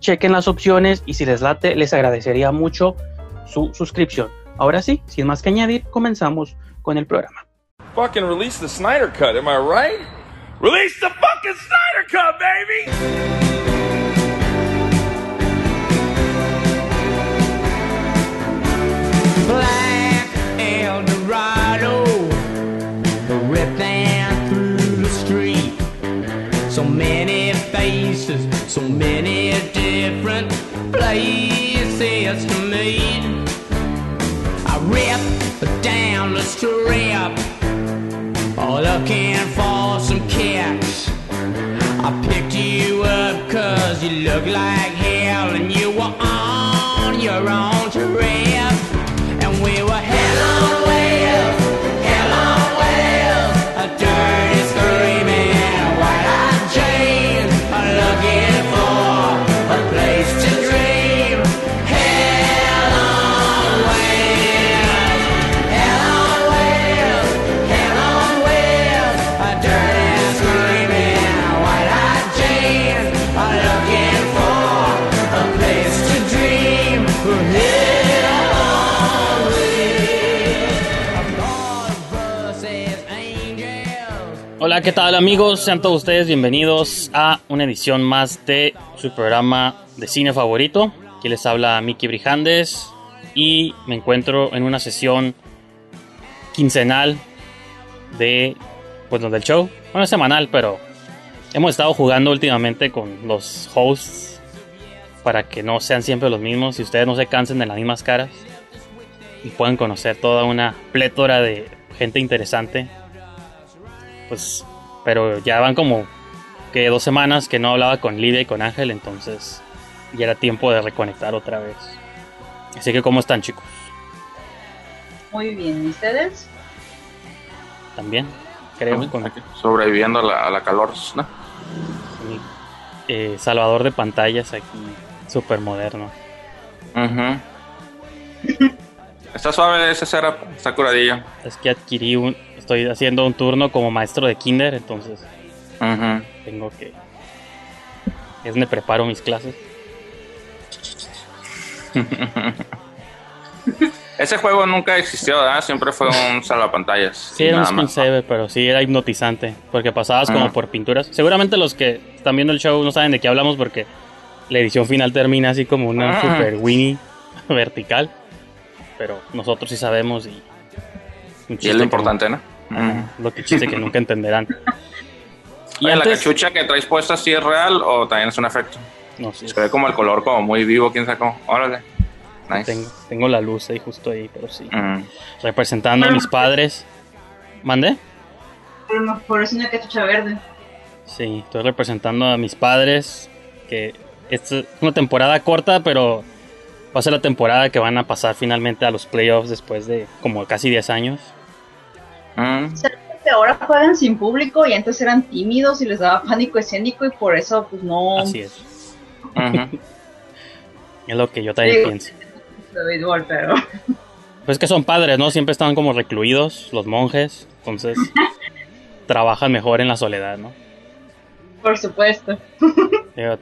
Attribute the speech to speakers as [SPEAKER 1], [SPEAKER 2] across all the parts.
[SPEAKER 1] chequen las opciones y si les late, les agradecería mucho su suscripción. Ahora sí, sin más que añadir, comenzamos con el programa.
[SPEAKER 2] Fucking release the Snyder Cut, am I right? Release the fucking Snyder Cut, baby!
[SPEAKER 3] Faces, so many different places to meet. I rip down the strip, all looking for some kicks. I picked you up cause you look like hell and you were on your own trip.
[SPEAKER 1] ¿Qué tal amigos? Sean todos ustedes bienvenidos a una edición más de su programa de cine favorito. Aquí les habla Miki Brijandes y me encuentro en una sesión quincenal de pues del show. Bueno, es semanal, pero hemos estado jugando últimamente con los hosts para que no sean siempre los mismos y ustedes no se cansen de las mismas caras y puedan conocer toda una plétora de gente interesante pues, pero ya van como que dos semanas que no hablaba con Lidia y con Ángel, entonces ya era tiempo de reconectar otra vez. Así que, ¿cómo están, chicos?
[SPEAKER 4] Muy bien, ¿y ustedes?
[SPEAKER 1] También, creo, con
[SPEAKER 5] sobreviviendo a la, a la calor, ¿no?
[SPEAKER 1] eh, salvador de pantallas aquí, súper moderno.
[SPEAKER 5] Está suave ese setup, está curadillo.
[SPEAKER 1] Es que adquirí un. Estoy haciendo un turno como maestro de kinder, entonces tengo que. Es donde preparo mis clases.
[SPEAKER 5] Ese juego nunca existió, ¿verdad? Siempre fue un salvapantallas.
[SPEAKER 1] Sí, era un screensaver, pero sí era hipnotizante. Porque pasabas como por pinturas. Seguramente los que están viendo el show no saben de qué hablamos porque
[SPEAKER 6] la edición final termina así como una
[SPEAKER 5] Ah.
[SPEAKER 6] super Winnie vertical. Pero nosotros sí sabemos y.
[SPEAKER 5] Y es lo importante, no-
[SPEAKER 6] Lo que chiste que nunca entenderán. Y
[SPEAKER 5] Oye, ¿La
[SPEAKER 6] antes,
[SPEAKER 5] cachucha que traes puesta sí es real o también es un efecto?
[SPEAKER 6] no sé,
[SPEAKER 5] Se ve como el color como muy vivo, quién sacó. Órale. Nice.
[SPEAKER 6] tengo, tengo la luz ahí justo ahí, pero sí.
[SPEAKER 5] Mm.
[SPEAKER 6] Representando a mis padres. ¿Mandé?
[SPEAKER 4] A lo mejor es una cachucha verde.
[SPEAKER 6] Sí, estoy representando a mis padres. Que esta es una temporada corta, pero va a ser la temporada que van a pasar finalmente a los playoffs después de como casi 10 años.
[SPEAKER 5] Mm.
[SPEAKER 4] ¿Será que ahora juegan sin público y antes eran tímidos y les daba pánico escénico y por eso pues no
[SPEAKER 6] Así es. Es lo que yo también
[SPEAKER 4] Sí.
[SPEAKER 6] pienso.
[SPEAKER 4] béisbol, pero
[SPEAKER 6] Pues que son padres, ¿no? Siempre están como recluidos, los monjes. Entonces trabajan mejor en la soledad, ¿no?
[SPEAKER 4] por supuesto.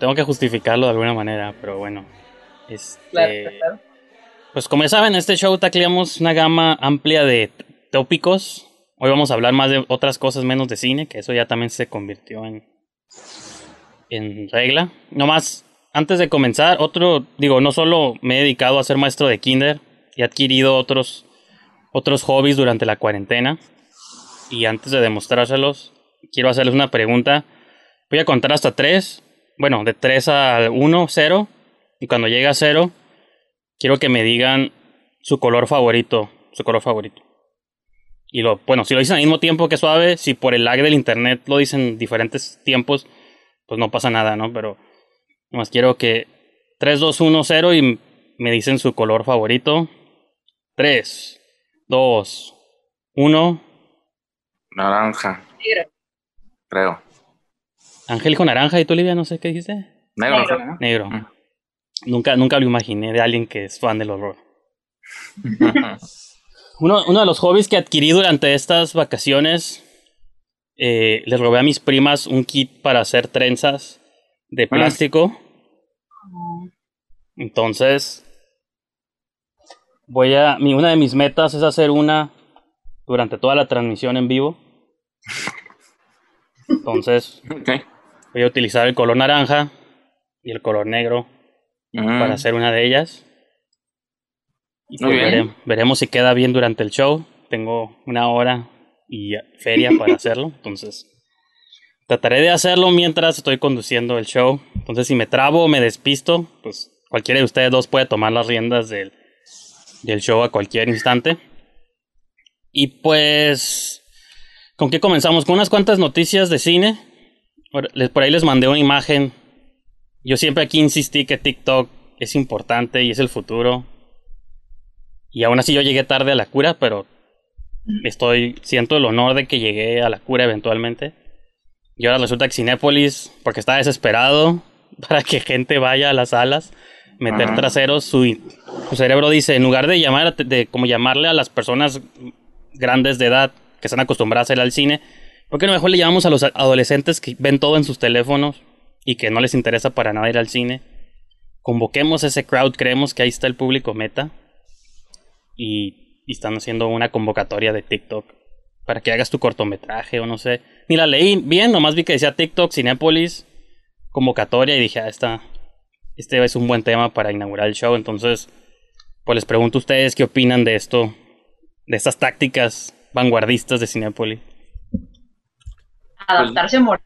[SPEAKER 6] Tengo que justificarlo de alguna manera, pero bueno. Este,
[SPEAKER 4] Claro, claro.
[SPEAKER 6] Pues como ya saben, en este show tacleamos una gama amplia de tópicos. Hoy vamos a hablar más de otras cosas menos de cine, que eso ya también se convirtió en, en regla. Nomás, antes de comenzar, otro, digo, no solo me he dedicado a ser maestro de kinder, he adquirido otros, otros hobbies durante la cuarentena. Y antes de demostrárselos, quiero hacerles una pregunta. Voy a contar hasta tres. Bueno, de 3 a 1, 0. Y cuando llegue a 0, quiero que me digan su color favorito. Su color favorito. Y lo, bueno, si lo dicen al mismo tiempo que suave, si por el lag del internet lo dicen diferentes tiempos, pues no pasa nada, ¿no? Pero nomás quiero que 3, 2, 1, 0 y me dicen su color favorito. 3, 2, 1.
[SPEAKER 5] Naranja,
[SPEAKER 4] Negro.
[SPEAKER 5] creo.
[SPEAKER 6] Ángel con naranja y tú, Olivia, no sé qué dijiste.
[SPEAKER 5] Negro,
[SPEAKER 4] Negro.
[SPEAKER 5] ¿no?
[SPEAKER 6] Negro.
[SPEAKER 5] Mm.
[SPEAKER 6] Nunca, nunca lo imaginé de alguien que es fan del horror. Uno, uno de los hobbies que adquirí durante estas vacaciones, eh, les robé a mis primas un kit para hacer trenzas de
[SPEAKER 5] Ah.
[SPEAKER 6] plástico. Entonces, voy a. Mi, una de mis metas es hacer una durante toda la transmisión en vivo. Entonces, voy a utilizar el color naranja y el color negro
[SPEAKER 5] Mm.
[SPEAKER 6] para hacer una de ellas. Y pues vere- veremos si queda bien durante el show. Tengo una hora y feria para hacerlo. Entonces, trataré de hacerlo mientras estoy conduciendo el show. Entonces, si me trabo o me despisto, pues cualquiera de ustedes dos puede tomar las riendas del, del show a cualquier instante. Y pues, ¿con qué comenzamos? Con unas cuantas noticias de cine. Por les- por ahí les mandé una imagen yo siempre aquí insistí que TikTok es importante y es el futuro. Y aún así yo llegué tarde a la cura, pero estoy siento el honor de que llegué a la cura eventualmente. Y ahora resulta que Cinépolis, porque está desesperado para que gente vaya a las salas, meter
[SPEAKER 5] Ajá.
[SPEAKER 6] traseros, su, su cerebro dice, en lugar de llamar de como llamarle a las personas grandes de edad que están acostumbradas a ir al cine, ¿por qué no mejor le llamamos a los adolescentes que ven todo en sus teléfonos y que no les interesa para nada ir al cine? Convoquemos ese crowd, creemos que ahí está el público meta y, y están haciendo una convocatoria de TikTok para que hagas tu cortometraje o no sé. Ni la leí bien, nomás vi que decía TikTok, Cinépolis, convocatoria y dije, ah, esta, este es un buen tema para inaugurar el show. Entonces, pues les pregunto a ustedes qué opinan de esto, de estas tácticas vanguardistas de Cinépolis.
[SPEAKER 4] Adaptarse a morir.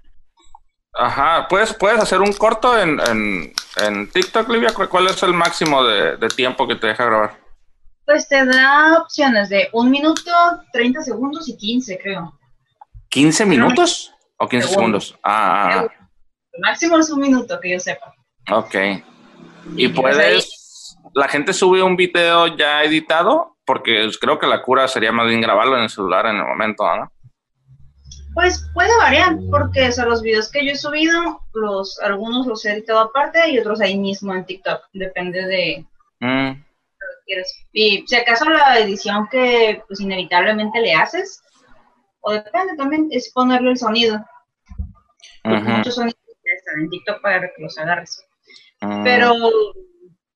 [SPEAKER 5] Ajá, ¿Puedes, puedes hacer un corto en, en, en TikTok, Livia. ¿Cuál- ¿Cuál es el máximo de, de tiempo que te deja grabar?
[SPEAKER 4] Pues te da opciones de un minuto, 30 segundos y 15, creo.
[SPEAKER 5] ¿15 minutos o 15
[SPEAKER 4] Segundos.
[SPEAKER 5] segundos? Ah,
[SPEAKER 4] El máximo es un minuto, que yo sepa.
[SPEAKER 5] ah, ok. ¿Y puedes, la gente sube un video ya editado? Porque creo que la cura sería más bien grabarlo en el celular en el momento, ¿no?
[SPEAKER 4] Pues puede variar, porque o sea, los videos que yo he subido, los, algunos los he editado aparte y otros ahí mismo en TikTok. Depende de
[SPEAKER 5] Mm,
[SPEAKER 4] quieras. Y si acaso la edición que pues inevitablemente le haces, o depende también, es ponerle el sonido. Porque muchos sonidos ya están en TikTok para que los agarres.
[SPEAKER 5] mm.
[SPEAKER 4] Pero,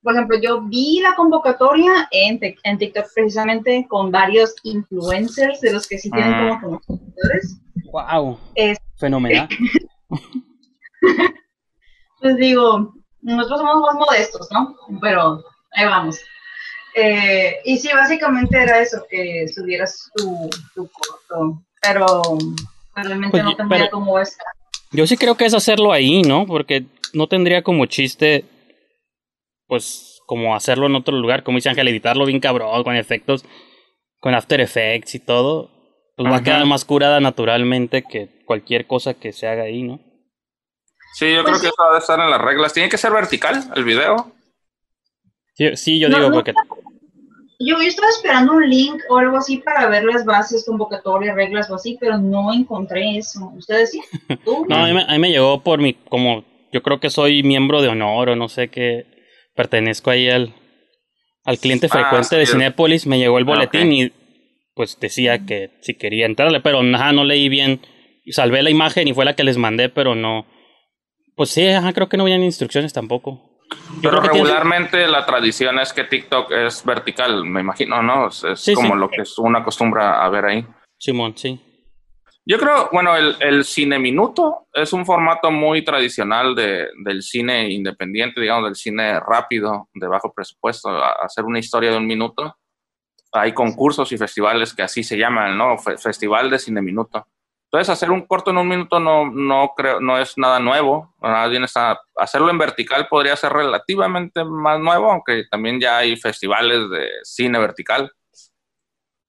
[SPEAKER 4] por ejemplo, yo vi la convocatoria en, en TikTok precisamente con varios influencers de los que sí tienen
[SPEAKER 5] Ah.
[SPEAKER 4] como como seguidores.
[SPEAKER 6] ¡Wow!
[SPEAKER 4] Es-
[SPEAKER 6] Fenomenal.
[SPEAKER 4] Pues digo, nosotros somos más modestos, ¿no? Pero ahí vamos. Eh, y sí, básicamente era eso, que subieras tu, tu corto, pero realmente
[SPEAKER 6] Pues,
[SPEAKER 4] no tendría
[SPEAKER 6] pero-
[SPEAKER 4] como esta.
[SPEAKER 6] Yo sí creo que es hacerlo ahí, ¿no? Porque no tendría como chiste, pues, como hacerlo en otro lugar, como dice Ángel, editarlo bien cabrón, con efectos, con After Effects y todo. Pues va a quedar más curada naturalmente que cualquier cosa que se haga ahí, ¿no?
[SPEAKER 5] Sí, yo
[SPEAKER 4] Pues
[SPEAKER 5] creo
[SPEAKER 4] sí.
[SPEAKER 5] que eso debe estar en las reglas. Tiene que ser vertical el video.
[SPEAKER 6] Sí, sí, yo
[SPEAKER 4] No,
[SPEAKER 6] digo
[SPEAKER 4] no.
[SPEAKER 6] porque...
[SPEAKER 4] Yo, yo estaba esperando un link o algo así para ver las bases, convocatorias, reglas o así, pero no encontré eso. ¿Ustedes sí? ¿Tú?
[SPEAKER 6] No, a mí, me, a mí me llegó por mi, como, yo creo que soy miembro de honor o no sé qué, pertenezco ahí al, al cliente
[SPEAKER 5] Ah,
[SPEAKER 6] frecuente
[SPEAKER 5] sí,
[SPEAKER 6] de Cinépolis, me llegó el
[SPEAKER 5] Ah,
[SPEAKER 6] boletín y pues decía que si quería entrarle, pero ajá, no leí bien, salvé la imagen y fue la que les mandé, pero no, pues sí, ajá, creo que no habían instrucciones tampoco. Yo
[SPEAKER 5] Pero
[SPEAKER 6] tiene-
[SPEAKER 5] regularmente la tradición es que TikTok es vertical, me imagino, ¿no? Es, es
[SPEAKER 6] Sí,
[SPEAKER 5] como
[SPEAKER 6] sí.
[SPEAKER 5] lo que uno acostumbra a ver ahí.
[SPEAKER 6] Simón, sí.
[SPEAKER 5] Yo creo, bueno, el, el cine minuto es un formato muy tradicional de, del cine independiente, digamos, del cine rápido, de bajo presupuesto, a- hacer una historia de un minuto. Hay concursos y festivales que así se llaman, ¿no? Fe- Festival de cine minuto. Entonces, hacer un corto en un minuto no, no creo, no es nada nuevo. Más bien está, hacerlo en vertical podría ser relativamente más nuevo, aunque también ya hay festivales de cine vertical.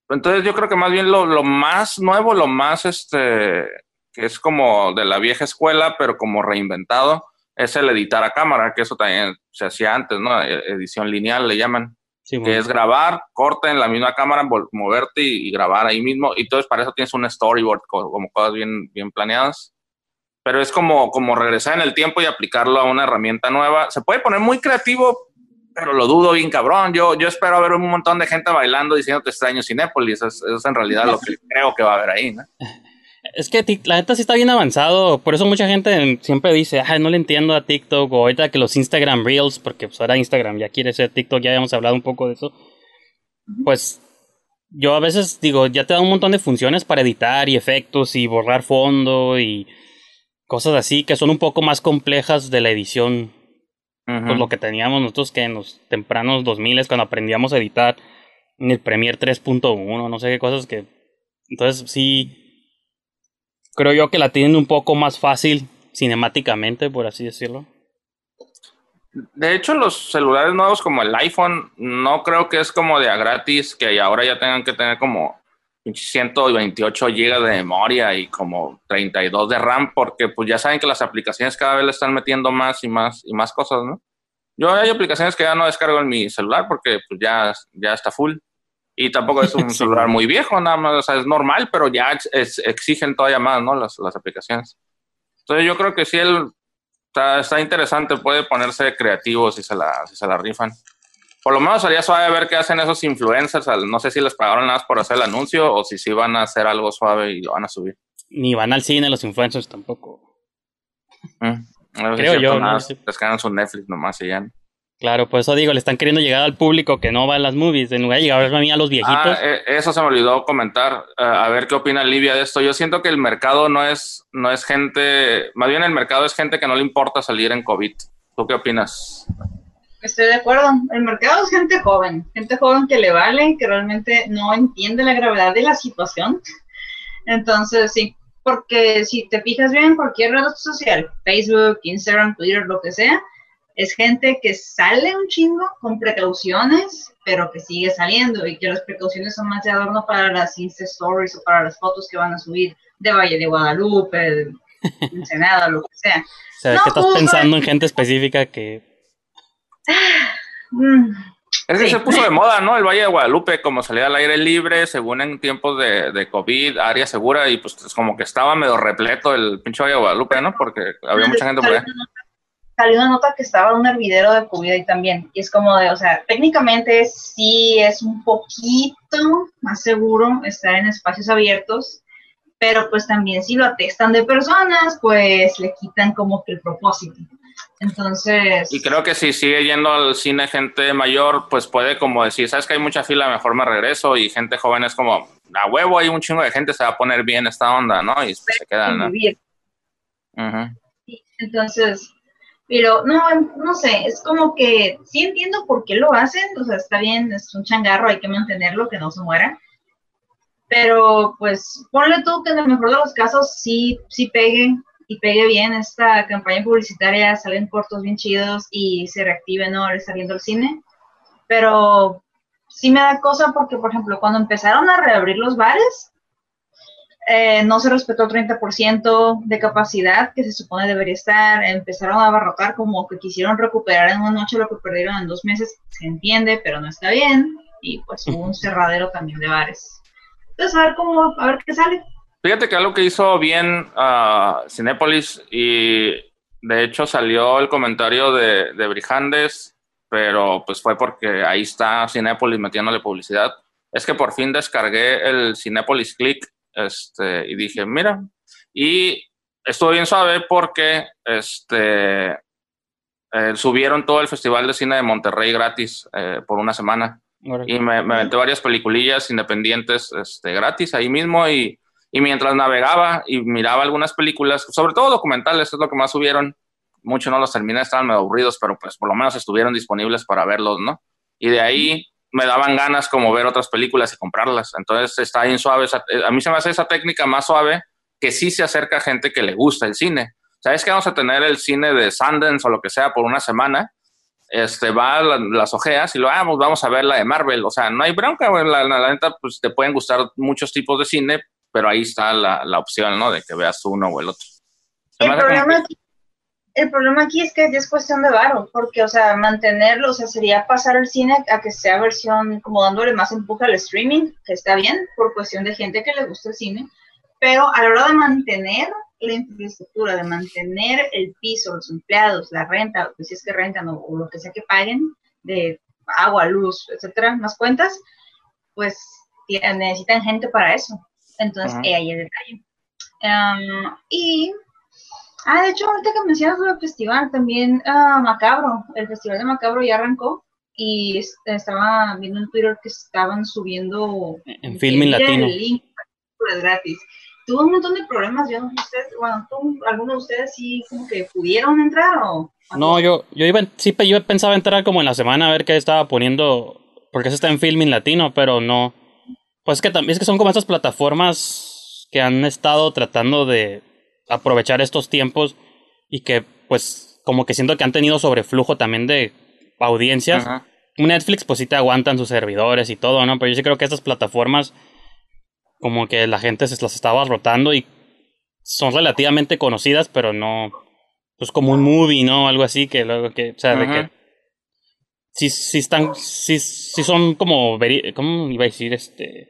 [SPEAKER 5] Entonces yo creo que más bien lo, lo más nuevo, lo más este, que es como de la vieja escuela, pero como reinventado, es el editar a cámara, que eso también se hacía antes, ¿no? E- Edición lineal le llaman,
[SPEAKER 6] Simón.
[SPEAKER 5] que es grabar, corte en la misma cámara, moverte y, y grabar ahí mismo. Y entonces para eso tienes un storyboard, co- como cosas bien, bien planeadas. Pero es como, como regresar en el tiempo y aplicarlo a una herramienta nueva. Se puede poner muy creativo, pero lo dudo bien cabrón. Yo, yo espero ver un montón de gente bailando diciendo te extraño Cinépolis. Eso es, eso es en realidad lo que creo que va a haber ahí, ¿no?
[SPEAKER 6] Es que la neta sí está bien avanzado, por eso mucha gente siempre dice, ay, no le entiendo a TikTok, o ahorita que los Instagram Reels, porque pues ahora Instagram ya quiere ser TikTok, ya habíamos hablado un poco de eso, pues yo a veces digo, ya te da un montón de funciones para editar y efectos y borrar fondo y cosas así que son un poco más complejas de la edición, pues lo que teníamos nosotros que en los tempranos 2000 cuando aprendíamos a editar en el Premiere 3.1, no sé qué cosas que... Entonces sí, creo yo que la tienen un poco más fácil cinemáticamente, por así decirlo.
[SPEAKER 5] De hecho, los celulares nuevos como el iPhone, no creo que es como de a gratis, que ahora ya tengan que tener como 128 GB de memoria y como 32 de RAM, porque pues ya saben que las aplicaciones cada vez le están metiendo más y más y más cosas, ¿no? Yo hay aplicaciones que ya no descargo en mi celular porque pues ya, ya está full. Y tampoco es un celular muy viejo, nada más, o sea, es normal, pero ya es- exigen todavía más, ¿no? Las, las aplicaciones. Entonces yo creo que sí el, está, está interesante, puede ponerse creativo si se la, si se la rifan. Por lo menos sería suave ver qué hacen esos influencers. No sé si les pagaron nada por hacer el anuncio o si sí van a hacer algo suave y lo van a subir.
[SPEAKER 6] Ni van al cine los influencers tampoco.
[SPEAKER 5] Mm.
[SPEAKER 6] Creo yo,
[SPEAKER 5] nada
[SPEAKER 6] ¿no?
[SPEAKER 5] más
[SPEAKER 6] Sí.
[SPEAKER 5] Descargan su Netflix nomás y ya.
[SPEAKER 6] Claro, por eso digo, le están queriendo llegar al público que no va a las movies, en lugar de llegar a mí a los viejitos.
[SPEAKER 5] Ah, eso se me olvidó comentar. Eh, a ver qué opina Livia de esto. Yo siento que el mercado no es, no es gente, más bien el mercado es gente que no le importa salir en COVID. ¿Tú qué opinas?
[SPEAKER 4] Estoy de acuerdo. El mercado es gente joven, gente joven que le vale, que realmente no entiende la gravedad de la situación. Entonces, sí, porque si te fijas bien en cualquier red social, Facebook, Instagram, Twitter, lo que sea, es gente que sale un chingo con precauciones, pero que sigue saliendo y que las precauciones son más de adorno para las Insta Stories o para las fotos que van a subir de Valle de Guadalupe, de Ensenada, lo que sea.
[SPEAKER 6] Se ve
[SPEAKER 4] no,
[SPEAKER 6] que estás pensando en gente específica que...
[SPEAKER 4] Mm,
[SPEAKER 5] Es que
[SPEAKER 4] Sí.
[SPEAKER 5] se puso de moda, ¿no? El Valle de Guadalupe, como salía al aire libre, según en tiempos de, de COVID, área segura, y pues es como que estaba medio repleto el pinche Valle de Guadalupe, ¿no? Porque había mucha gente por ahí.
[SPEAKER 4] Salió una nota que estaba un hervidero de COVID ahí también. Y es como de, o sea, técnicamente sí es un poquito más seguro estar en espacios abiertos, pero pues también si lo atestan de personas, pues le quitan como que el propósito. Entonces,
[SPEAKER 5] Y creo que si sigue yendo al cine gente mayor, pues puede como decir, sabes que hay mucha fila, mejor me regreso, y gente joven es como, a huevo, hay un chingo de gente, se va a poner bien esta onda, ¿no? Y pues, se quedan, ¿no?
[SPEAKER 4] vivir.
[SPEAKER 5] Ujú.
[SPEAKER 4] Entonces, Pero no, no sé, es como que sí entiendo por qué lo hacen, o sea, está bien, es un changarro, hay que mantenerlo, que no se muera. Pero pues ponle tú que en el mejor de los casos sí, sí pegue y pegue bien esta campaña publicitaria, salen cortos bien chidos y se reactive, ¿no? Ahora está viendo el cine. Pero sí me da cosa porque, por ejemplo, cuando empezaron a reabrir los bares, eh, no se respetó el 30% de capacidad que se supone debería estar, empezaron a abarrotar como que quisieron recuperar en una noche lo que perdieron en dos meses, se entiende, pero no está bien, y pues hubo un cerradero también de bares. Entonces, a ver cómo, a ver qué sale.
[SPEAKER 5] Fíjate que algo que hizo bien a Cinépolis y de hecho salió el comentario de, de Brijandes, pero pues fue porque ahí está Cinépolis metiéndole publicidad. Es que por fin descargué el Cinépolis Click este, y dije, mira, y estuvo bien suave porque este, eh, subieron todo el Festival de Cine de Monterrey gratis eh, por una semana. Y me, me aventé varias peliculillas independientes este, gratis ahí mismo y, y, mientras navegaba y miraba algunas películas, sobre todo documentales, es lo que más subieron. Muchos no los terminé, estaban medio aburridos, pero pues por lo menos estuvieron disponibles para verlos, ¿no? Y de ahí me daban ganas como ver otras películas y comprarlas. Entonces está bien suave. Eh, a mí se me hace esa técnica más suave que sí se acerca a gente que le gusta el cine. ¿Sabes que vamos a tener el cine de Sundance o lo que sea por una semana? Este, va a las ojeas y lo vamos, ah, pues vamos a ver la de Marvel. O sea, no hay bronca, La, la, neta, pues te pueden gustar muchos tipos de cine, pero ahí está la, la opción, ¿no? De que veas uno o el otro.
[SPEAKER 4] El problema, el problema aquí es que es cuestión de varo, porque, o sea, mantenerlo, o sea, sería pasar el cine a que sea versión, como dándole más empuje al streaming, que está bien, por cuestión de gente que le gusta el cine, pero a la hora de mantener la infraestructura, de mantener el piso, los empleados, la renta, si es que rentan o, lo que sea que paguen, de agua, luz, etcétera, más cuentas, pues necesitan gente para eso. Entonces, ahí el detalle. y Ah, de hecho, ahorita que mencionas el festival, también uh, Macabro, el festival de Macabro ya arrancó y estaba viendo en Twitter que estaban subiendo
[SPEAKER 6] en Filming Latino.
[SPEAKER 4] El link gratis. Tuvo un montón de problemas, yo no sé, bueno, ¿alguno de ustedes sí como que pudieron entrar o...?
[SPEAKER 6] No, yo, yo iba, sí, yo pensaba entrar como en la semana a ver qué estaba poniendo, porque eso está en Filming Latino, pero no. Pues es que también es que son como estas plataformas que han estado tratando de, aprovechar estos tiempos y que pues como que siento que han tenido sobreflujo también de audiencias. Netflix pues sí te aguantan sus servidores y todo, ¿no? Pero yo sí creo que estas plataformas como que la gente se las estaba rotando y son relativamente conocidas, pero no pues como un movie, ¿no? Algo así que luego que, o sea, de que sí, sí están, sí, sí son como, ¿cómo iba a decir? Este,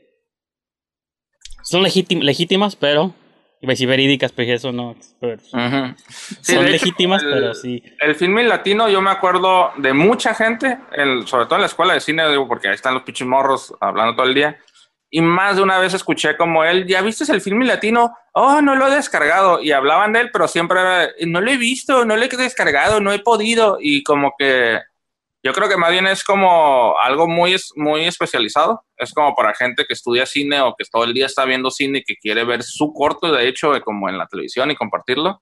[SPEAKER 6] son legítimas, pero Iba a decir verídicas, pero eso no. son legítimas, pero sí.
[SPEAKER 5] El filme latino, yo me acuerdo de mucha gente, sobre todo en la escuela de cine, digo, porque ahí están los pichimorros hablando todo el día. Y más de una vez escuché como él, ¿ya viste el filme latino? Oh, no lo he descargado. Y hablaban de él, pero siempre era, no lo he visto, no lo he descargado, no he podido. Y como que yo creo que más bien es como algo muy, muy especializado. Es como para gente que estudia cine o que todo el día está viendo cine y que quiere ver su corto, de hecho, como en la televisión y compartirlo.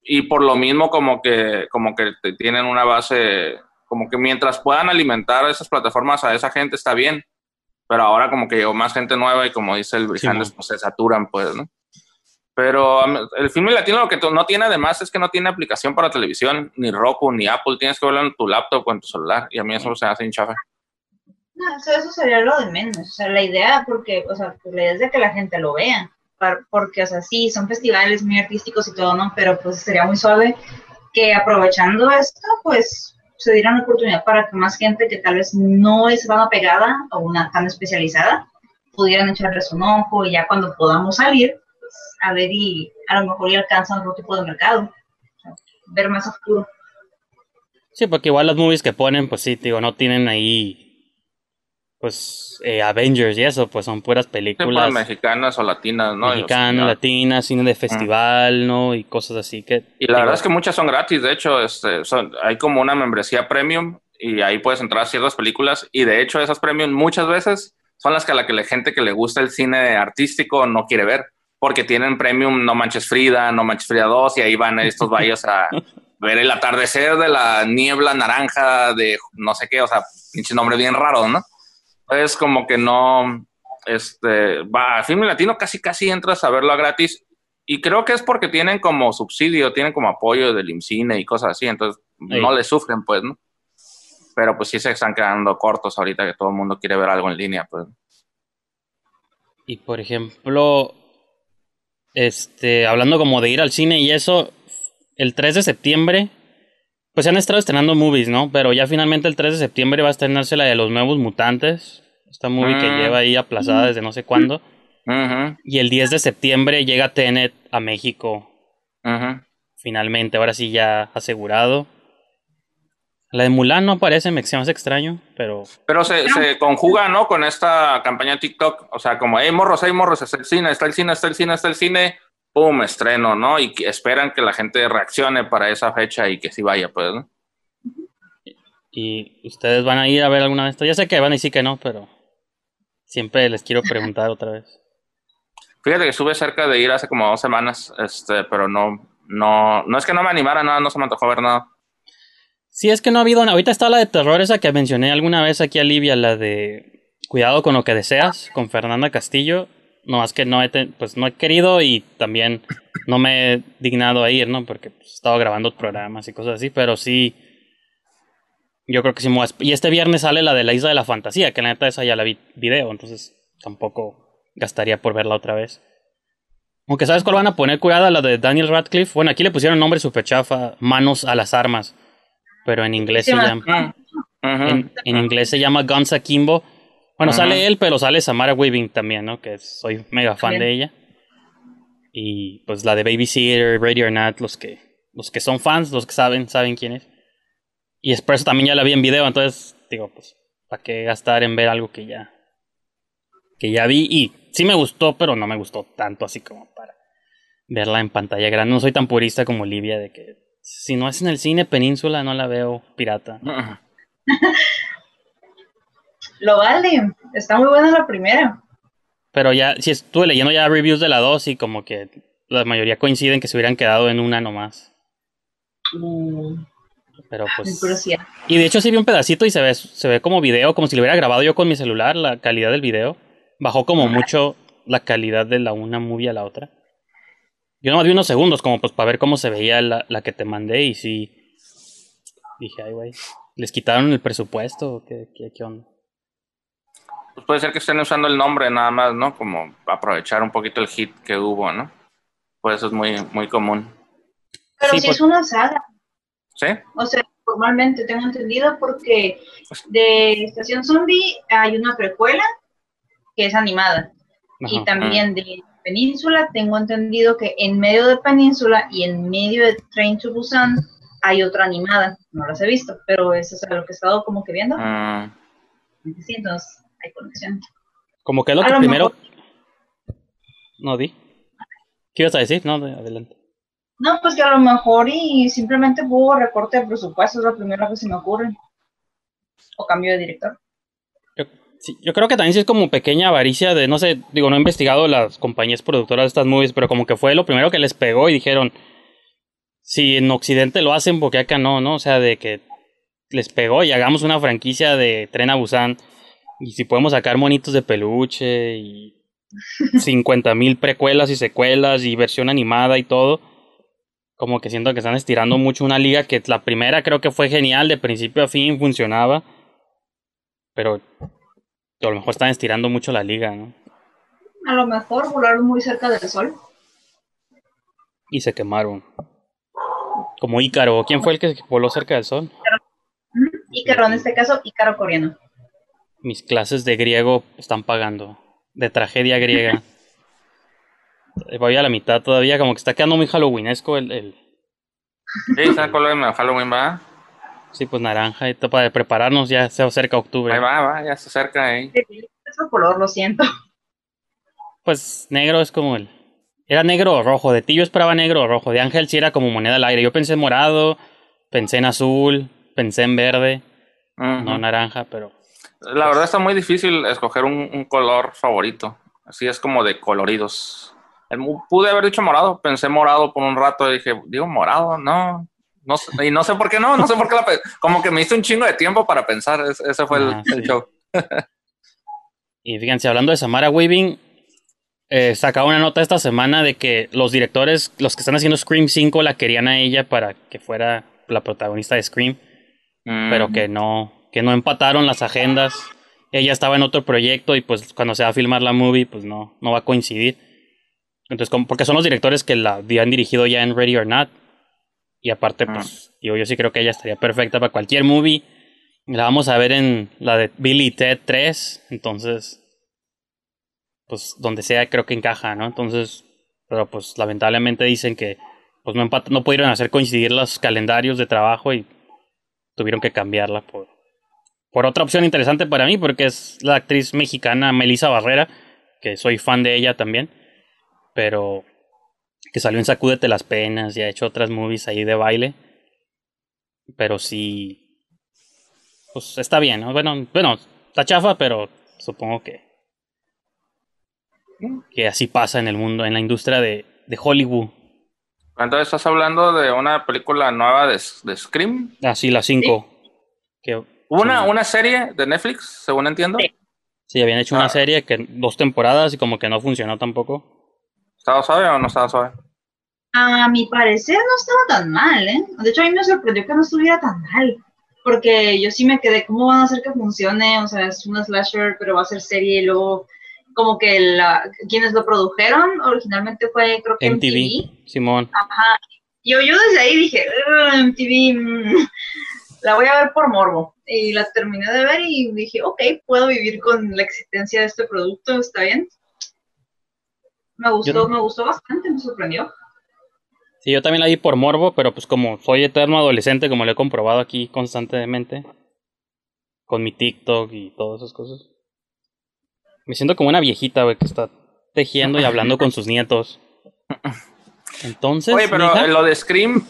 [SPEAKER 5] Y por lo mismo como que, como que tienen una base, como que mientras puedan alimentar esas plataformas a esa gente está bien. Pero ahora como que llegó más gente nueva y como dice el Brijandes, pues se saturan, pues, ¿no? Pero el filme latino lo que no tiene además es que no tiene aplicación para televisión, ni Roku, ni Apple. Tienes que verlo en tu laptop o en tu celular. Y a mí eso se hace hinchafe.
[SPEAKER 4] No, eso, sería lo de menos. O sea, la idea, porque, o sea, pues la idea es de que la gente lo vea. Porque, o sea, sí, son festivales muy artísticos y todo, ¿no? Pero pues sería muy suave que aprovechando esto, pues se diera una oportunidad para que más gente que tal vez no es tan apegada o una tan especializada pudieran echarles un ojo y ya cuando podamos salir, a ver y a lo mejor ya alcanzan otro tipo de mercado, ver más futuro.
[SPEAKER 6] Sí, porque igual las movies que ponen, pues sí, digo, no tienen ahí pues eh, Avengers y eso, pues son puras películas.
[SPEAKER 5] mexicanas o latinas, ¿no?
[SPEAKER 6] Mexicanas, latinas, cine de festival, ¿no? Y cosas así que...
[SPEAKER 5] Y la verdad es que muchas son gratis, de hecho, este, son, hay como una membresía premium y ahí puedes entrar a ciertas películas y de hecho esas premium muchas veces son las que a la que la gente que le gusta el cine artístico no quiere ver porque tienen premium No Manches Frida, No Manches Frida 2 y ahí van estos valles a, ver el atardecer de la niebla naranja de no sé qué, o sea, pinche nombre bien raro, ¿no? Es como que no, este, va, a Film Latino casi casi entras a verlo gratis y creo que es porque tienen como subsidio, tienen como apoyo del IMCINE y cosas así, entonces
[SPEAKER 6] Sí.
[SPEAKER 5] no le sufren, pues, ¿no? Pero pues sí se están quedando cortos ahorita que todo el mundo quiere ver algo en línea, pues.
[SPEAKER 6] Y por ejemplo, este, hablando como de ir al cine y eso, el 3 de septiembre, pues se han estado estrenando movies, ¿no? Pero ya finalmente el 3 de septiembre va a estrenarse la de los nuevos mutantes. Esta movie que
[SPEAKER 5] Ah.
[SPEAKER 6] lleva ahí aplazada desde no sé cuándo. Y el 10 de septiembre llega Tenet a México, finalmente, ahora sí ya asegurado. La de Mulan no aparece, me se extraño, pero
[SPEAKER 5] Pero se, se conjuga, ¿no? Con esta campaña de TikTok. O sea, como, hey, morros, hey, morros, está el cine, está el cine, está el cine, está el cine. Pum, estreno, ¿no? Y que esperan que la gente reaccione para esa fecha y que sí vaya, pues, ¿no?
[SPEAKER 6] ¿Y ustedes van a ir a ver alguna de estas? Ya sé que van a decir que no, pero siempre les quiero preguntar otra vez.
[SPEAKER 5] Fíjate que estuve cerca de ir hace como dos semanas, este, pero no, no, no es que no me animara nada, no se me antojó ver nada.
[SPEAKER 6] Sí, es que no ha habido. Ahorita está la de terror, esa que mencioné alguna vez aquí a Livia, la de Cuidado con lo que deseas, con Fernanda Castillo. No, es que no he, te- pues, no he querido y también no me he dignado a ir, ¿no? Porque pues, he estado grabando programas y cosas así, pero sí. Yo creo que sí me Y este viernes sale la de la Isla de la Fantasía, que la neta esa ya la vi video, entonces tampoco gastaría por verla otra vez. Aunque sabes cuál van a poner curada, la de Daniel Radcliffe. Bueno, aquí le pusieron nombre super chafa, Manos a las Armas. Pero en inglés
[SPEAKER 4] Sí,
[SPEAKER 6] se
[SPEAKER 4] ma.
[SPEAKER 6] llama.
[SPEAKER 5] Ujú.
[SPEAKER 6] En, en inglés se llama Guns Akimbo. Bueno,
[SPEAKER 5] Ajá.
[SPEAKER 6] sale él, pero sale Samara Weaving también, ¿no? Que soy mega fan
[SPEAKER 4] Bien.
[SPEAKER 6] de ella. Y pues la de Babysitter, Ready or Not, los que, los que son fans, los que saben, saben quién es. Y es por eso también ya la vi en video, entonces digo, pues, ¿para qué gastar en ver algo que ya, que ya vi? Y sí me gustó, pero no me gustó tanto así como para verla en pantalla grande. No soy tan purista como Olivia de que si no es en el cine Península, no la veo pirata.
[SPEAKER 5] Ujú.
[SPEAKER 4] Lo vale. Está muy buena la primera.
[SPEAKER 6] Pero ya, si estuve leyendo ya reviews de la 2 y como que la mayoría coinciden que se hubieran quedado en una nomás.
[SPEAKER 4] Uh,
[SPEAKER 6] Pero pues... Y de hecho sí vi un pedacito y se ve, se ve como video, como si lo hubiera grabado yo con mi celular, la calidad del video. Bajó como mucho la calidad de la una movie a la otra. Yo nomás vi unos segundos como pues para ver cómo se veía la, la que te mandé y sí... Dije, ay güey, ¿les quitaron el presupuesto o qué, qué, qué onda?
[SPEAKER 5] Pues puede ser que estén usando el nombre nada más, ¿no? Como aprovechar un poquito el hit que hubo, ¿no? Pues eso es muy, muy común.
[SPEAKER 4] Pero
[SPEAKER 6] Sí,
[SPEAKER 4] sí,
[SPEAKER 6] pues-
[SPEAKER 4] es una saga.
[SPEAKER 5] ¿Sí?
[SPEAKER 4] O sea, formalmente tengo entendido porque de Estación Zombie hay una precuela que es animada. Y también de Península tengo entendido que en medio de Península y en medio de Train to Busan hay otra animada. No las he visto, pero eso es a lo que he estado como que viendo.
[SPEAKER 5] Mm,
[SPEAKER 4] Sí, entonces hay conexión.
[SPEAKER 6] Como que es lo
[SPEAKER 4] A
[SPEAKER 6] que
[SPEAKER 4] lo
[SPEAKER 6] primero...
[SPEAKER 4] mejor-
[SPEAKER 6] No, di. ¿Qué ibas a decir? No, de- adelante.
[SPEAKER 4] No, pues que a lo mejor y simplemente hubo recorte de presupuesto, es lo primero que se me ocurre. O cambio de director.
[SPEAKER 6] Yo, sí, yo creo que también sí es como pequeña avaricia de, no sé, digo, no he investigado las compañías productoras de estas movies, pero como que fue lo primero que les pegó y dijeron, si en Occidente lo hacen, porque acá no, ¿no? O sea, de que les pegó y hagamos una franquicia de Tren a Busan y si podemos sacar monitos de peluche y 50 mil precuelas y secuelas y versión animada y todo. Como que siento que están estirando mucho una liga que la primera creo que fue genial, de principio a fin funcionaba. Pero a lo mejor están estirando mucho la liga, ¿no?
[SPEAKER 4] A lo mejor volaron muy cerca del sol.
[SPEAKER 6] Y se quemaron. Como Ícaro. ¿Quién fue el que voló cerca del sol?
[SPEAKER 4] Ícaro, en este caso, Ícaro coreano.
[SPEAKER 6] Mis clases de griego están pagando. De tragedia griega. Voy a la mitad todavía, como que está quedando muy halloweenesco el, el
[SPEAKER 5] Sí, ¿sabes cuál es el Halloween va?
[SPEAKER 6] Sí, pues naranja y todo para prepararnos, ya se acerca octubre.
[SPEAKER 5] Ahí va, va, ya se acerca ahí.
[SPEAKER 4] Es otro color, lo siento.
[SPEAKER 6] Pues negro es como el. Era negro o rojo. De ti yo esperaba negro o rojo. De Ángel sí era como moneda al aire. Yo pensé en morado, pensé en azul, pensé en verde, no naranja, pero.
[SPEAKER 5] La verdad está muy difícil escoger un, un color favorito. Así es como de coloridos. El mu- pude haber dicho morado, pensé morado por un rato y dije, digo morado, no. No sé- y no sé por qué no, no sé por qué la como que me hizo un chingo de tiempo para pensar, es- ese fue el,
[SPEAKER 6] Ah,
[SPEAKER 5] el
[SPEAKER 6] sí.
[SPEAKER 5] show.
[SPEAKER 6] Y fíjense, hablando de Samara Weaving, eh, sacaba una nota esta semana de que los directores, los que están haciendo Scream 5, la querían a ella para que fuera la protagonista de Scream,
[SPEAKER 5] Mm.
[SPEAKER 6] pero que no, que no empataron las agendas. Ella estaba en otro proyecto y pues cuando se va a filmar la movie, pues no, no va a coincidir. Entonces, porque son los directores que la habían dirigido ya en Ready or Not. Y aparte, pues, digo, yo sí creo que ella estaría perfecta para cualquier movie. La vamos a ver en la de Billy Ted 3. Entonces, pues donde sea creo que encaja, ¿no? Entonces, pero pues lamentablemente dicen que pues no, empat- no pudieron hacer coincidir los calendarios de trabajo y tuvieron que cambiarla por, por otra opción interesante para mí, porque es la actriz mexicana Melissa Barrera, que soy fan de ella también, pero que salió en Sacúdete las Penas y ha hecho otras movies ahí de baile. Pero sí, pues está bien, ¿no? Bueno, bueno, está chafa, pero supongo que que así pasa en el mundo, en la industria de, de Hollywood.
[SPEAKER 5] Entonces estás hablando de una película nueva de, de Scream.
[SPEAKER 6] Así la 5. Que
[SPEAKER 5] Hubo una,
[SPEAKER 6] Sí.
[SPEAKER 5] una serie de Netflix, según entiendo.
[SPEAKER 4] Sí.
[SPEAKER 6] sí, habían hecho
[SPEAKER 5] Ah.
[SPEAKER 6] una serie que dos temporadas y como que no funcionó tampoco.
[SPEAKER 5] ¿Estaba suave o no estaba suave?
[SPEAKER 4] A mi parecer no estaba tan mal, ¿eh? De hecho, a mí me sorprendió que no estuviera tan mal. Porque yo sí me quedé, ¿cómo van a hacer que funcione? O sea, es una slasher, pero va a ser serie y luego, como que la, quienes lo produjeron originalmente fue, creo que MTV.
[SPEAKER 6] MTV, Simón.
[SPEAKER 4] Yo, yo desde ahí dije, "Ugh, MTV, mm, la voy a ver por morbo. Y la terminé de ver y dije, ok, puedo vivir con la existencia de este producto, está bien. Me gustó,
[SPEAKER 6] Yo-
[SPEAKER 4] me gustó bastante, me sorprendió.
[SPEAKER 6] Sí, yo también la vi por morbo, pero pues como soy eterno adolescente, como lo he comprobado aquí constantemente, con mi TikTok y todas esas cosas. Me siento como una viejita, güey, que está tejiendo y hablando con sus nietos. Entonces,
[SPEAKER 5] Oye, pero
[SPEAKER 6] mija,
[SPEAKER 5] lo de Scream,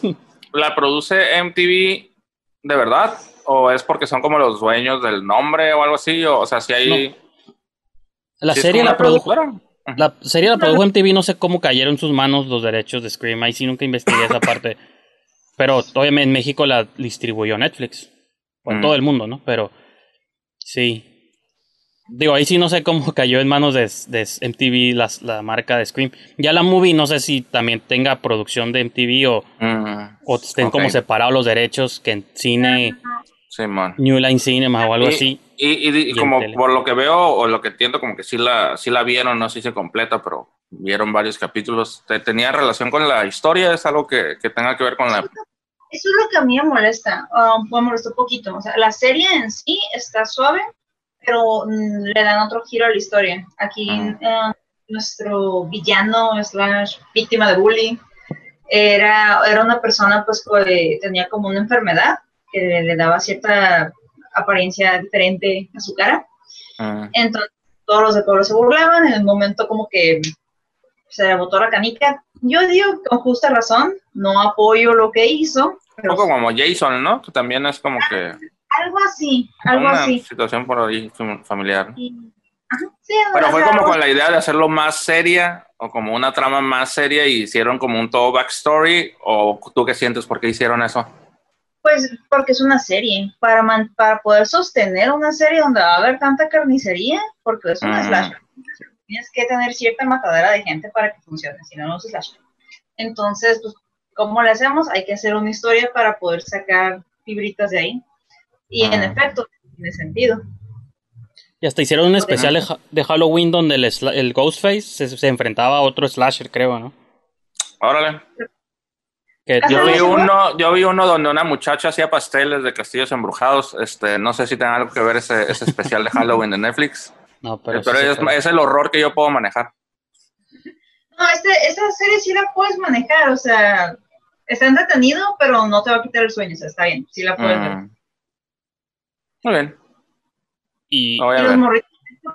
[SPEAKER 5] ¿la produce MTV de verdad? ¿O es porque son como los dueños del nombre o algo así? O, o sea, si hay...
[SPEAKER 6] la serie la produjo,
[SPEAKER 5] productora.
[SPEAKER 6] La serie la produjo MTV, no sé cómo cayeron en sus manos los derechos de Scream, ahí sí nunca investigué esa parte. Pero obviamente en México la distribuyó Netflix, o en
[SPEAKER 5] Mm.
[SPEAKER 6] todo el mundo, ¿no? Pero sí. Digo, ahí sí no sé cómo cayó en manos de, de MTV las- la marca de Scream. Ya la movie no sé si también tenga producción de MTV o,
[SPEAKER 5] Mm,
[SPEAKER 6] o estén como separados los derechos que en cine, New Line Cinema o algo
[SPEAKER 5] Y-
[SPEAKER 6] así.
[SPEAKER 5] Y, y- y
[SPEAKER 6] en
[SPEAKER 5] como por lo que veo o lo que entiendo, como que sí la, sí la vieron, no sé si se completa, pero vieron varios capítulos. ¿Te- ¿Tenía relación con la historia? ¿Es algo que, que tenga que ver con la...
[SPEAKER 4] Eso es lo que a mí me molesta, ah, me molestó un poquito. O sea, la serie en sí está suave, pero mm, le dan otro giro a la historia. Aquí eh, nuestro villano slash víctima de bullying era, era una persona pues que tenía como una enfermedad que le, daba cierta apariencia diferente a su cara.
[SPEAKER 5] Mm,
[SPEAKER 4] Entonces todos los de pueblo se burlaban, en el momento como que se le botó la canica. Yo digo con justa razón, no apoyo lo que hizo,
[SPEAKER 5] un poco como Jason, ¿no? Que también es como que
[SPEAKER 4] algo así, algo
[SPEAKER 5] una
[SPEAKER 4] así.
[SPEAKER 5] situación por ahí fam- familiar.
[SPEAKER 4] Y- ajá, sí,
[SPEAKER 5] Pero fue como con la idea de hacerlo más seria o como una trama más seria y hicieron como un todo backstory o tú qué sientes por qué hicieron eso?
[SPEAKER 4] Pues porque es una serie, para, man- para poder sostener una serie donde va a haber tanta carnicería, porque es una
[SPEAKER 5] Mm.
[SPEAKER 4] slasher. Tienes que tener cierta matadera de gente para que funcione, si no, no es slasher. Entonces, pues, ¿cómo le hacemos? Hay que hacer una historia para poder sacar fibritas de ahí. Y en
[SPEAKER 5] Ah.
[SPEAKER 4] efecto, tiene sentido.
[SPEAKER 6] Y hasta hicieron un especial de, Ha- de Halloween donde el, sla- el Ghostface se, se enfrentaba a otro slasher, creo, ¿no?
[SPEAKER 5] Órale.
[SPEAKER 6] Que.
[SPEAKER 5] Yo vi uno, yo vi uno donde una muchacha hacía pasteles de castillos embrujados. Este, no sé si tenga algo que ver ese, ese especial de Halloween de Netflix.
[SPEAKER 6] no,
[SPEAKER 5] Pero,
[SPEAKER 6] pero, sí
[SPEAKER 5] es, es el horror que yo puedo manejar.
[SPEAKER 4] No, este, esta serie sí la puedes manejar, o sea, está entretenido, pero no te va a quitar el sueño, o sea, está bien, sí la puedes ver.
[SPEAKER 5] Mm. Muy bien.
[SPEAKER 6] y
[SPEAKER 4] los morritos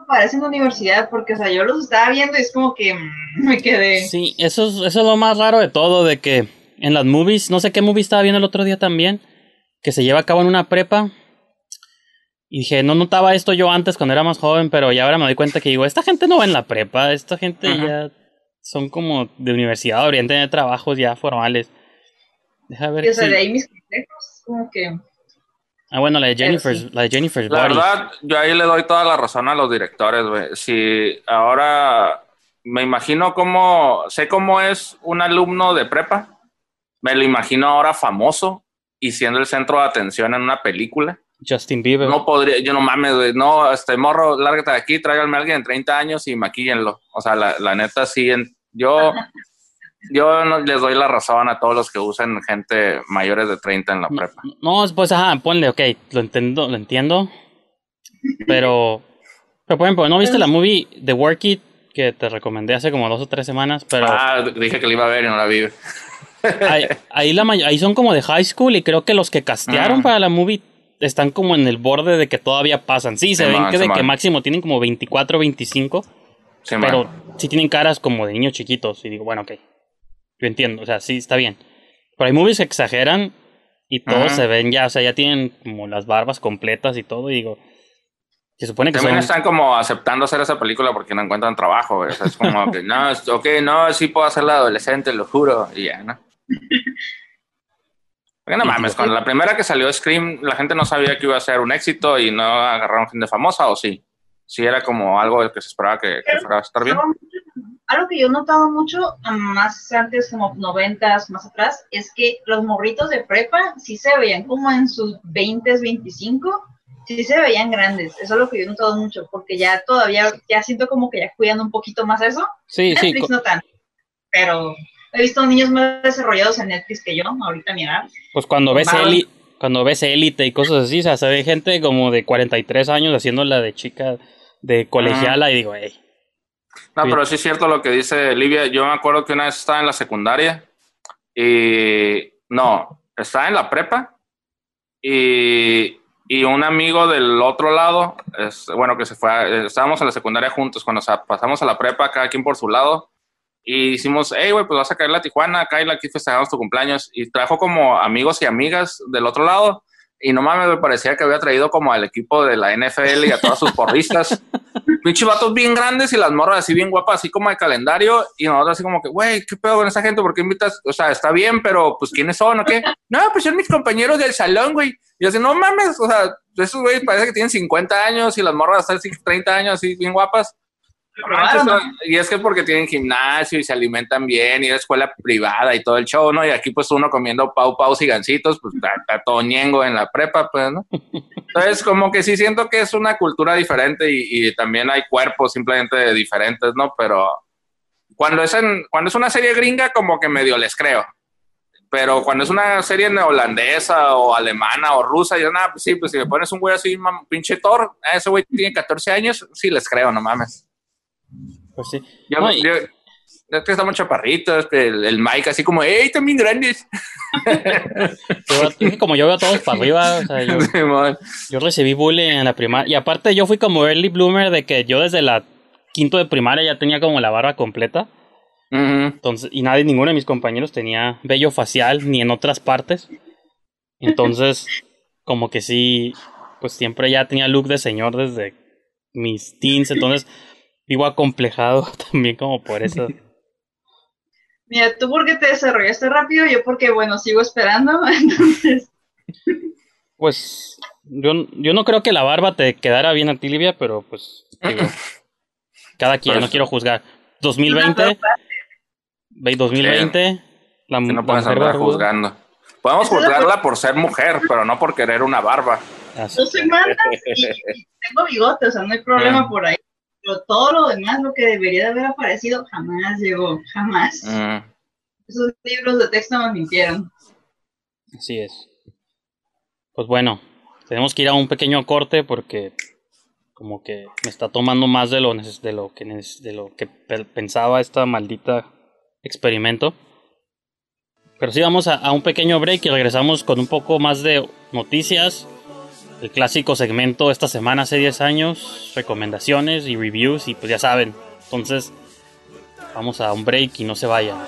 [SPEAKER 4] parecen de universidad, porque, o sea, yo los estaba viendo y es como que mm, me quedé.
[SPEAKER 6] Sí, eso es, eso es lo más raro de todo, de que en las movies, no sé qué movie estaba viendo el otro día también, que se lleva a cabo en una prepa. Y dije, no notaba esto yo antes cuando era más joven, pero ya ahora me doy cuenta que digo, esta gente no va en la prepa, esta gente
[SPEAKER 5] Ajá.
[SPEAKER 6] ya son como de universidad, oriente de trabajos ya formales. Deja
[SPEAKER 4] Y,
[SPEAKER 6] ver
[SPEAKER 4] o sea,
[SPEAKER 6] si-
[SPEAKER 4] de ahí mis consejos, como que.
[SPEAKER 6] Ah, bueno, la de Jennifer's,
[SPEAKER 4] sí.
[SPEAKER 6] la de Jennifer's
[SPEAKER 5] La
[SPEAKER 6] Body.
[SPEAKER 5] verdad, yo ahí le doy toda la razón a los directores, güey. Si ahora me imagino cómo, sé cómo es un alumno de prepa, me lo imagino ahora famoso y siendo el centro de atención en una película.
[SPEAKER 6] Justin Bieber.
[SPEAKER 5] No podría, yo no mames, güey, no, este morro, lárgate de aquí, tráiganme a alguien de 30 años y maquíllenlo. O sea, la, la neta, sí, en- yo, yo no les doy la razón a todos los que usen gente mayores de 30 en la prepa.
[SPEAKER 6] No, pues ajá, ponle, ok, lo entiendo, lo entiendo. Pero, pero por ejemplo, ¿no viste la movie The Work It que te recomendé hace como dos o tres semanas? Pero
[SPEAKER 5] Ah, dije que la iba a ver y no la vi.
[SPEAKER 6] Ahí, ahí la may- ahí son como de high school y creo que los que castearon
[SPEAKER 5] Mm.
[SPEAKER 6] para la movie están como en el borde de que todavía pasan. Sí, se ven que de que máximo tienen como 24 25,
[SPEAKER 5] Sí,
[SPEAKER 6] pero
[SPEAKER 5] man.
[SPEAKER 6] sí tienen caras como de niños chiquitos. Y digo, bueno, ok, yo entiendo, o sea, sí, está bien. Pero hay movies que exageran y todos
[SPEAKER 5] Ajá.
[SPEAKER 6] se ven ya, o sea, ya tienen como las barbas completas y todo. Y digo, se supone que
[SPEAKER 5] También
[SPEAKER 6] son...
[SPEAKER 5] están como aceptando hacer esa película porque no encuentran trabajo. O sea, es como que, no, ok, no, sí puedo hacer la adolescente, lo juro. Y ya, ¿no? Porque no mames, con la primera que salió Scream, la gente no sabía que iba a ser un éxito y no agarraron gente famosa, ¿o sí? Sí era como algo que se esperaba que, que fuera a estar bien.
[SPEAKER 4] Algo, que yo he notado mucho, ah, más antes, como noventas, más atrás, es que los morritos de prepa sí se veían como en sus 20, 25, sí se veían grandes. Eso es lo que yo he notado mucho, porque ya todavía, ya siento como que ya cuidan un poquito más eso.
[SPEAKER 6] Sí, sí,
[SPEAKER 4] Netflix
[SPEAKER 6] co-
[SPEAKER 4] no tanto, pero he visto niños más desarrollados en Netflix que yo, ahorita a mi edad.
[SPEAKER 6] pues cuando ves. Eli, cuando ves Élite y cosas así, o sea, se ve gente como de 43 años haciendo la de chica de colegiala y digo, hey,
[SPEAKER 5] No, pero sí es cierto lo que dice Livia. Yo me acuerdo que una vez estaba en la secundaria y no, estaba en la prepa y, y un amigo del otro lado, es, bueno, que se fue, a- estábamos en la secundaria juntos, cuando sa- pasamos a la prepa, cada quien por su lado, y hicimos, hey, güey, pues vas a caer a Tijuana, Kaila, aquí festejamos tu cumpleaños, y trajo como amigos y amigas del otro lado, y no mames, me parecía que había traído como al equipo de la NFL y a todas sus porristas. Pinche vatos bien grandes y las morras así bien guapas, así como de calendario. Y nosotros así como que, güey, ¿qué pedo con esa gente? ¿Por qué invitas? O sea, está bien, pero pues ¿quiénes son o qué? No, pues son mis compañeros del salón, güey. Y así, no mames, o sea, esos güeyes parece que tienen 50 años y las morras están así 30 años, así bien guapas. Y es que porque tienen gimnasio y se alimentan bien y es escuela privada y todo el show, ¿no? Y aquí pues uno comiendo pau pau y gancitos, pues está, todo ñengo en la prepa, pues, ¿no? Entonces como que sí siento que es una cultura diferente y, y también hay cuerpos simplemente diferentes, ¿no? Pero cuando es, en, cuando es una serie gringa como que medio les creo. Pero cuando es una serie neolandesa o alemana o rusa, yo, nada, pues sí, pues si me pones un güey así, mam- pinche Thor, ah, ese güey tiene 14 años, sí les creo, no mames.
[SPEAKER 6] Pues sí.
[SPEAKER 5] Yo,
[SPEAKER 6] No,
[SPEAKER 5] yo- es que estamos chaparritos, que el, el Mike así como, ¡ey, también grandes!
[SPEAKER 6] Yo- como yo veo a todos para arriba, o sea, yo,
[SPEAKER 5] Simón.
[SPEAKER 6] yo recibí bullying en la primaria. Y aparte yo fui como early bloomer de que yo desde la quinto de primaria ya tenía como la barba completa.
[SPEAKER 5] Ujú.
[SPEAKER 6] Entonces, y nadie, ninguno de mis compañeros tenía vello facial ni en otras partes. Entonces, como que sí, pues siempre ya tenía look de señor desde mis teens. Entonces, vivo acomplejado también como por eso.
[SPEAKER 4] Mira, tú porque te desarrollaste rápido, yo porque, bueno, sigo esperando, entonces,
[SPEAKER 6] Pues, yo, yo no creo que la barba te quedara bien a ti, Livia, pero pues, digo, cada quien,
[SPEAKER 5] Pues-
[SPEAKER 6] no quiero juzgar. 2020, ve- 2020, la,
[SPEAKER 5] Que no
[SPEAKER 6] la
[SPEAKER 5] puedes
[SPEAKER 6] mujer
[SPEAKER 5] andar juzgando. Podemos juzgarla por ser mujer, pero no por querer una barba.
[SPEAKER 4] Yo soy manda y, tengo bigote, o sea, no hay problema por ahí. Pero todo lo demás, lo que debería de haber aparecido, jamás llegó, jamás.
[SPEAKER 5] Mm.
[SPEAKER 4] Esos libros de texto me mintieron.
[SPEAKER 6] Así es. Pues bueno, tenemos que ir a un pequeño corte porque como que me está tomando más de lo de lo que de lo que pe- pensaba esta maldita experimento. Pero sí vamos a, a un pequeño break y regresamos con un poco más de noticias. El clásico segmento esta semana hace 10 años, recomendaciones y reviews y pues ya saben. Entonces, vamos a un break y no se vayan.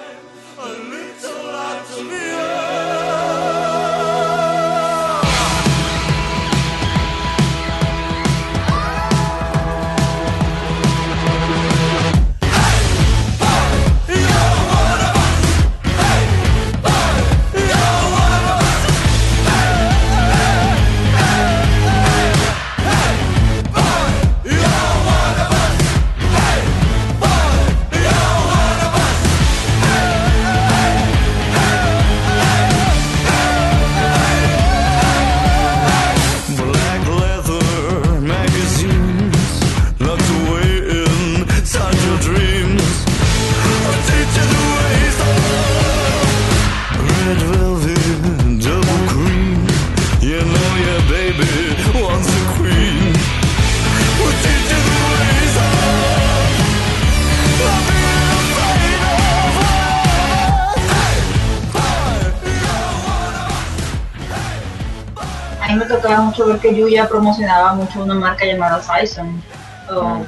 [SPEAKER 4] Tocaba mucho ver que Yuya promocionaba mucho una marca llamada Sison, o, o,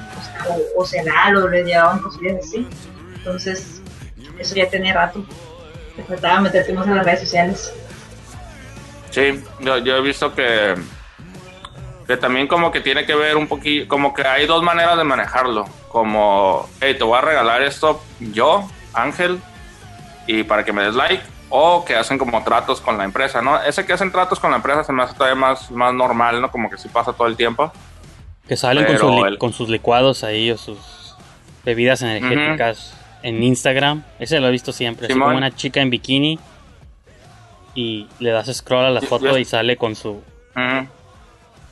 [SPEAKER 4] o Sedal, o le llevaban cosillas así. Entonces, eso ya tenía rato. Te faltaba meterte más en las redes sociales.
[SPEAKER 5] Sí, yo, yo he visto que, que también como que tiene que ver un poquito, como que hay dos maneras de manejarlo. Como, hey, te voy a regalar esto yo, Ángel, y para que me des like, o que hacen como tratos con la empresa, ¿no? Ese que hacen tratos con la empresa se me hace todavía más, más normal, ¿no? Como que sí pasa todo el tiempo.
[SPEAKER 6] Que salen con, sus
[SPEAKER 5] el-
[SPEAKER 6] con sus licuados ahí o sus bebidas energéticas en Instagram. Ese lo he visto siempre. Así
[SPEAKER 5] Simón.
[SPEAKER 6] como una chica en bikini y le das scroll a la foto
[SPEAKER 5] yo-
[SPEAKER 6] y sale con su.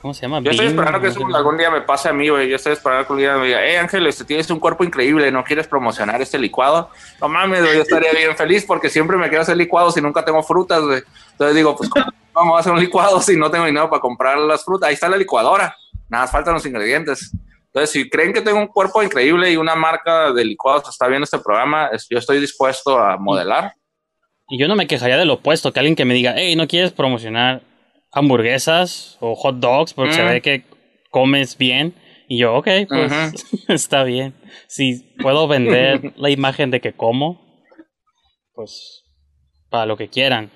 [SPEAKER 6] ¿Cómo se llama?
[SPEAKER 5] Yo estoy esperando que eso algún día me pase a mí, güey. Yo estoy esperando que un día me diga, hey Ángel, este, tienes un cuerpo increíble, ¿no quieres promocionar este licuado? No mames, güey, yo estaría bien feliz porque siempre me quiero hacer licuados y nunca tengo frutas, güey. Entonces digo, pues, ¿cómo vamos a hacer un licuado si no tengo dinero para comprar las frutas? Ahí está la licuadora, nada más faltan los ingredientes. Entonces, si creen que tengo un cuerpo increíble y una marca de licuados está viendo este programa, yo estoy dispuesto a modelar.
[SPEAKER 6] Y yo no me quejaría del opuesto, que alguien que me diga, hey, ¿no quieres promocionar hamburguesas o hot dogs? Porque se
[SPEAKER 5] Mm.
[SPEAKER 6] ve que comes bien. Y yo, ok, pues está bien. Si puedo vender la imagen de que como, pues para lo que quieran.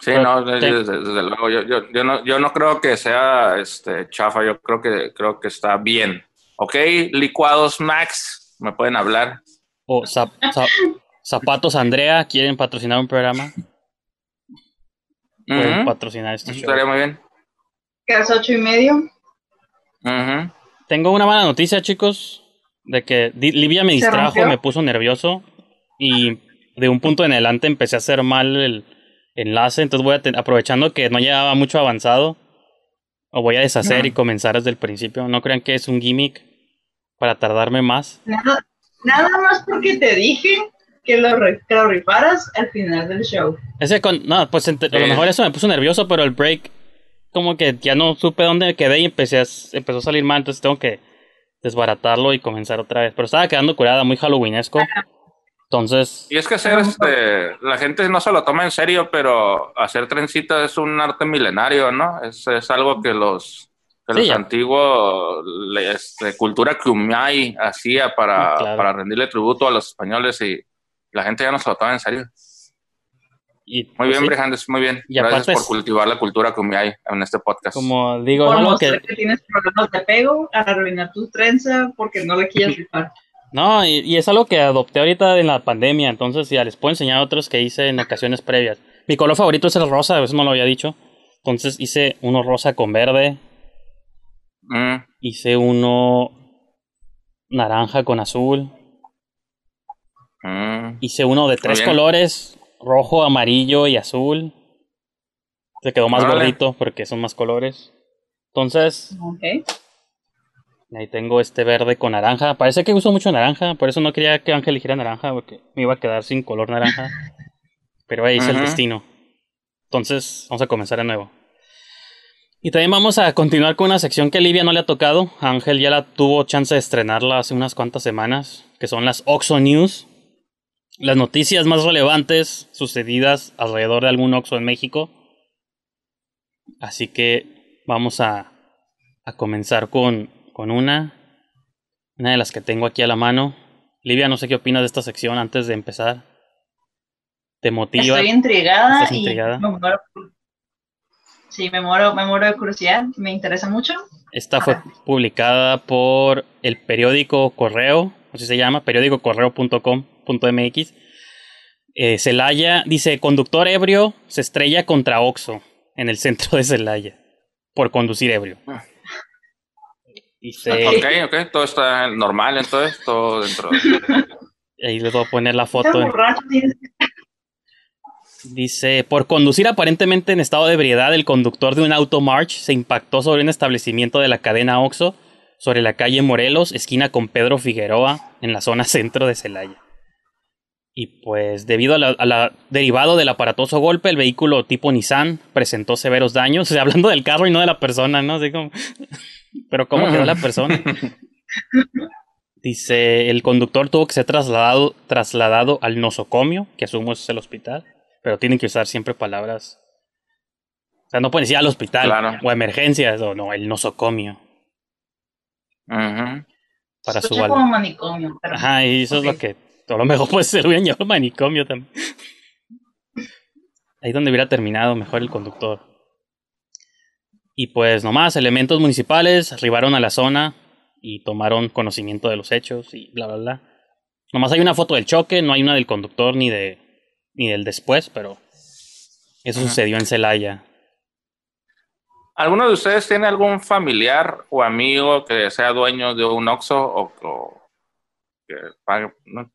[SPEAKER 5] Sí,
[SPEAKER 6] Pero
[SPEAKER 5] no,
[SPEAKER 6] te-
[SPEAKER 5] desde, desde luego, yo, yo, yo no, yo no creo que sea este, chafa, yo creo que, creo que está bien. Ok, licuados Max, me pueden hablar.
[SPEAKER 6] O zap- zap- Zapatos Andrea, ¿quieren patrocinar un programa? Pueden
[SPEAKER 5] Ujú,
[SPEAKER 6] patrocinar este
[SPEAKER 5] estaría muy bien.
[SPEAKER 4] Casa ocho y medio.
[SPEAKER 6] Tengo una mala noticia, chicos, de que Livia me
[SPEAKER 4] ¿Se
[SPEAKER 6] distrajo, me puso nervioso y de un punto en adelante empecé a hacer mal el enlace, entonces voy a aprovechando que no llevaba mucho avanzado, o voy a deshacer y comenzar desde el principio. No crean que es un gimmick para tardarme más.
[SPEAKER 4] Nada, nada más porque te dije que lo, que lo rifaras al final del show.
[SPEAKER 6] Ese con, no, pues a lo mejor eso me puso nervioso, pero el break como que ya no supe dónde me quedé y empecé a, empezó a salir mal, entonces tengo que desbaratarlo y comenzar otra vez. Pero estaba quedando curada, muy halloweenesco. Entonces,
[SPEAKER 5] Y es que hacer este, la gente no se lo toma en serio, pero hacer trencitas es un arte milenario, ¿no? Es, es algo que los, que
[SPEAKER 6] Sí,
[SPEAKER 5] los
[SPEAKER 6] ya.
[SPEAKER 5] antiguos, este, cultura Kumai hacía para,
[SPEAKER 6] claro.
[SPEAKER 5] para rendirle tributo a los españoles y la gente ya no se lo toma en serio.
[SPEAKER 6] y,
[SPEAKER 5] Muy
[SPEAKER 6] pues,
[SPEAKER 5] bien,
[SPEAKER 6] sí,
[SPEAKER 5] Brijandes, muy bien.
[SPEAKER 6] Y
[SPEAKER 5] Gracias
[SPEAKER 6] aparte
[SPEAKER 5] por
[SPEAKER 6] es-
[SPEAKER 5] cultivar la cultura Kumai en este podcast.
[SPEAKER 6] como digo,
[SPEAKER 4] Por
[SPEAKER 6] no, lo
[SPEAKER 4] mostrar
[SPEAKER 6] que,
[SPEAKER 4] que tienes problemas de pego, a arruinar tu trenza porque no le quieres rifar.
[SPEAKER 6] no y, y es algo que adopté ahorita en la pandemia, entonces ya les puedo enseñar otros que hice en ocasiones previas. Mi color favorito es el rosa, eso no lo había dicho. Entonces hice uno rosa con verde,
[SPEAKER 5] Mm,
[SPEAKER 6] hice uno naranja con azul,
[SPEAKER 5] mm.
[SPEAKER 6] Hice uno de tres colores, rojo, amarillo y azul. Se quedó más gordito porque son más colores. Entonces, ahí tengo este verde con naranja. Parece que uso mucho naranja, por eso no quería que Ángel eligiera naranja, porque me iba a quedar sin color naranja. Pero ahí es el destino. Entonces, vamos a comenzar de nuevo. Y también vamos a continuar con una sección que a Livia no le ha tocado. Ángel ya la tuvo chance de estrenarla hace unas cuantas semanas, que son las Oxo News. Las noticias más relevantes sucedidas alrededor de algún Oxxo en México. Así que vamos a, a comenzar con, con una. Una de las que tengo aquí a la mano. Livia, no sé qué opinas de esta sección antes de empezar. ¿Te motiva?
[SPEAKER 4] Estoy intrigada
[SPEAKER 6] ¿Estás
[SPEAKER 4] y
[SPEAKER 6] intrigada?
[SPEAKER 4] me muero. Sí, me muero, me muero de curiosidad. Me interesa mucho.
[SPEAKER 6] Esta fue publicada por el periódico Correo, así se llama, periódicocorreo.com.mx. Eh, Celaya dice, conductor ebrio se estrella contra Oxo en el centro de Celaya por conducir ebrio. Dice,
[SPEAKER 5] Ok, ok, todo está normal, entonces, todo dentro.
[SPEAKER 6] ahí les voy a poner la foto. Dice, por conducir aparentemente en estado de ebriedad, el conductor de un auto March se impactó sobre un establecimiento de la cadena Oxo sobre la calle Morelos, esquina con Pedro Figueroa, en la zona centro de Celaya. Y pues, debido a la, a la- derivado del aparatoso golpe, el vehículo tipo Nissan presentó severos daños. O sea, hablando del carro y no de la persona, ¿no? Así como... Pero ¿cómo quedó la persona? Dice, el conductor tuvo que ser trasladado, trasladado al nosocomio, que asumo es el hospital, pero tienen que usar siempre palabras sea, no pueden decir al hospital
[SPEAKER 5] Claro.
[SPEAKER 6] o emergencias o no, el nosocomio.
[SPEAKER 5] Ujú.
[SPEAKER 6] Para su
[SPEAKER 4] Escucha
[SPEAKER 6] al-
[SPEAKER 4] como manicomio. pero-
[SPEAKER 6] Ajá, y eso es lo que a lo mejor se lo hubieran llevado al manicomio también. Ahí donde hubiera terminado mejor el conductor. Y pues nomás, elementos municipales arribaron a la zona y tomaron conocimiento de los hechos y bla bla bla. Nomás hay una foto del choque, no hay una del conductor ni de ni del después, pero eso
[SPEAKER 5] Ajá.
[SPEAKER 6] sucedió en Celaya.
[SPEAKER 5] ¿Alguno de ustedes tiene algún familiar o amigo que sea dueño de un Oxxo o, o que pague? no?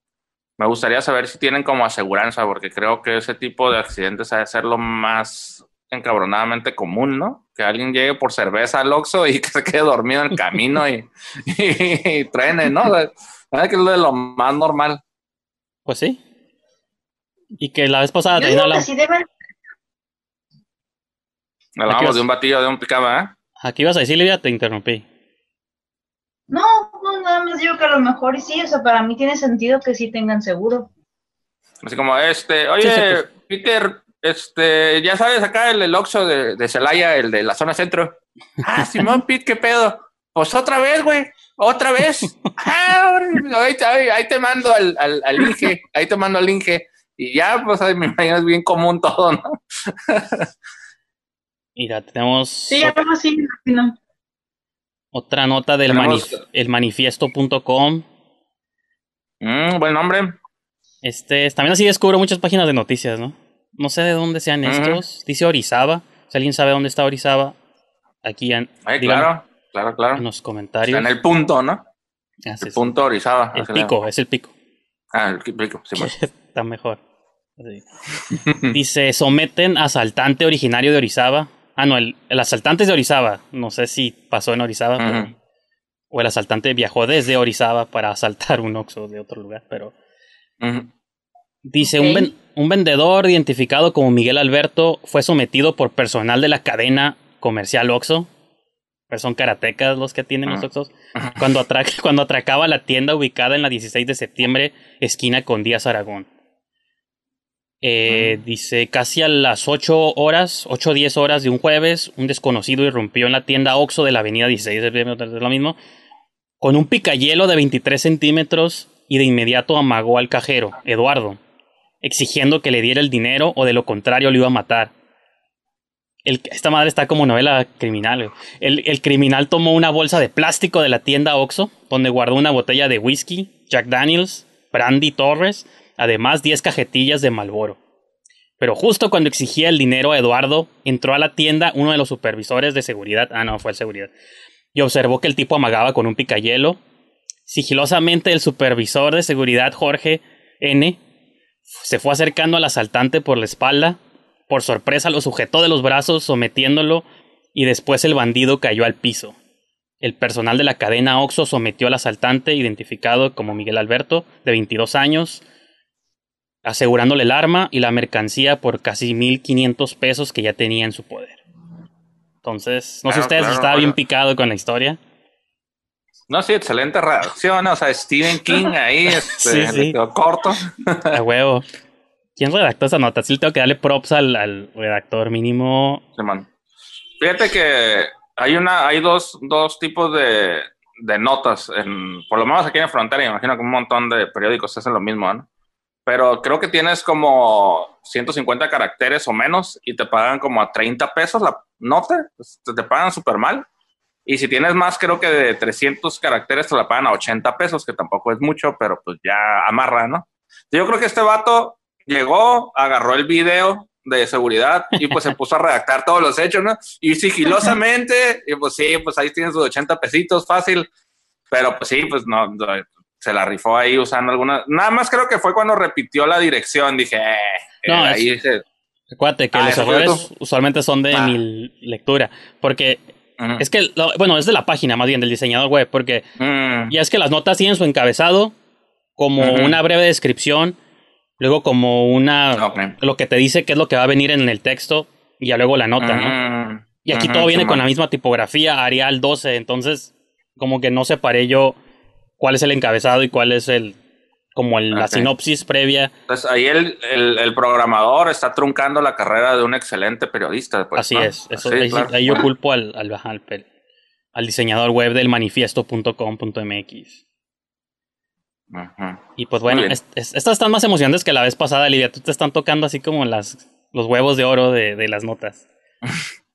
[SPEAKER 5] Me gustaría saber si tienen como aseguranza, porque creo que ese tipo de accidentes ha de ser lo más encabronadamente común, ¿no? Que alguien llegue por cerveza al Oxxo y que se quede dormido en el camino y, y, y trene, ¿no? O sea, ¿verdad que es de lo más normal.
[SPEAKER 6] Pues sí. Y que la vez pasada
[SPEAKER 4] Yo digo que
[SPEAKER 6] hablamos.
[SPEAKER 4] sí deben,
[SPEAKER 5] Hablamos
[SPEAKER 6] vas?
[SPEAKER 5] de un batillo de un picaba, ¿eh?
[SPEAKER 6] Aquí ibas a decir, Lidia, te interrumpí.
[SPEAKER 4] No, no, nada más digo que a lo mejor y sí, o sea, para mí tiene sentido que sí tengan seguro.
[SPEAKER 5] Así como, este, oye,
[SPEAKER 6] Sí, sí, pues.
[SPEAKER 5] Peter, este, ya sabes, acá el, el Oxxo de, de Celaya, el de la zona centro. Ah, Simón, Pete, ¿qué pedo? Pues otra vez, güey, otra vez. Ah, ahí, te- ahí- ahí te mando al, al, al Inge, ahí te mando al Inge. Y ya, pues, ahí me imagino es bien común todo, ¿no?
[SPEAKER 6] Mira, tenemos
[SPEAKER 4] Sí, algo así, me imagino.
[SPEAKER 6] Otra nota del manif- el manifiesto.com.
[SPEAKER 5] Mm, buen nombre.
[SPEAKER 6] Este, también así descubro muchas páginas de noticias, ¿no? No sé de dónde sean estos. Dice Orizaba. Si alguien sabe dónde está Orizaba, aquí en,
[SPEAKER 5] Ay,
[SPEAKER 6] díganme
[SPEAKER 5] claro, claro, claro.
[SPEAKER 6] en los
[SPEAKER 5] Está
[SPEAKER 6] comentarios.
[SPEAKER 5] en el punto, ¿no? El punto Orizaba.
[SPEAKER 6] El pico, es el pico.
[SPEAKER 5] Ah, el pico, sí, bueno.
[SPEAKER 6] Está mejor. Sí. Dice, someten asaltante originario de Orizaba. Ah, no, el, el asaltante es de Orizaba. No sé si pasó en Orizaba, pero- o el asaltante viajó desde Orizaba para asaltar un Oxxo de otro lugar, pero dice un, ven- un vendedor identificado como Miguel Alberto fue sometido por personal de la cadena comercial Oxxo. Pues son karatecas los que tienen los
[SPEAKER 5] Ujú.
[SPEAKER 6] Oxxos. Cuando, atra- cuando atracaba la tienda ubicada en la 16 de septiembre, esquina con Díaz Aragón. Eh, Dice, casi a las 8 horas, 8 o 10 horas de un jueves, un desconocido irrumpió en la tienda Oxxo de la avenida 16 de septiembre, lo mismo, con un picayelo de 23 centímetros y de inmediato amagó al cajero, Eduardo, exigiendo que le diera el dinero o de lo contrario lo iba a matar. El- esta madre está como novela criminal. El, el criminal tomó una bolsa de plástico de la tienda Oxxo, donde guardó una botella de whisky, Jack Daniels, Brandy Torres, además 10 cajetillas de Malboro. Pero justo cuando exigía el dinero a Eduardo, entró a la tienda uno de los supervisores de seguridad, ah no, fue el seguridad, y observó que el tipo amagaba con un picayelo. Sigilosamente el supervisor de seguridad, Jorge N., se fue acercando al asaltante por la espalda. Por sorpresa lo sujetó de los brazos, sometiéndolo, y después el bandido cayó al piso. El personal de la cadena Oxo sometió al asaltante, identificado como Miguel Alberto, de 22 años, asegurándole el arma y la mercancía por casi 1.500 pesos que ya tenía en su poder. Entonces, no sé
[SPEAKER 5] Claro,
[SPEAKER 6] ustedes
[SPEAKER 5] claro,
[SPEAKER 6] estaba bien picado con la historia.
[SPEAKER 5] No, sí, excelente redacción. O sea, Stephen King ahí, este,
[SPEAKER 6] Sí, sí.
[SPEAKER 5] quedó corto.
[SPEAKER 6] A huevo. ¿Quién redactó esa nota? Sí, tengo que darle props al, al redactor mínimo.
[SPEAKER 5] Simón. Fíjate que hay una, hay dos, dos tipos de, de notas, en, por lo menos aquí en la frontera, me imagino que un montón de periódicos hacen lo mismo, ¿no? Pero creo que tienes como 150 caracteres o menos y te pagan como a 30 pesos la nota, pues, te, pagan súper mal. Y si tienes más, creo que de 300 caracteres te la pagan a 80 pesos, que tampoco es mucho, pero pues ya amarra, ¿no? Yo creo que este vato llegó, agarró el video de seguridad y pues se puso a redactar todos los hechos, ¿no? Y sigilosamente, y pues sí, pues ahí tienes sus 80 pesitos fácil, pero pues sí, pues no, se la rifó ahí usando alguna, nada más creo que fue cuando repitió la dirección, dije, eh,
[SPEAKER 6] No,
[SPEAKER 5] eh,
[SPEAKER 6] es-
[SPEAKER 5] ahí se...
[SPEAKER 6] Acuérdate que
[SPEAKER 5] Ah,
[SPEAKER 6] los
[SPEAKER 5] ¿eso fue
[SPEAKER 6] errores usualmente son de
[SPEAKER 5] Ah.
[SPEAKER 6] mi lectura. Porque es que, lo- bueno, es de la página más bien, del diseñador web. Porque
[SPEAKER 5] Mm,
[SPEAKER 6] ya es que las notas tienen su encabezado como una breve descripción, luego como una. Lo que te dice qué es lo que va a venir en el texto, y ya luego la nota, ¿no?
[SPEAKER 5] Mm,
[SPEAKER 6] Y aquí todo viene con la misma tipografía, Arial 12, entonces como que no separé yo cuál es el encabezado y cuál es el, como el- la sinopsis previa.
[SPEAKER 5] Entonces ahí el, el, el programador está truncando la carrera de un excelente periodista. pues,
[SPEAKER 6] Así
[SPEAKER 5] ¿no?
[SPEAKER 6] es. Eso,
[SPEAKER 5] Sí,
[SPEAKER 6] ahí,
[SPEAKER 5] claro.
[SPEAKER 6] ahí yo culpo al, al, diseñador web del manifiesto.com.mx.
[SPEAKER 5] Ujú.
[SPEAKER 6] Y pues bueno,
[SPEAKER 5] bien.
[SPEAKER 6] es- es- estas están más emocionantes que la vez pasada, Lidia. Tú te están tocando así como las, los huevos de oro de, de las notas.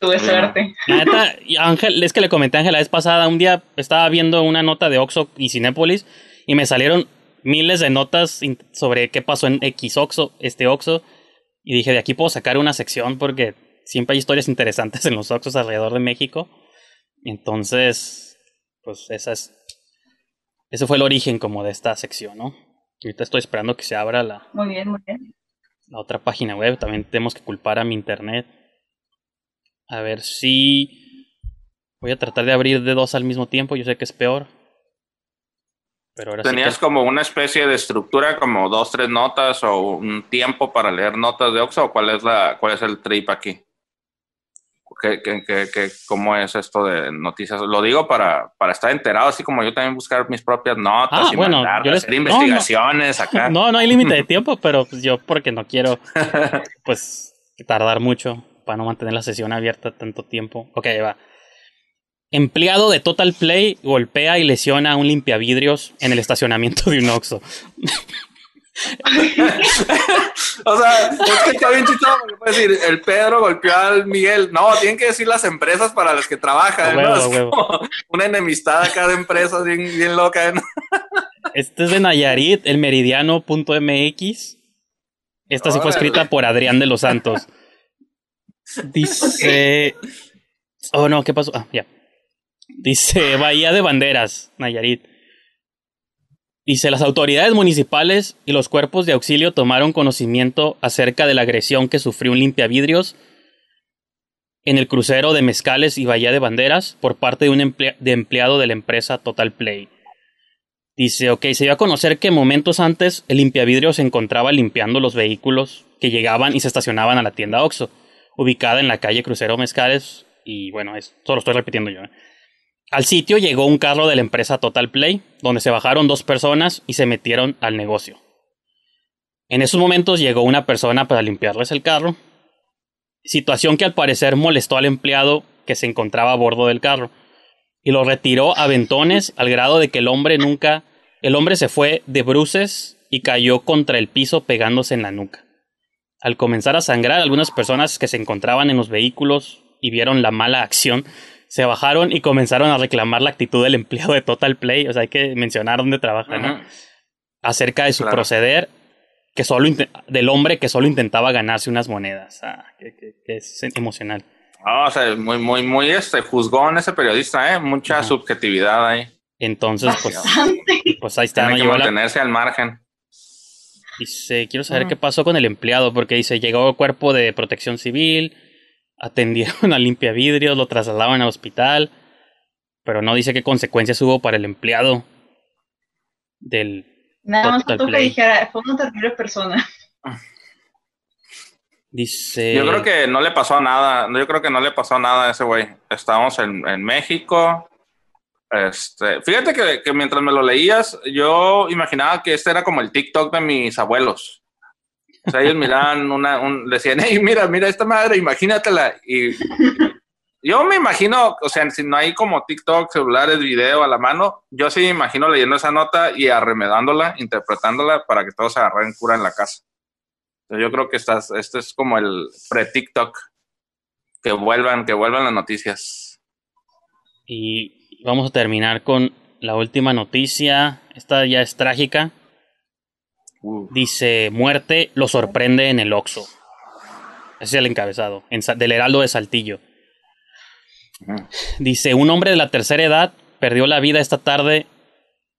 [SPEAKER 4] Tuve suerte.
[SPEAKER 6] La neta, Ángel, es que le comenté a Ángel la vez pasada, un día estaba viendo una nota de Oxxo y Cinépolis y me salieron miles de notas sobre qué pasó en X Oxxo, este Oxxo, y dije, de aquí puedo sacar una sección porque siempre hay historias interesantes en los Oxxos alrededor de México. Entonces, pues esa es, ese fue el origen como de esta sección, ¿no? Y ahorita estoy esperando que se abra la,
[SPEAKER 4] Muy bien, muy bien.
[SPEAKER 6] la otra página web. También tenemos que culpar a mi internet. A ver si. Voy a tratar de abrir de dos al mismo tiempo. Yo sé que es peor. Pero ahora
[SPEAKER 5] ¿Tenías
[SPEAKER 6] sí
[SPEAKER 5] como una especie de estructura, como dos, tres notas o un tiempo para leer notas de Oxxo? ¿O cuál es, la, cuál es el trip aquí? ¿Qué, qué, qué- cómo es esto de noticias? Lo digo para, para estar enterado, así como yo también buscar mis propias notas
[SPEAKER 6] Ah,
[SPEAKER 5] y
[SPEAKER 6] bueno,
[SPEAKER 5] mandar,
[SPEAKER 6] yo les-
[SPEAKER 5] hacer
[SPEAKER 6] no, no.
[SPEAKER 5] investigaciones
[SPEAKER 6] que.
[SPEAKER 5] acá.
[SPEAKER 6] No, no hay límite de tiempo, pero pues yo porque no quiero. Pues tardar mucho para no mantener la sesión abierta tanto tiempo. Ok, va. Empleado de Total Play golpea y lesiona a un limpiavidrios en el estacionamiento de un Oxxo.
[SPEAKER 5] O sea, es que está bien chistoso porque puede decir, el Pedro golpeó al Miguel. No, tienen que decir las empresas para las que trabajan.
[SPEAKER 6] A
[SPEAKER 5] ¿no?
[SPEAKER 6] huevo,
[SPEAKER 5] Es como una enemistad acá de empresas bien, bien loca. ¿no?
[SPEAKER 6] Este es de Nayarit, el meridiano.mx. Esta sí fue escrita por Adrián de los Santos. Dice. Oh, no, ¿qué pasó? Ah, ya. Dice Bahía de Banderas, Nayarit. Dice, las autoridades municipales y los cuerpos de auxilio tomaron conocimiento acerca de la agresión que sufrió un limpiavidrios en el crucero de Mezcales y Bahía de Banderas por parte de un emplea- de empleado de la empresa Total Play. Dice, ok, se dio a conocer que momentos antes el limpiavidrio se encontraba limpiando los vehículos que llegaban y se estacionaban a la tienda Oxxo, ubicada en la calle Crucero Mezcales, y bueno, esto lo estoy repitiendo yo. ¿eh? Al sitio llegó un carro de la empresa Total Play, donde se bajaron dos personas y se metieron al negocio. En esos momentos llegó una persona para limpiarles el carro, situación que al parecer molestó al empleado que se encontraba a bordo del carro y lo retiró a ventones al grado de que el hombre nunca, el hombre se fue de bruces y cayó contra el piso pegándose en la nuca. Al comenzar a sangrar, algunas personas que se encontraban en los vehículos y vieron la mala acción, se bajaron y comenzaron a reclamar la actitud del empleado de Total Play, o sea, hay que mencionar dónde trabaja, ¿no? Acerca de su
[SPEAKER 5] Claro.
[SPEAKER 6] proceder que solo del hombre que solo intentaba ganarse unas monedas. Ah, que, que- que es emocional.
[SPEAKER 5] Ah, o sea, muy, muy, muy este, juzgón ese periodista, ¿eh? Mucha subjetividad ahí.
[SPEAKER 6] Entonces, pues, pues ahí está.
[SPEAKER 5] Tiene
[SPEAKER 6] ¿no?
[SPEAKER 5] que
[SPEAKER 6] la-
[SPEAKER 5] mantenerse al margen.
[SPEAKER 6] Dice, quiero saber
[SPEAKER 4] Ah.
[SPEAKER 6] qué pasó con el empleado, porque dice, llegó el cuerpo de protección civil, atendieron a limpia vidrios, lo trasladaron al hospital, pero no dice qué consecuencias hubo para el empleado del...
[SPEAKER 4] Nada más faltó que dijera, fue una terrible persona.
[SPEAKER 6] Dice...
[SPEAKER 5] Yo creo que no le pasó nada. Yo creo que no le pasó nada a ese güey. Estábamos en, en México. Este, fíjate que, que mientras me lo leías, yo imaginaba que este era como el TikTok de mis abuelos. O sea, ellos miraban una, un, decían, hey, mira, mira esta madre, imagínatela. Y yo me imagino, o sea, si no hay como TikTok, celulares, video a la mano, yo sí me imagino leyendo esa nota y arremedándola, interpretándola para que todos se agarren cura en la casa. Entonces, yo creo que estás, este es como el pre-TikTok. Que vuelvan, que vuelvan las noticias.
[SPEAKER 6] Y vamos a terminar con la última noticia. Esta ya es trágica.
[SPEAKER 5] Uh,
[SPEAKER 6] Dice, muerte lo sorprende en el Oxxo. Ese es el encabezado, en del Heraldo de Saltillo. Dice, un hombre de la tercera edad perdió la vida esta tarde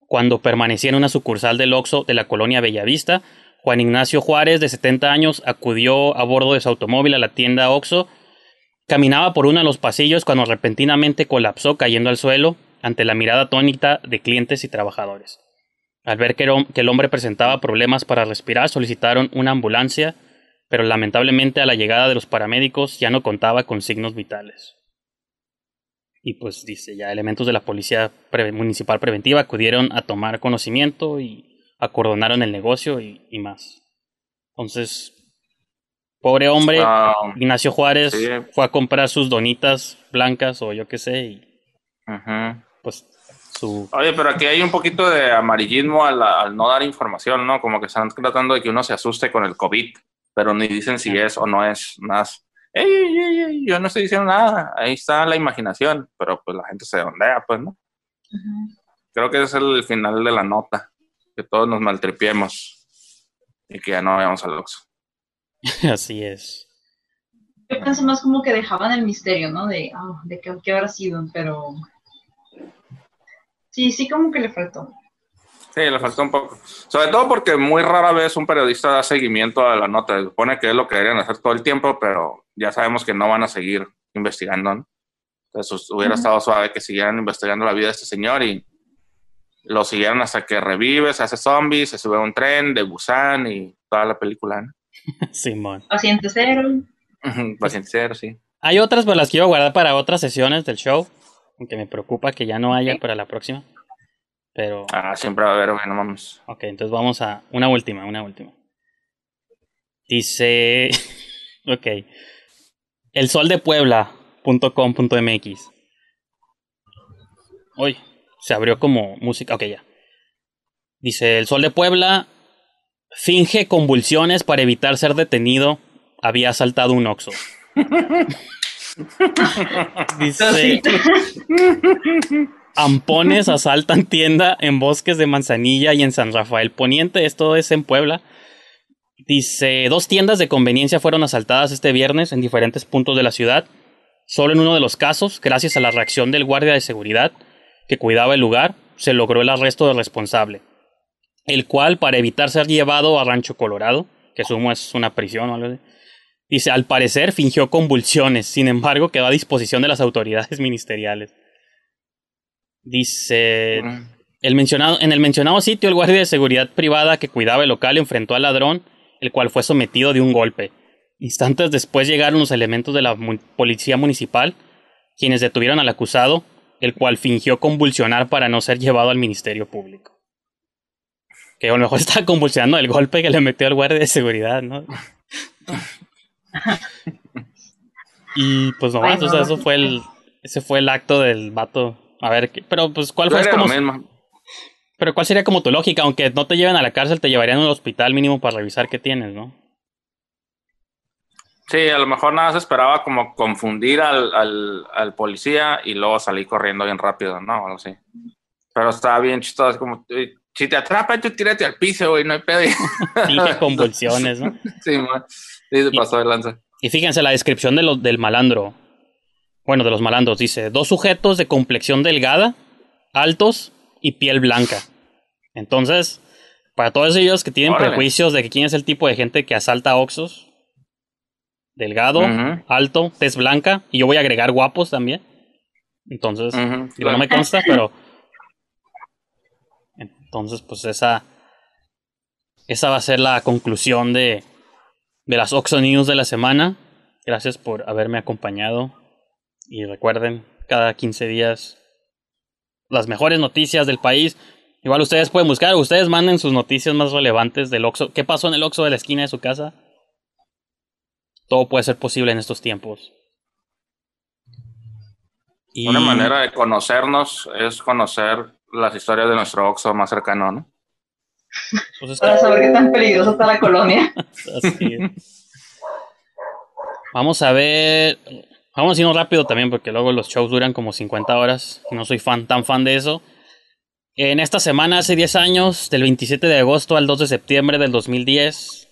[SPEAKER 6] cuando permanecía en una sucursal del Oxxo de la colonia Bellavista. Juan Ignacio Juárez, de 70 años, acudió a bordo de su automóvil a la tienda Oxxo. Caminaba por uno de los pasillos cuando repentinamente colapsó cayendo al suelo ante la mirada atónita de clientes y trabajadores. Al ver que, el- hombre presentaba problemas para respirar, solicitaron una ambulancia, pero lamentablemente a la llegada de los paramédicos ya no contaba con signos vitales. Y pues dice, ya elementos de la policía municipal preventiva acudieron a tomar conocimiento y acordonaron el negocio y, y más. Entonces, pobre hombre, Ignacio Juárez
[SPEAKER 5] sí.
[SPEAKER 6] fue a comprar sus donitas blancas o yo qué sé, y pues su...
[SPEAKER 5] Oye, pero aquí hay un poquito de amarillismo al, al no dar información, ¿no? Como que están tratando de que uno se asuste con el COVID, pero ni dicen si es o no es más. Ey, ey, ey, ey, yo no estoy diciendo nada, ahí está la imaginación, pero pues la gente se ondea, pues, ¿no? Creo que ese es el final de la nota, que todos nos maltripiemos y que ya no vayamos al Oxxo.
[SPEAKER 6] Así es.
[SPEAKER 4] Yo pensé más como que dejaban el misterio, ¿no? De, ah, de qué, qué habrá sido, pero... Sí, sí como que le faltó.
[SPEAKER 5] Sí, le faltó un poco. Sobre todo porque muy rara vez un periodista da seguimiento a la nota. Se supone que es lo que deberían hacer todo el tiempo, pero ya sabemos que no van a seguir investigando. ¿no? Entonces hubiera estado suave que siguieran investigando la vida de este señor y lo siguieran hasta que revive, se hace zombie, se sube a un tren de Busan y toda la película. ¿no?
[SPEAKER 6] Simón.
[SPEAKER 4] Paciente cero.
[SPEAKER 5] Paciente cero, sí.
[SPEAKER 6] Hay otras, pero las quiero guardar para otras sesiones del show. Aunque me preocupa que ya no haya para la próxima. Pero,
[SPEAKER 5] Ah, siempre va a haber, güey, no mames.
[SPEAKER 6] ok, entonces vamos a una última, una última. Dice, ok, el sol de Puebla.com.mx. Uy, se abrió como música, ok, ya. Dice, el sol de Puebla finge convulsiones para evitar ser detenido. Había asaltado un Oxxo. Dice, Ampones asaltan tienda en bosques de Manzanilla y en San Rafael Poniente. Esto es en Puebla. Dice, dos tiendas de conveniencia fueron asaltadas este viernes en diferentes puntos de la ciudad. Solo en uno de los casos, gracias a la reacción del guardia de seguridad que cuidaba el lugar, se logró el arresto del responsable, el cual, para evitar ser llevado a Rancho Colorado, que sumo es una prisión o algo así, dice, al parecer fingió convulsiones, sin embargo, quedó a disposición de las autoridades ministeriales. Dice, el mencionado, en el mencionado sitio, el guardia de seguridad privada que cuidaba el local enfrentó al ladrón, el cual fue sometido de un golpe. Instantes después llegaron los elementos de la policía municipal, quienes detuvieron al acusado, el cual fingió convulsionar para no ser llevado al Ministerio Público. Que a lo mejor estaba convulsionando el golpe que le metió al guardia de seguridad, ¿no? y pues no,
[SPEAKER 4] Ay,
[SPEAKER 6] o sea,
[SPEAKER 4] no.
[SPEAKER 6] eso fue el, ese fue el acto del vato. A ver, ¿qué- pero pues cuál fue como, pero cuál sería como tu lógica, aunque no te lleven a la cárcel, te llevarían al hospital mínimo para revisar qué tienes, ¿no?
[SPEAKER 5] Sí, a lo mejor nada se esperaba como confundir al, al, al policía y luego salir corriendo bien rápido, ¿no? Algo así. Pero estaba bien chistoso, como, si te atrapa, tú tírate al piso, güey, no hay pedo.
[SPEAKER 6] Finge convulsiones, ¿no?
[SPEAKER 5] sí, man. Sí, se pasó de lanza.
[SPEAKER 6] Y fíjense la descripción de los, del malandro. Bueno, de los malandros. Dice, dos sujetos de complexión delgada, altos y piel blanca. Entonces, para todos ellos que tienen
[SPEAKER 5] Órale.
[SPEAKER 6] prejuicios de que quién es el tipo de gente que asalta Oxos, delgado, alto, tez blanca, y yo voy a agregar guapos también. Entonces, digo, no me consta, pero... Entonces, pues esa... Esa va a ser la conclusión de, de las Oxo News de la semana. Gracias por haberme acompañado. Y recuerden, cada 15 días las mejores noticias del país. Igual ustedes pueden buscar, ustedes manden sus noticias más relevantes del Oxxo. ¿Qué pasó en el Oxxo de la esquina de su casa? Todo puede ser posible en estos tiempos. Y
[SPEAKER 5] Una manera de conocernos es conocer las historias de nuestro Oxxo más cercano, ¿no?
[SPEAKER 6] pues es que-
[SPEAKER 4] Para saber qué tan peligrosa está la colonia.
[SPEAKER 6] Así es. Vamos a ver. Vamos a irnos rápido también porque luego los shows duran como 50 horas y no soy fan tan fan de eso. En esta semana, hace 10 años, del 27 de agosto al 2 de septiembre del 2010,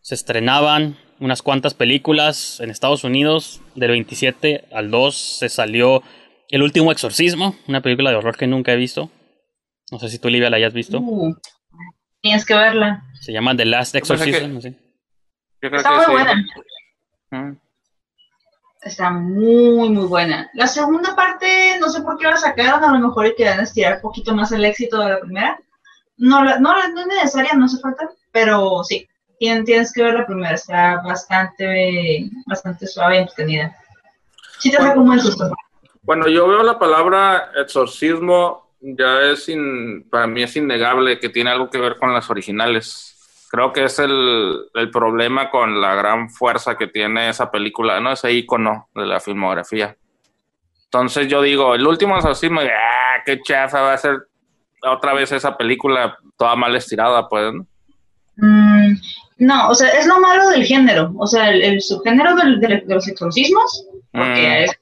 [SPEAKER 6] se estrenaban unas cuantas películas en Estados Unidos. Del 27 al 2 se salió El último exorcismo, una película de horror que nunca he visto. No sé si tú, Livia, la hayas visto.
[SPEAKER 4] Uh, tienes que verla.
[SPEAKER 6] Se llama The Last
[SPEAKER 5] que-
[SPEAKER 6] Exorcism. no sé.
[SPEAKER 5] Yo creo
[SPEAKER 4] Está
[SPEAKER 5] que
[SPEAKER 4] muy
[SPEAKER 5] sí.
[SPEAKER 4] buena.
[SPEAKER 5] Mm.
[SPEAKER 4] Está muy, muy buena. La segunda parte, no sé por qué la sacaron, a lo mejor y querían estirar un poquito más el éxito de la primera. No, la- no, la- no es necesaria, no hace falta, pero sí, tien- tienes que ver la primera, está bastante, bastante suave y entretenida. Sí te saca un buen susto.
[SPEAKER 5] Cuando yo veo la palabra exorcismo, ya es, in- para mí es innegable que tiene algo que ver con las originales. Creo que es el, el problema con la gran fuerza que tiene esa película, ¿no? Ese icono de la filmografía. Entonces yo digo, el último exorcismo, ah, qué chafa va a ser otra vez esa película toda mal estirada, pues, ¿no?
[SPEAKER 4] Mm, no, o sea, es lo malo del género. O sea, el, el subgénero del- del- de los exorcismos, porque
[SPEAKER 5] Mm.
[SPEAKER 4] es-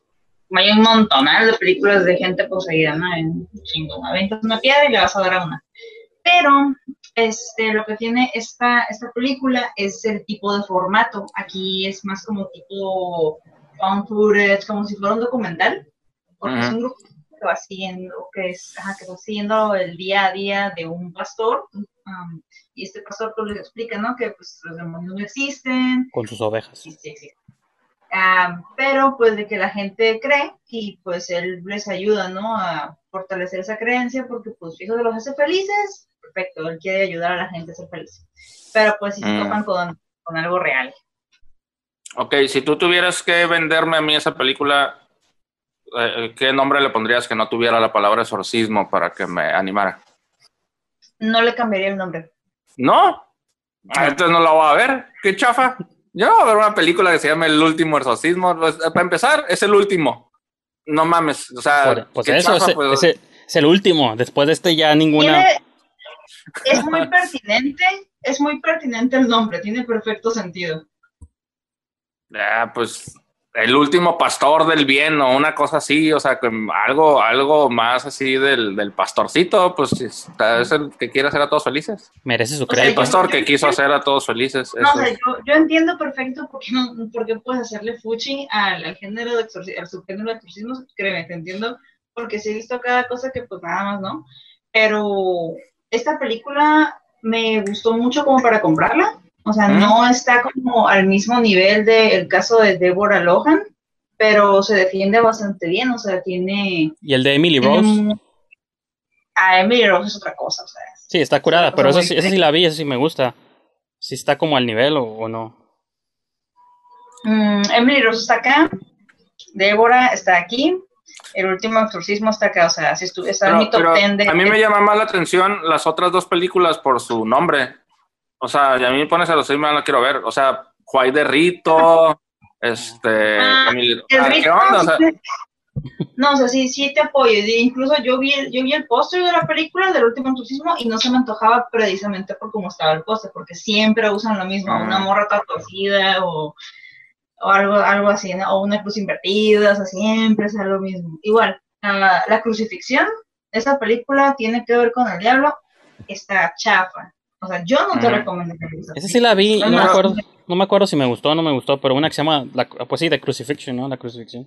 [SPEAKER 4] hay un montonal de películas de gente poseída, ¿no? En chingo, aventas una piedra y le vas a dar a una. Pero este, lo que tiene esta, esta película es el tipo de formato. Aquí es más como tipo found footage, como si fuera un documental, porque es
[SPEAKER 5] Ujú.
[SPEAKER 4] un grupo que va siguiendo, que es, ajá, que va siguiendo el día a día de un pastor, um, y este pastor pues les explica, ¿no? Que pues los demonios no existen,
[SPEAKER 6] Con sus ovejas.
[SPEAKER 4] sí, sí existen. Ah, pero pues de que la gente cree y pues él les ayuda, ¿no? A fortalecer esa creencia porque pues eso de los hace felices, perfecto, él quiere ayudar a la gente a ser feliz. Pero pues si se
[SPEAKER 5] Mm.
[SPEAKER 4] topan con, con algo real.
[SPEAKER 5] Ok, si tú tuvieras que venderme a mí esa película, eh, ¿qué nombre le pondrías que no tuviera la palabra exorcismo para que me animara?
[SPEAKER 4] No le cambiaría el nombre.
[SPEAKER 5] ¿No? Ah, Entonces no la voy a ver. ¿Qué chafa? Yo no voy a ver una película que se llama El último exorcismo. Pues, eh, para empezar, es el último. No mames. O sea,
[SPEAKER 6] Por- pues
[SPEAKER 5] qué
[SPEAKER 6] eso,
[SPEAKER 5] chafa,
[SPEAKER 6] ese-
[SPEAKER 5] pues.
[SPEAKER 6] ese es el último. Después de este ya ninguna.
[SPEAKER 4] Tiene- es muy pertinente, es muy pertinente el nombre, tiene perfecto sentido.
[SPEAKER 5] Ah, pues el último pastor del bien o una cosa así, o sea, que algo, algo más así del, del pastorcito, pues es el que quiere hacer a todos felices.
[SPEAKER 6] Merece su
[SPEAKER 4] O sea,
[SPEAKER 5] El
[SPEAKER 6] crédito.
[SPEAKER 5] pastor que quiso hacer a todos felices.
[SPEAKER 4] No, o sea, yo, yo entiendo perfecto por qué, no, por qué puedes hacerle fuchi al, al género de exorcismo, al subgénero de exorcismos, créeme, te entiendo, porque sí he visto cada cosa que pues nada más, ¿no? Pero esta película me gustó mucho como para comprarla, o sea,
[SPEAKER 5] Ujú.
[SPEAKER 4] no está como al mismo nivel del caso de Deborah Lohan, pero se defiende bastante bien, o sea, tiene...
[SPEAKER 6] Y el de Emily Rose.
[SPEAKER 4] un- A Emily Rose es otra cosa, o sea,
[SPEAKER 6] Sí, está curada, pero sí, esa sí la vi, eso sí me gusta. Si está como al nivel o, o no.
[SPEAKER 4] Mm, Emily Rose está acá, Débora está aquí, el último exorcismo está acá, o sea, si está en mi top
[SPEAKER 5] pero
[SPEAKER 4] 10 de...
[SPEAKER 5] a mí me llama más la atención las otras dos películas por su nombre. O sea, y a mí me pones a los seis, me la quiero ver. O sea, Juay de Rito, este...
[SPEAKER 4] Ah,
[SPEAKER 5] ah, ¿Qué onda? O sea,
[SPEAKER 4] sí, No, o sea, sí, sí te apoyo. Incluso yo vi, el- yo vi el póster de la película del último exorcismo y no se me antojaba precisamente por cómo estaba el póster, porque siempre usan lo mismo,
[SPEAKER 5] Ah.
[SPEAKER 4] una morra toda torcida o, o algo, algo así, ¿no? O una cruz invertida, o sea, siempre es lo mismo. Igual, ah, la crucifixión, esa película tiene que ver con el diablo, está chafa. O sea, yo no te recomiendo que veas esa
[SPEAKER 6] sí la vi, y no me acuerdo, no me acuerdo si me gustó o no me gustó, pero una que se llama, la, pues sí, The Crucifixion, ¿no? La crucifixión.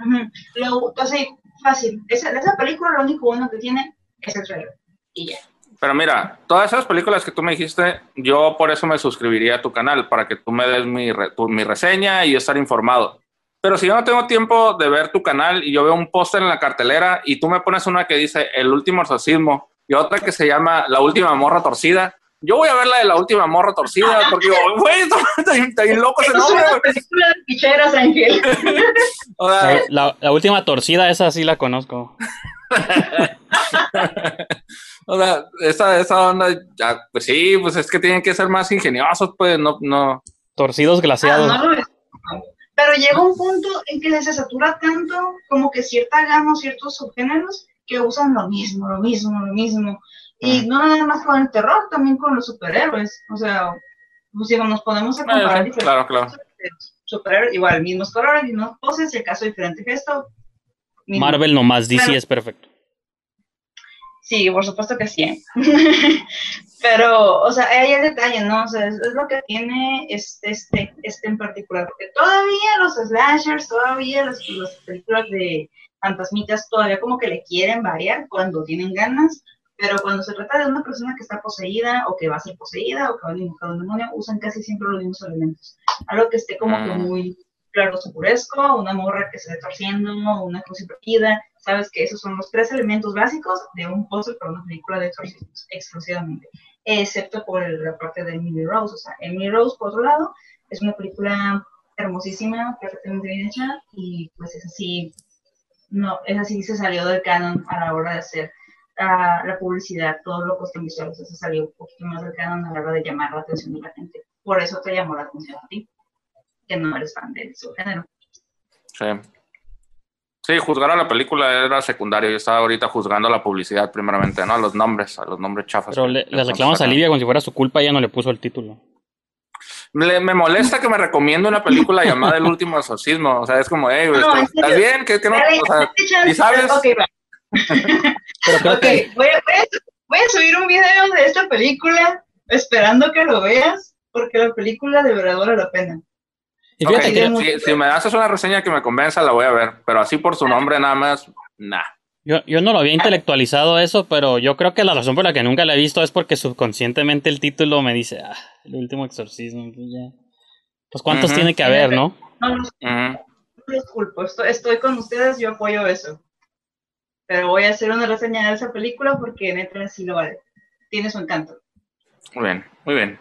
[SPEAKER 4] Ujú. Lo, así, fácil. Esa, de esa película lo único bueno que tiene es el trailer. Y ya.
[SPEAKER 5] Pero mira, todas esas películas que tú me dijiste, yo por eso me suscribiría a tu canal, para que tú me des mi, re- tu- mi reseña y yo estar informado. Pero si yo no tengo tiempo de ver tu canal y yo veo un póster en la cartelera y tú me pones una que dice El último exorcismo y otra que se llama La última morra torcida, yo voy a ver la de La última morra torcida porque digo, güey, está, bien- loco ese
[SPEAKER 4] es
[SPEAKER 5] nombre.
[SPEAKER 4] una
[SPEAKER 5] güey".
[SPEAKER 4] película de picheras, Ángel.
[SPEAKER 5] O sea,
[SPEAKER 6] La, la- la última torcida, esa sí la conozco.
[SPEAKER 5] o sea, esa, esa onda, ya, pues sí, pues es que tienen que ser más ingeniosos, pues no, no.
[SPEAKER 6] Torcidos glaciados.
[SPEAKER 4] Ah, no es. Pero llega un punto en que se satura tanto como que cierta gama o ciertos subgéneros que usan lo mismo, lo mismo, lo mismo. Y no nada más con el terror, también con los superhéroes. O sea, pues, si nos podemos a comparar
[SPEAKER 5] Eh,
[SPEAKER 4] diferentes
[SPEAKER 5] claro, claro.
[SPEAKER 4] superhéroes, igual, mismos colores, mismas poses, si acaso diferente gesto. mismo.
[SPEAKER 6] Marvel nomás, DC
[SPEAKER 4] Claro.
[SPEAKER 6] es perfecto.
[SPEAKER 4] Sí, por supuesto que sí. ¿eh? Pero, o sea, ahí el detalle, ¿no? O sea, es, es lo que tiene este, este, este en particular. Porque todavía los slashers, todavía las, las películas de fantasmitas, todavía como que le quieren variar cuando tienen ganas. Pero cuando se trata de una persona que está poseída o que va a ser poseída o que va a invocar un demonio, usan casi siempre los mismos elementos. Algo que esté como que
[SPEAKER 5] Mm.
[SPEAKER 4] muy claro oscuresco, una morra que se esté torciendo, una cruz invertida, sabes que esos son los tres elementos básicos de un póster para una película de exorcismos, exclusivamente, excepto por la parte de Emily Rose, o sea, Emily Rose, por otro lado, es una película hermosísima, perfectamente bien hecha, y pues es así, no, es así se salió del canon a la hora de hacer ah, la publicidad, todo lo customizado, eso se salió un poquito más del canon a la hora de llamar la atención de la gente. Por eso te llamó la atención a ti, que no eres fan de su género.
[SPEAKER 5] Sí. Sí, juzgar a la película era secundario. Yo estaba ahorita juzgando la publicidad primeramente, ¿no? A los nombres, a los nombres chafas.
[SPEAKER 6] Pero le, le reclamas a. Livia como si fuera su culpa, ella no le puso el título.
[SPEAKER 5] Le- me molesta que me recomiende una película llamada El último exorcismo. O sea, es como, hey,
[SPEAKER 4] No,
[SPEAKER 5] ¿estás bien? ¿Qué, qué no?
[SPEAKER 4] Dale,
[SPEAKER 5] O sea. ¿y sabes?
[SPEAKER 4] Ok, va.
[SPEAKER 6] Pero creo
[SPEAKER 4] Ok,
[SPEAKER 6] que
[SPEAKER 4] voy a, voy a- voy a subir un video de esta película esperando que lo veas, porque la película de verdad vale la pena.
[SPEAKER 6] y
[SPEAKER 5] si, si me haces una reseña que me convenza, la voy a ver. Pero así por su nombre nada más, nah.
[SPEAKER 6] Yo, yo no lo había intelectualizado eso, pero yo creo que la razón por la que nunca la he visto es porque subconscientemente el título me dice, ah, el último exorcismo. Pues, ya. Pues cuántos tiene que haber, ¿no?
[SPEAKER 4] No los,
[SPEAKER 5] Ujú.
[SPEAKER 4] no los culpo, estoy, estoy con ustedes, yo apoyo eso. Pero voy a hacer una reseña de esa película porque neta sí lo vale. Tiene su encanto.
[SPEAKER 5] Muy bien, muy bien.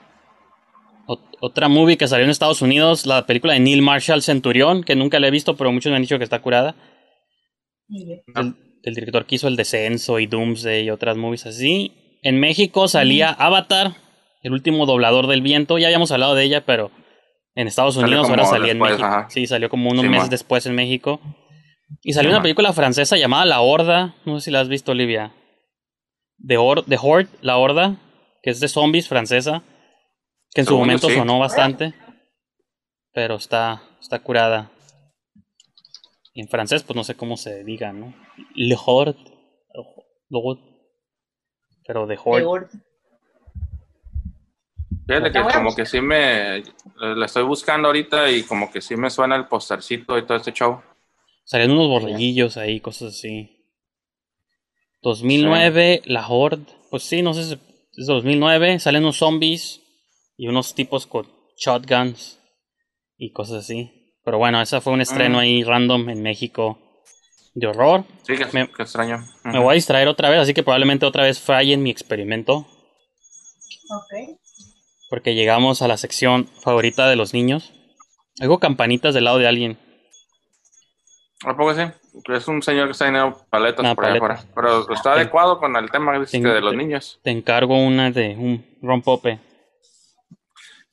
[SPEAKER 6] Ot- otra movie que salió en Estados Unidos, la película de Neil Marshall Centurión, que nunca la he visto, pero muchos me han dicho que está curada. El, el director que hizo El Descenso y Doomsday y otras movies así. En México salía Avatar, el último doblador del viento. Ya habíamos hablado de ella, pero en Estados Unidos ahora salía en México.
[SPEAKER 5] ajá.
[SPEAKER 6] Sí, salió como unos
[SPEAKER 5] Sí,
[SPEAKER 6] meses
[SPEAKER 5] man.
[SPEAKER 6] después en México. Y salió
[SPEAKER 5] Sí,
[SPEAKER 6] una
[SPEAKER 5] man.
[SPEAKER 6] película francesa llamada La Horda. No sé si la has visto, Olivia. The, Hor The Horde, La Horda, que es de zombies francesa. Que en su momento
[SPEAKER 5] sí.
[SPEAKER 6] sonó bastante. Pero está, está curada. Y en francés, pues no sé cómo se diga, ¿no? Le Horde. Pero The
[SPEAKER 4] De
[SPEAKER 6] Horde.
[SPEAKER 4] Ord.
[SPEAKER 5] Fíjate que como que sí me... La estoy buscando ahorita y como que sí me suena el postercito y todo este show.
[SPEAKER 6] Salían unos borreguillos ahí, cosas así. 2009, La Horde. Pues sí, no sé si es 2009. Salen unos zombies y unos tipos con shotguns y cosas así. Pero bueno, ese fue un estreno
[SPEAKER 5] Mm.
[SPEAKER 6] ahí random en México de horror.
[SPEAKER 5] Sí, que,
[SPEAKER 6] Me-
[SPEAKER 5] que extraño.
[SPEAKER 6] Me voy a distraer otra vez, así que probablemente otra vez falle en mi experimento.
[SPEAKER 4] Ok.
[SPEAKER 6] Porque llegamos a la sección favorita de los niños. Hago campanitas del lado de alguien.
[SPEAKER 5] ¿A poco sí? Es un señor que está teniendo paletas
[SPEAKER 6] Nah,
[SPEAKER 5] por allá
[SPEAKER 6] paletas.
[SPEAKER 5] afuera. Pero está adecuado con el tema de los niños.
[SPEAKER 6] Te encargo una de un rompope.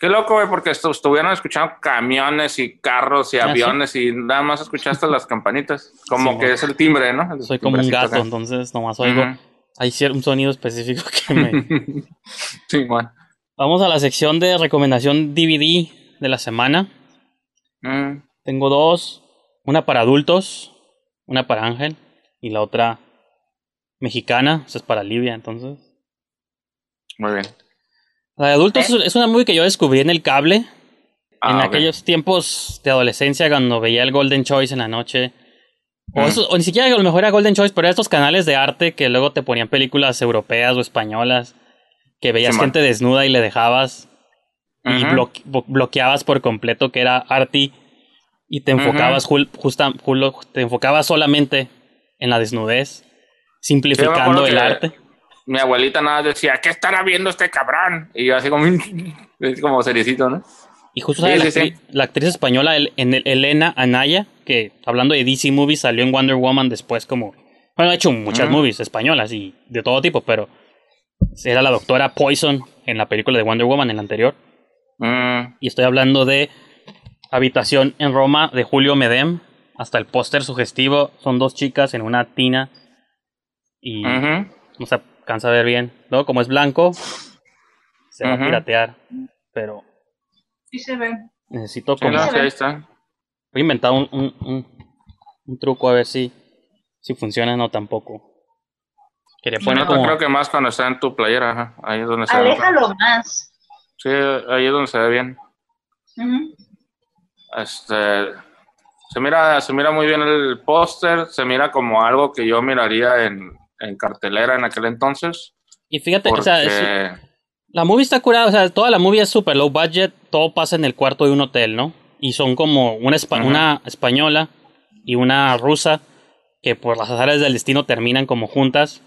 [SPEAKER 5] Qué loco, güey, porque estu- estuvieron escuchando camiones y carros y
[SPEAKER 6] Ah, ¿sí?
[SPEAKER 5] aviones y nada más escuchaste las campanitas. Como
[SPEAKER 6] Sí,
[SPEAKER 5] que es el timbre, ¿no? El
[SPEAKER 6] Soy como un gato,
[SPEAKER 5] acá.
[SPEAKER 6] entonces nomás oigo.
[SPEAKER 5] Ujú.
[SPEAKER 6] Hay cier- un sonido específico que me.
[SPEAKER 5] sí, man.
[SPEAKER 6] Vamos a la sección de recomendación DVD de la semana.
[SPEAKER 5] Mm,
[SPEAKER 6] Tengo dos. Una para adultos, una para Ángel y la otra mexicana. Esa es para Livia, entonces.
[SPEAKER 5] muy bien.
[SPEAKER 6] La de adultos es- es una movie que yo descubrí en el cable.
[SPEAKER 5] Ah,
[SPEAKER 6] en
[SPEAKER 5] ok.
[SPEAKER 6] aquellos tiempos de adolescencia cuando veía el Golden Choice en la noche. O,
[SPEAKER 5] Mm.
[SPEAKER 6] o ni siquiera a lo mejor era Golden Choice, pero eran estos canales de arte que luego te ponían películas europeas o españolas. Que veías
[SPEAKER 5] Sí, man.
[SPEAKER 6] gente desnuda y le dejabas. Y bloque- bloqueabas por completo que era arty. Y te enfocabas, justa- julo- te enfocabas solamente en la desnudez. Simplificando el arte.
[SPEAKER 5] Mi abuelita nada más decía, ¿qué estará viendo este cabrón? Y yo así como, como cericito, ¿no?
[SPEAKER 6] Y justo
[SPEAKER 5] Sí,
[SPEAKER 6] la,
[SPEAKER 5] sí,
[SPEAKER 6] actri- la actriz española El- en el- Elena Anaya, que hablando de DC Movies salió en Wonder Woman después como... Bueno, ha hecho muchas movies españolas y de todo tipo, pero era la doctora Poison en la película de Wonder Woman en la anterior.
[SPEAKER 5] Mm,
[SPEAKER 6] Y estoy hablando de Habitación en Roma de Julio Medem. Hasta el póster sugestivo son dos chicas en una tina y
[SPEAKER 5] ujú.
[SPEAKER 6] no se alcanza a ver bien. Luego como es blanco, se va
[SPEAKER 5] Ujú.
[SPEAKER 6] a piratear, pero
[SPEAKER 4] Sí se ve.
[SPEAKER 6] necesito
[SPEAKER 5] Sí,
[SPEAKER 6] como...
[SPEAKER 5] no, sí, ahí está.
[SPEAKER 6] Voy a inventar un, un, un, un truco a ver si, si funciona o no tampoco. Quería
[SPEAKER 5] Sí,
[SPEAKER 6] poner
[SPEAKER 5] no,
[SPEAKER 6] como...
[SPEAKER 5] creo que más cuando está en tu playera, ajá. ahí es donde se ve.
[SPEAKER 4] Aléjalo más.
[SPEAKER 5] Sí, ahí es donde se ve bien.
[SPEAKER 4] Ujú.
[SPEAKER 5] Este, se mira, se mira muy bien el póster, se mira como algo que yo miraría en, en cartelera en aquel entonces.
[SPEAKER 6] Y fíjate, o
[SPEAKER 5] Porque,
[SPEAKER 6] sea, es- la movie está curada, o sea, toda la movie es super low budget, todo pasa en el cuarto de un hotel, ¿no? Y son como una, espa-
[SPEAKER 5] Ujú.
[SPEAKER 6] una española y una rusa que por las azares del destino terminan como juntas,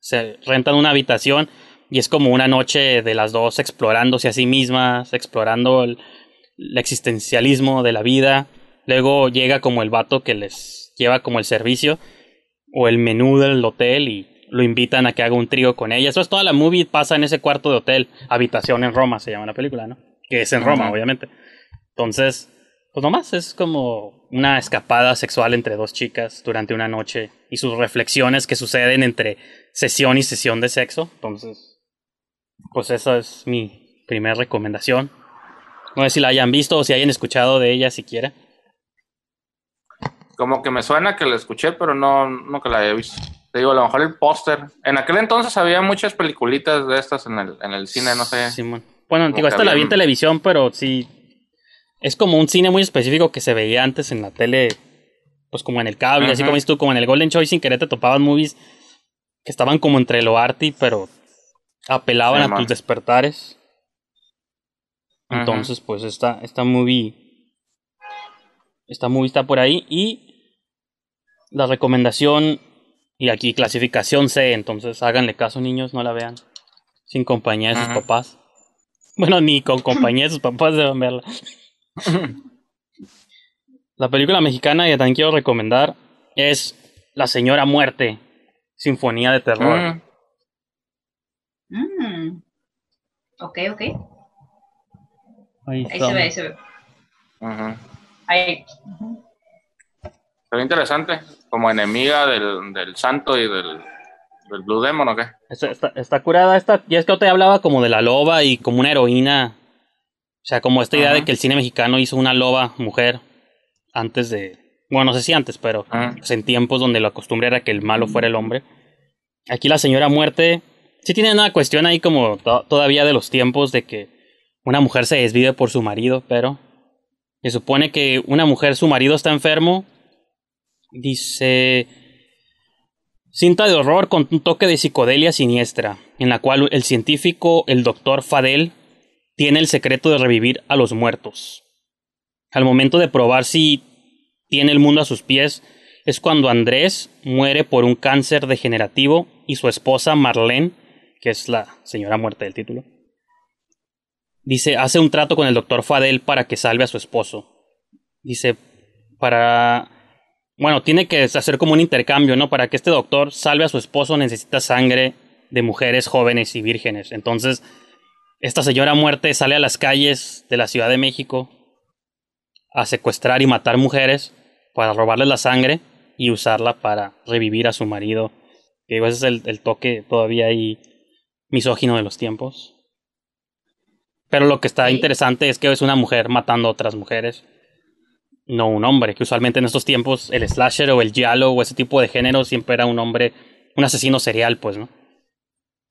[SPEAKER 6] se rentan una habitación y es como una noche de las dos explorándose a sí mismas, explorando el, el existencialismo de la vida. Luego llega como el vato que les lleva como el servicio o el menú del hotel y lo invitan a que haga un trío con ella. Eso es toda la movie, pasa en ese cuarto de hotel, habitación en Roma, se llama la película, ¿no? Que es en Roma, obviamente. Entonces, pues nomás es como una escapada sexual entre dos chicas durante una noche y sus reflexiones que suceden entre sesión y sesión de sexo. Entonces, pues esa es mi primera recomendación. No sé si la hayan visto o si hayan escuchado de ella siquiera.
[SPEAKER 5] Como que me suena que la escuché, pero no, que la he visto. Te digo, a lo mejor el póster. En aquel entonces había muchas peliculitas de estas en el, en el cine, no sé.
[SPEAKER 6] Simón. Bueno,
[SPEAKER 5] Como
[SPEAKER 6] digo, esta la vi en televisión, pero sí. Es como un cine muy específico que se veía antes en la tele, pues como en el cable, así como dices tú, como en el Golden Choice, sin querer te topaban movies que estaban como entre lo arty, pero apelaban a tus despertares. Entonces, pues esta, esta movie. Esta movie está por ahí. Y la recomendación. Y aquí clasificación C. Entonces háganle caso, niños, no la vean. Sin compañía de sus
[SPEAKER 5] Ajá.
[SPEAKER 6] papás. Bueno, ni con compañía de sus papás deben verla. La película mexicana que también quiero recomendar es La Señora Muerte. Sinfonía de terror.
[SPEAKER 5] Mm,
[SPEAKER 4] Mm. Ok, ok.
[SPEAKER 6] Ahí
[SPEAKER 4] Ahí
[SPEAKER 6] está.
[SPEAKER 4] se ve, ahí se ve.
[SPEAKER 5] ujú.
[SPEAKER 4] Ahí.
[SPEAKER 5] Interesante. Como enemiga del, del santo y del, del Blue Demon, ¿o qué?
[SPEAKER 6] Está, está- está curada esta. Y es que yo te hablaba como de la loba y como una heroína. O sea, como esta idea
[SPEAKER 5] Ajá.
[SPEAKER 6] de que el cine mexicano hizo una loba mujer antes de. Bueno, no sé si antes, pero pues, en tiempos donde la costumbre era que el malo fuera el hombre. Aquí la señora muerte. Sí tiene una cuestión ahí como to- todavía de los tiempos de que una mujer se desvive por su marido, pero se supone que una mujer, su marido está enfermo. Dice. Cinta de horror con un toque de psicodelia siniestra, en la cual el científico, el doctor Fadel, tiene el secreto de revivir a los muertos. Al momento de probar si tiene el mundo a sus pies, es cuando Andrés muere por un cáncer degenerativo y su esposa Marlene, que es la señora muerte del título, dice, hace un trato con el doctor Fadel para que salve a su esposo. Dice, para bueno, tiene que hacer como un intercambio, ¿no? Para que este doctor salve a su esposo necesita sangre de mujeres jóvenes y vírgenes. Entonces, esta señora muerte sale a las calles de la Ciudad de México a secuestrar y matar mujeres para robarles la sangre y usarla para revivir a su marido. Que digo, ese es el, el toque todavía ahí misógino de los tiempos. Pero lo que está
[SPEAKER 4] Sí.
[SPEAKER 6] interesante es que es una mujer matando a otras mujeres no un hombre, que usualmente en estos tiempos el slasher o el giallo o ese tipo de género siempre era un hombre, un asesino serial, pues, ¿no?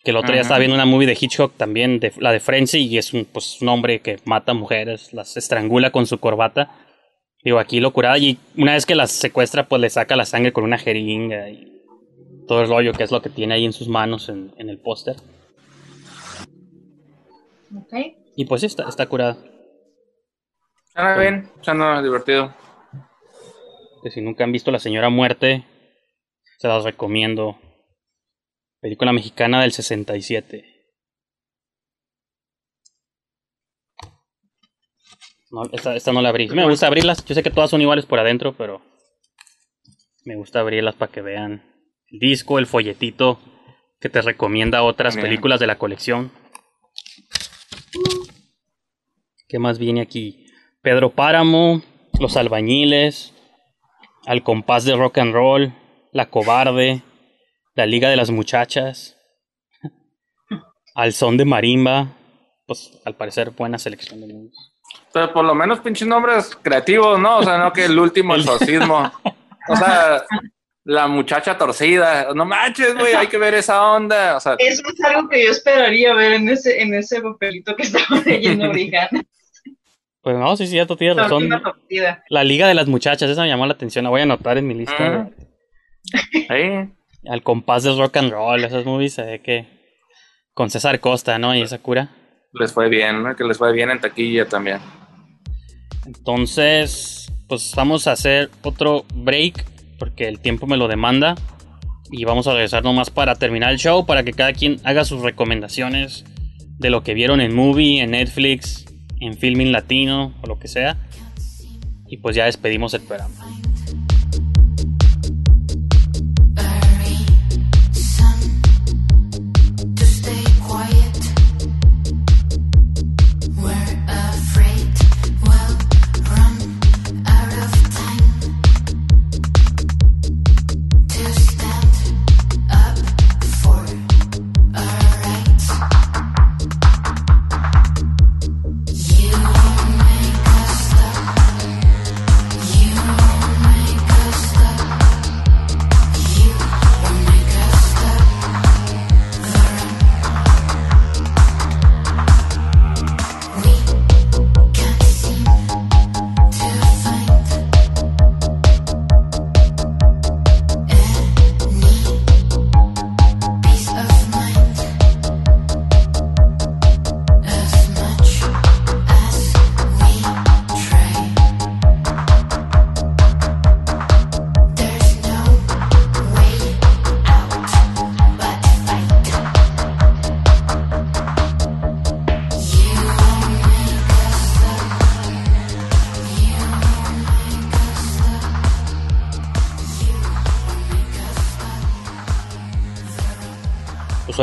[SPEAKER 6] Que el otro día estaba viendo una movie de Hitchcock también, de, la de Frenzy, y es un, pues, un hombre que mata mujeres, las estrangula con su corbata. Digo, aquí locura, y una vez que las secuestra, pues le saca la sangre con una jeringa y todo el rollo, que es lo que tiene ahí en sus manos en, en el póster.
[SPEAKER 4] Ok.
[SPEAKER 6] Y pues sí, está, está curada.
[SPEAKER 5] Suena bien, suena divertido.
[SPEAKER 6] Que si nunca han visto La Señora Muerte, se las recomiendo. Película mexicana del 67. No, esta, esta no la abrí. Me gusta abrirlas. Yo sé que todas son iguales por adentro, pero me gusta abrirlas para que vean el disco, el folletito que te recomienda otras
[SPEAKER 5] Bien.
[SPEAKER 6] películas de la colección. ¿Qué más viene aquí? Pedro Páramo, Los Albañiles, Al compás de rock and roll, La Cobarde, La Liga de las Muchachas, Al son de marimba, pues al parecer buena selección de mundos.
[SPEAKER 5] Pero por lo menos pinches nombres creativos, ¿no? O sea, no que el último exorcismo. O sea, la muchacha torcida. No manches, güey, hay que ver esa onda. O sea,
[SPEAKER 4] Eso es algo que yo esperaría ver en ese, en ese papelito que estaba leyendo Brigana.
[SPEAKER 6] Pues no, sí, sí, cierto, tienes
[SPEAKER 4] La
[SPEAKER 6] razón. La Liga de las Muchachas, esa me llamó la atención, la voy a anotar en mi lista.
[SPEAKER 5] ahí.
[SPEAKER 6] Al compás del rock and roll, esas movies, se ve que con César Costa, ¿no? Y esa cura.
[SPEAKER 5] Les fue bien, ¿no? Que les fue bien en taquilla también.
[SPEAKER 6] Entonces, pues vamos a hacer otro break porque el tiempo me lo demanda. Y vamos a regresar nomás para terminar el show, para que cada quien haga sus recomendaciones de lo que vieron en movie, en Netflix, en Filming Latino o lo que sea. Y pues ya despedimos el programa.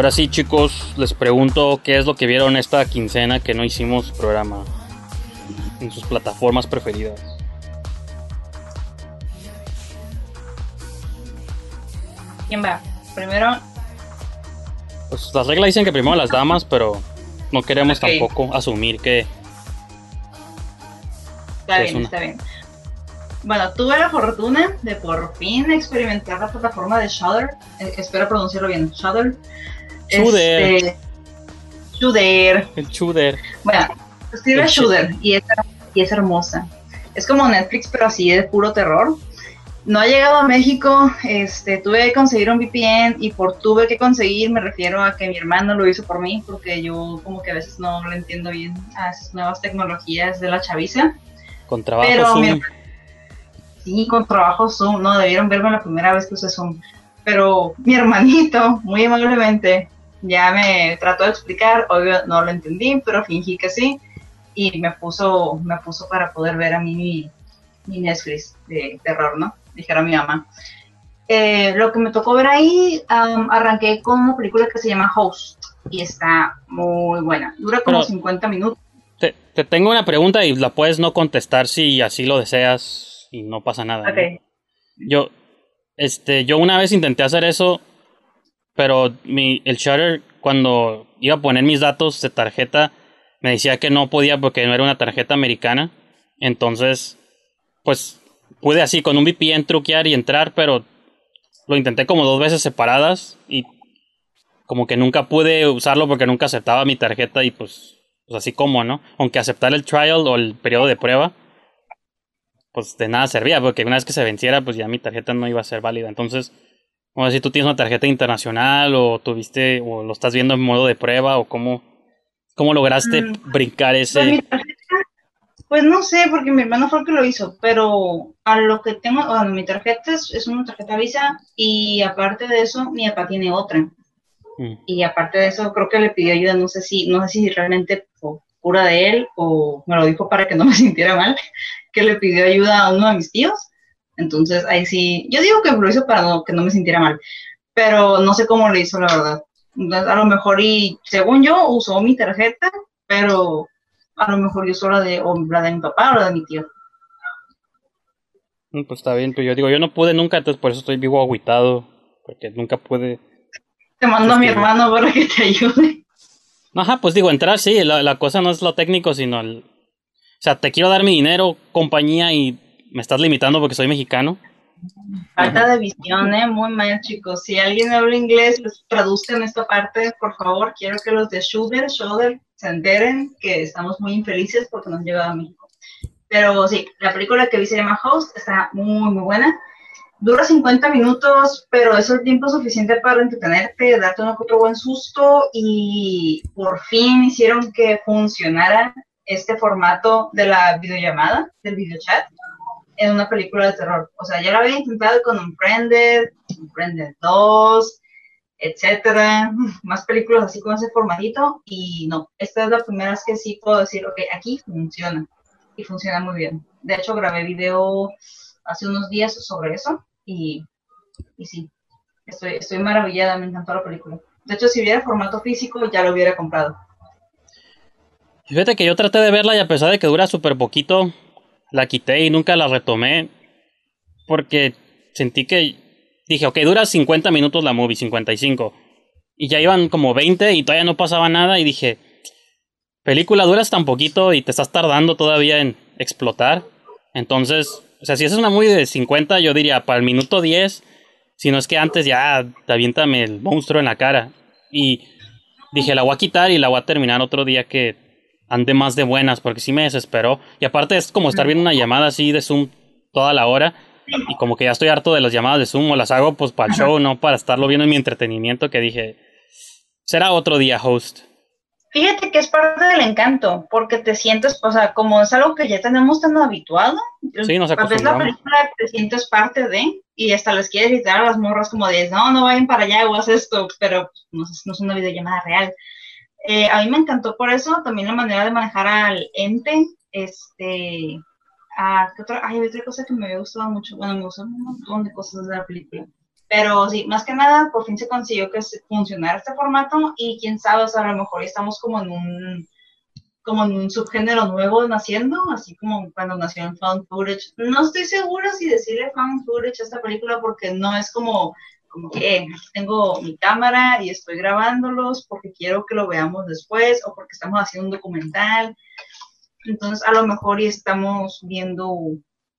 [SPEAKER 6] Ahora sí, chicos, les pregunto qué es lo que vieron esta quincena que no hicimos programa en sus plataformas preferidas.
[SPEAKER 4] ¿Quién va? Primero,
[SPEAKER 6] Pues las reglas dicen que primero las damas, pero no queremos tampoco asumir que
[SPEAKER 4] está
[SPEAKER 6] es
[SPEAKER 4] bien,
[SPEAKER 6] una.
[SPEAKER 4] está bien. Bueno, tuve la fortuna de por fin experimentar la plataforma de Shudder. Eh, espero pronunciarlo bien. Shudder.
[SPEAKER 6] Shudder.
[SPEAKER 4] Este,
[SPEAKER 6] el chuder.
[SPEAKER 4] Bueno, escribe Shudder y es, y es hermosa. Es como Netflix, pero así de puro terror. No ha llegado a México, este, tuve que conseguir un VPN y por tuve que conseguir me refiero a que mi hermano lo hizo por mí porque yo como que a veces no le entiendo bien a esas nuevas tecnologías de la chaviza.
[SPEAKER 6] Con trabajo
[SPEAKER 4] Pero
[SPEAKER 6] Zoom.
[SPEAKER 4] mi- Sí, con trabajo Zoom, no, debieron verme la primera vez que usé Zoom. Pero mi hermanito, muy amablemente, ya me trató de explicar, obvio no lo entendí, pero fingí que sí, y me puso, me puso para poder ver a mí mi, mi Netflix de terror, ¿no? Dijera mi mamá. Eh, lo que me tocó ver ahí, am, arranqué con una película que se llama Host, y está muy buena. Dura como
[SPEAKER 6] Pero-
[SPEAKER 4] 50 minutos.
[SPEAKER 6] Te, te tengo una pregunta y la puedes no contestar si así lo deseas y no pasa nada. ¿no?
[SPEAKER 4] Ok.
[SPEAKER 6] Yo, este, yo una vez intenté hacer eso, pero mi, el Shutter cuando iba a poner mis datos de tarjeta me decía que no podía porque no era una tarjeta americana. Entonces, pues pude así con un VPN truquear y entrar, pero lo intenté como dos veces separadas y como que nunca pude usarlo porque nunca aceptaba mi tarjeta y pues, pues así como, ¿no? Aunque aceptar el trial o el periodo de prueba, pues de nada servía, porque una vez que se venciera, pues ya mi tarjeta no iba a ser válida. Entonces, no sé si tú tienes una tarjeta internacional o tuviste, o lo estás viendo en modo de prueba, o cómo, cómo lograste
[SPEAKER 4] Mm.
[SPEAKER 6] brincar
[SPEAKER 4] Pues, mi
[SPEAKER 6] ese.
[SPEAKER 4] tarjeta, pues no sé, porque mi hermano fue el que lo hizo, pero a lo que tengo, bueno, mi tarjeta es, es una tarjeta Visa y aparte de eso, mi papá tiene otra.
[SPEAKER 6] Mm.
[SPEAKER 4] Y aparte de eso, creo que le pidió ayuda, no sé si, no sé si realmente fue cura de él o me lo dijo para que no me sintiera mal, que le pidió ayuda a uno de mis tíos. Entonces, ahí sí, yo digo que lo hizo para no, que no me sintiera mal, pero no sé cómo lo hizo, la verdad. Entonces, a lo mejor, y según yo, usó mi tarjeta, pero a lo mejor yo usó la de, o la de mi papá o la de mi tío.
[SPEAKER 6] Mm, Pues está bien, pero yo digo, yo no pude nunca, entonces por eso estoy vivo agüitado, porque nunca pude.
[SPEAKER 4] Te mando a mi
[SPEAKER 6] Es que-
[SPEAKER 4] hermano para que te ayude.
[SPEAKER 6] Ajá, pues digo, entrar sí, la, la cosa no es lo técnico, sino el. O sea, te quiero dar mi dinero, compañía, y me estás limitando porque soy mexicano.
[SPEAKER 4] Falta de visión, ¿eh? Muy mal, chicos. Si alguien habla inglés, pues traduzcan esta parte, por favor. Quiero que los de Shudder, Shudder, se enteren que estamos muy infelices porque nos llegado a México. Pero sí, la película que vi se llama Host, está muy, muy buena. Dura 50 minutos, pero es el tiempo suficiente para entretenerte, darte que otro buen susto y por fin hicieron que funcionara este formato de la videollamada, del videochat en una película de terror. O sea, ya lo había intentado con Unfriended, Unfriended 2, etcétera, más películas así con ese formatito y no, esta es la primera vez que sí puedo decir, ok, aquí funciona y funciona muy bien. De hecho, grabé video hace unos días sobre eso y, y sí, estoy, estoy maravillada, me encantó la película. De hecho, si hubiera formato físico, ya lo hubiera comprado.
[SPEAKER 6] Fíjate que yo traté de verla y a pesar de que dura súper poquito, la quité y nunca la retomé porque sentí que dije, ok, dura 50 minutos la movie, 55. Y ya iban como 20 y todavía no pasaba nada y dije, película duras tan poquito y te estás tardando todavía en explotar. Entonces, o sea, si es una movie de 50, yo diría, para el minuto 10, si no es que antes ya te aviéntame el monstruo en la cara. Y dije, la voy a quitar y la voy a terminar otro día que ande más de buenas, porque sí me desesperó. Y aparte es como estar viendo una llamada así de Zoom toda la hora. Y como que ya estoy harto de las llamadas de Zoom, o las hago pues para el show, no para estarlo viendo en mi entretenimiento, que dije, será otro día, host.
[SPEAKER 4] Fíjate que es parte del encanto, porque te sientes, o sea, como es algo que ya tenemos tan habituado,
[SPEAKER 6] Sí, nos
[SPEAKER 4] ves la película, te sientes parte de, y hasta les quieres gritar a las morras como de, no, no vayan para allá o haz esto, pero pues, no, es- no es una videollamada real. Eh, a mí me encantó por eso, también la manera de manejar al ente, este, ah, ¿qué otra? Ay, había otra cosa que me había gustado mucho, bueno, me gustó un montón de cosas de la película. Pero sí, más que nada, por fin se consiguió que funcionara este formato y quién sabe, o sea, a lo mejor estamos como en un como en un subgénero nuevo naciendo, así como cuando nació en Found Footage. No estoy segura si decirle Found Footage a esta película porque no es como, como que eh, tengo mi cámara y estoy grabándolos porque quiero que lo veamos después o porque estamos haciendo un documental. Entonces, a lo mejor y estamos viendo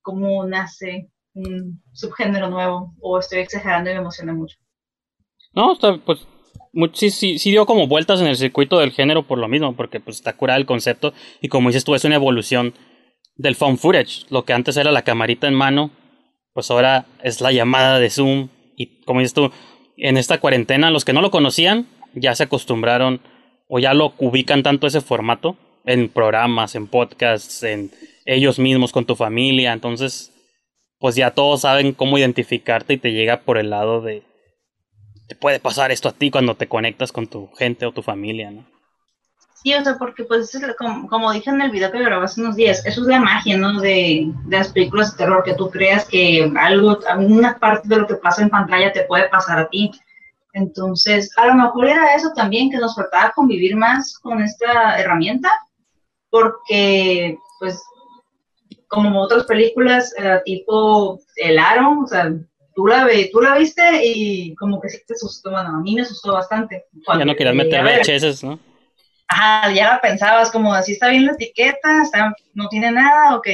[SPEAKER 4] cómo nace un subgénero nuevo o estoy exagerando y me emociona mucho.
[SPEAKER 6] No, pues sí, sí, sí dio como vueltas en el circuito del género por lo mismo, porque pues está curado el concepto y como dices tú, es una evolución del phone footage. Lo que antes era la camarita en mano, pues ahora es la llamada de Zoom y como dices tú, en esta cuarentena los que no lo conocían ya se acostumbraron o ya lo ubican tanto ese formato en programas, en podcasts, en ellos mismos con tu familia, entonces pues ya todos saben cómo identificarte y te llega por el lado de te puede pasar esto a ti cuando te conectas con tu gente o tu familia, ¿no?
[SPEAKER 4] Sí, o sea, porque pues es como, como dije en el video que grabé hace unos días, eso es la magia, ¿no? De, de las películas de terror, que tú creas que algo, una parte de lo que pasa en pantalla te puede pasar a ti. Entonces, a lo mejor era eso también, que nos faltaba convivir más con esta herramienta, porque pues como otras películas eh, tipo El Aro, o sea, tú la, ve, tú la viste y como que sí te asustó, bueno, a mí me asustó bastante.
[SPEAKER 6] Ya no querías meter. VHS, ¿no?
[SPEAKER 4] Ajá, ya la pensabas como así está bien la etiqueta, está, no tiene nada, ok.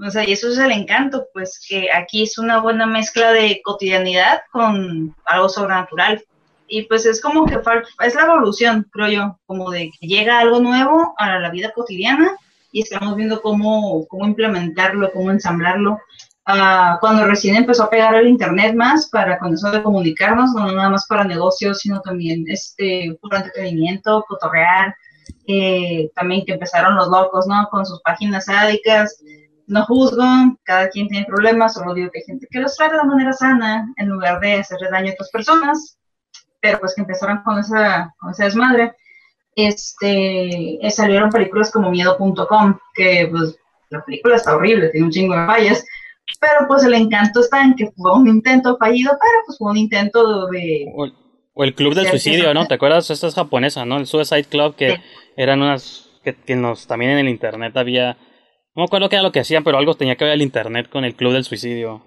[SPEAKER 4] O sea, y eso es el encanto, pues que aquí es una buena mezcla de cotidianidad con algo sobrenatural. Y pues es como que es la evolución, creo yo, como de que llega algo nuevo a la vida cotidiana y estamos viendo cómo, cómo implementarlo, cómo ensamblarlo. Ah, cuando recién empezó a pegar el internet más para con eso de comunicarnos, no nada más para negocios, sino también este puro entretenimiento, cotorrear, eh, también que empezaron los locos, ¿no? Con sus páginas sádicas, no juzgo, cada quien tiene problemas, solo digo que hay gente que los trata de manera sana en lugar de hacerle daño a otras personas, pero pues que empezaron con esa, con esa desmadre. Este, eh, salieron películas como Miedo.com, que pues la película está horrible, tiene un chingo de fallas, pero pues el encanto está en que fue un intento fallido, pero pues fue un intento de...
[SPEAKER 6] O el, o el Club del Suicidio. ¿no? ¿Te acuerdas? Esta es japonesa, ¿no? El Suicide Club, que
[SPEAKER 4] Sí.
[SPEAKER 6] eran unas... Que, que nos, también en el internet había... No me acuerdo qué era lo que hacían, pero algo tenía que ver el internet con el Club del Suicidio.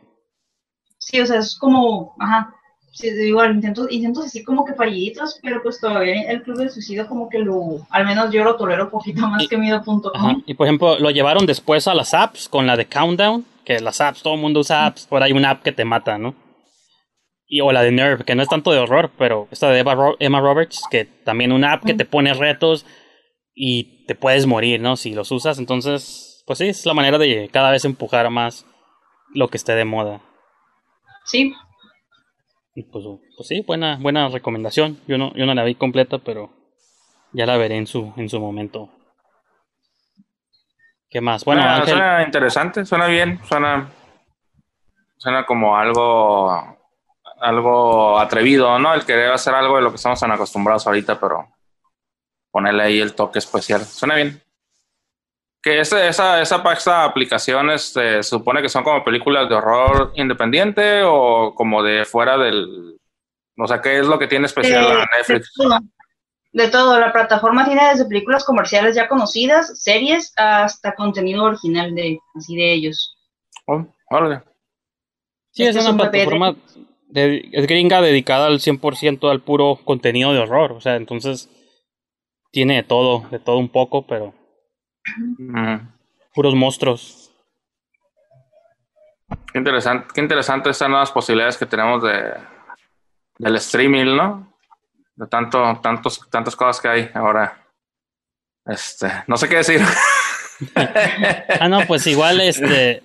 [SPEAKER 4] Sí, o sea, es como, ajá, sí, igual, intentos, intentos así como que falliditos, pero pues todavía el Club del Suicidio como que lo, al menos yo lo tolero un poquito más
[SPEAKER 6] Y-
[SPEAKER 4] que Miedo.com.
[SPEAKER 6] Y por ejemplo, lo llevaron después a las apps con la de Countdown, que las apps, todo el mundo usa apps, por ahí una app que te mata, ¿no? Y, o la de Nerve, que no es tanto de horror, pero esta de Eva Ro- Emma Roberts, que también una app que te pone retos y te puedes morir, ¿no? Si los usas, entonces, pues sí, es la manera de cada vez empujar más lo que esté de moda.
[SPEAKER 4] Sí,
[SPEAKER 6] Y pues, pues sí, buena, buena recomendación. Yo no, yo no la vi completa, pero ya la veré en su, en su momento. ¿Qué más? Bueno,
[SPEAKER 5] Suena-
[SPEAKER 6] Ángel,
[SPEAKER 5] suena interesante, suena bien, suena, suena como algo, algo atrevido, ¿no? El querer hacer algo de lo que estamos tan acostumbrados ahorita, pero ponerle ahí el toque especial. Suena bien. Que esa, esa, esa, esa aplicación este, se supone que son como películas de horror independiente o como de fuera del... O sea, ¿qué es lo que tiene especial
[SPEAKER 4] de,
[SPEAKER 5] a Netflix?
[SPEAKER 4] De todo, la plataforma tiene desde películas comerciales ya conocidas, series, hasta contenido original de, así de ellos.
[SPEAKER 5] Oh, órale.
[SPEAKER 6] Sí,
[SPEAKER 4] Este
[SPEAKER 6] es
[SPEAKER 4] es
[SPEAKER 6] una plataforma de, es gringa dedicada al 100% al puro contenido de horror. O sea, entonces tiene de todo, de todo un poco, pero puros monstruos.
[SPEAKER 5] Qué interesante, qué interesante estas nuevas posibilidades que tenemos de del streaming, ¿no? De tanto, tantos, tantas cosas que hay ahora. Este, no sé qué decir.
[SPEAKER 6] Ah, no, pues igual este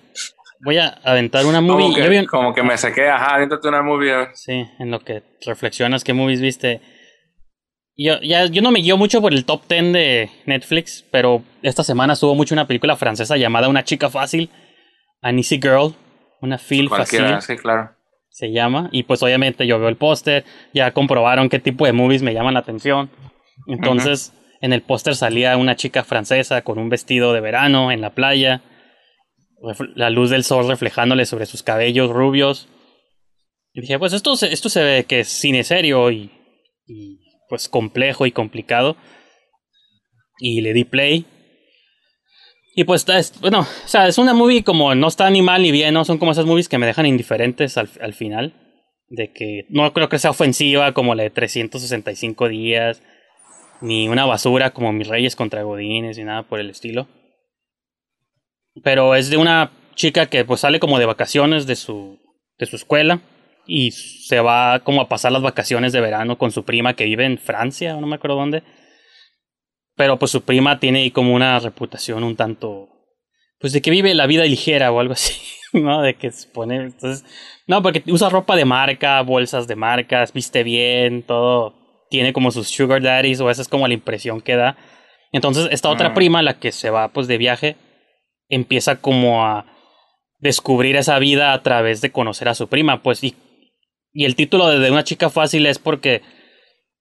[SPEAKER 6] voy a aventar una movie.
[SPEAKER 5] como, que,
[SPEAKER 6] Yo vi un-
[SPEAKER 5] como que me sequé, ajá, aviéntate una movie.
[SPEAKER 6] Sí, en lo que reflexionas qué movies viste. Yo, ya, yo no me guío mucho por el top 10 de Netflix, pero esta semana estuvo mucho una película francesa llamada Una chica fácil, An Easy Girl, una feel fácil
[SPEAKER 5] sí, claro.
[SPEAKER 6] Se llama. Y pues obviamente yo veo el póster, ya comprobaron qué tipo de movies me llaman la atención. Entonces, en el póster salía una chica francesa con un vestido de verano en la playa, la luz del sol reflejándole sobre sus cabellos rubios. Y dije, pues esto, se- esto se ve que es cine serio y, y, pues complejo y complicado. Y le di play. Y pues, es- bueno, o sea, es una movie como no está ni mal ni bien, ¿no? Son como esas movies que me dejan indiferentes al, al final. De que no creo que sea ofensiva como la de 365 días. Ni una basura como Mis Reyes contra Godines, ni nada por el estilo. Pero es de una chica que pues sale como de vacaciones de su, de su escuela. Y se va como a pasar las vacaciones de verano con su prima que vive en Francia, no me acuerdo dónde. Pero pues su prima tiene ahí como una reputación un tanto. Pues de que vive la vida ligera o algo así, ¿no? De que se pone. Entonces. No, porque usa ropa de marca, bolsas de marcas, viste bien, todo. Tiene como sus sugar daddies, o esa es como la impresión que da. Entonces, esta otra
[SPEAKER 5] Mm.
[SPEAKER 6] prima, la que se va pues de viaje, empieza como a descubrir esa vida a través de conocer a su prima, pues, y, y el título de, de una chica fácil es porque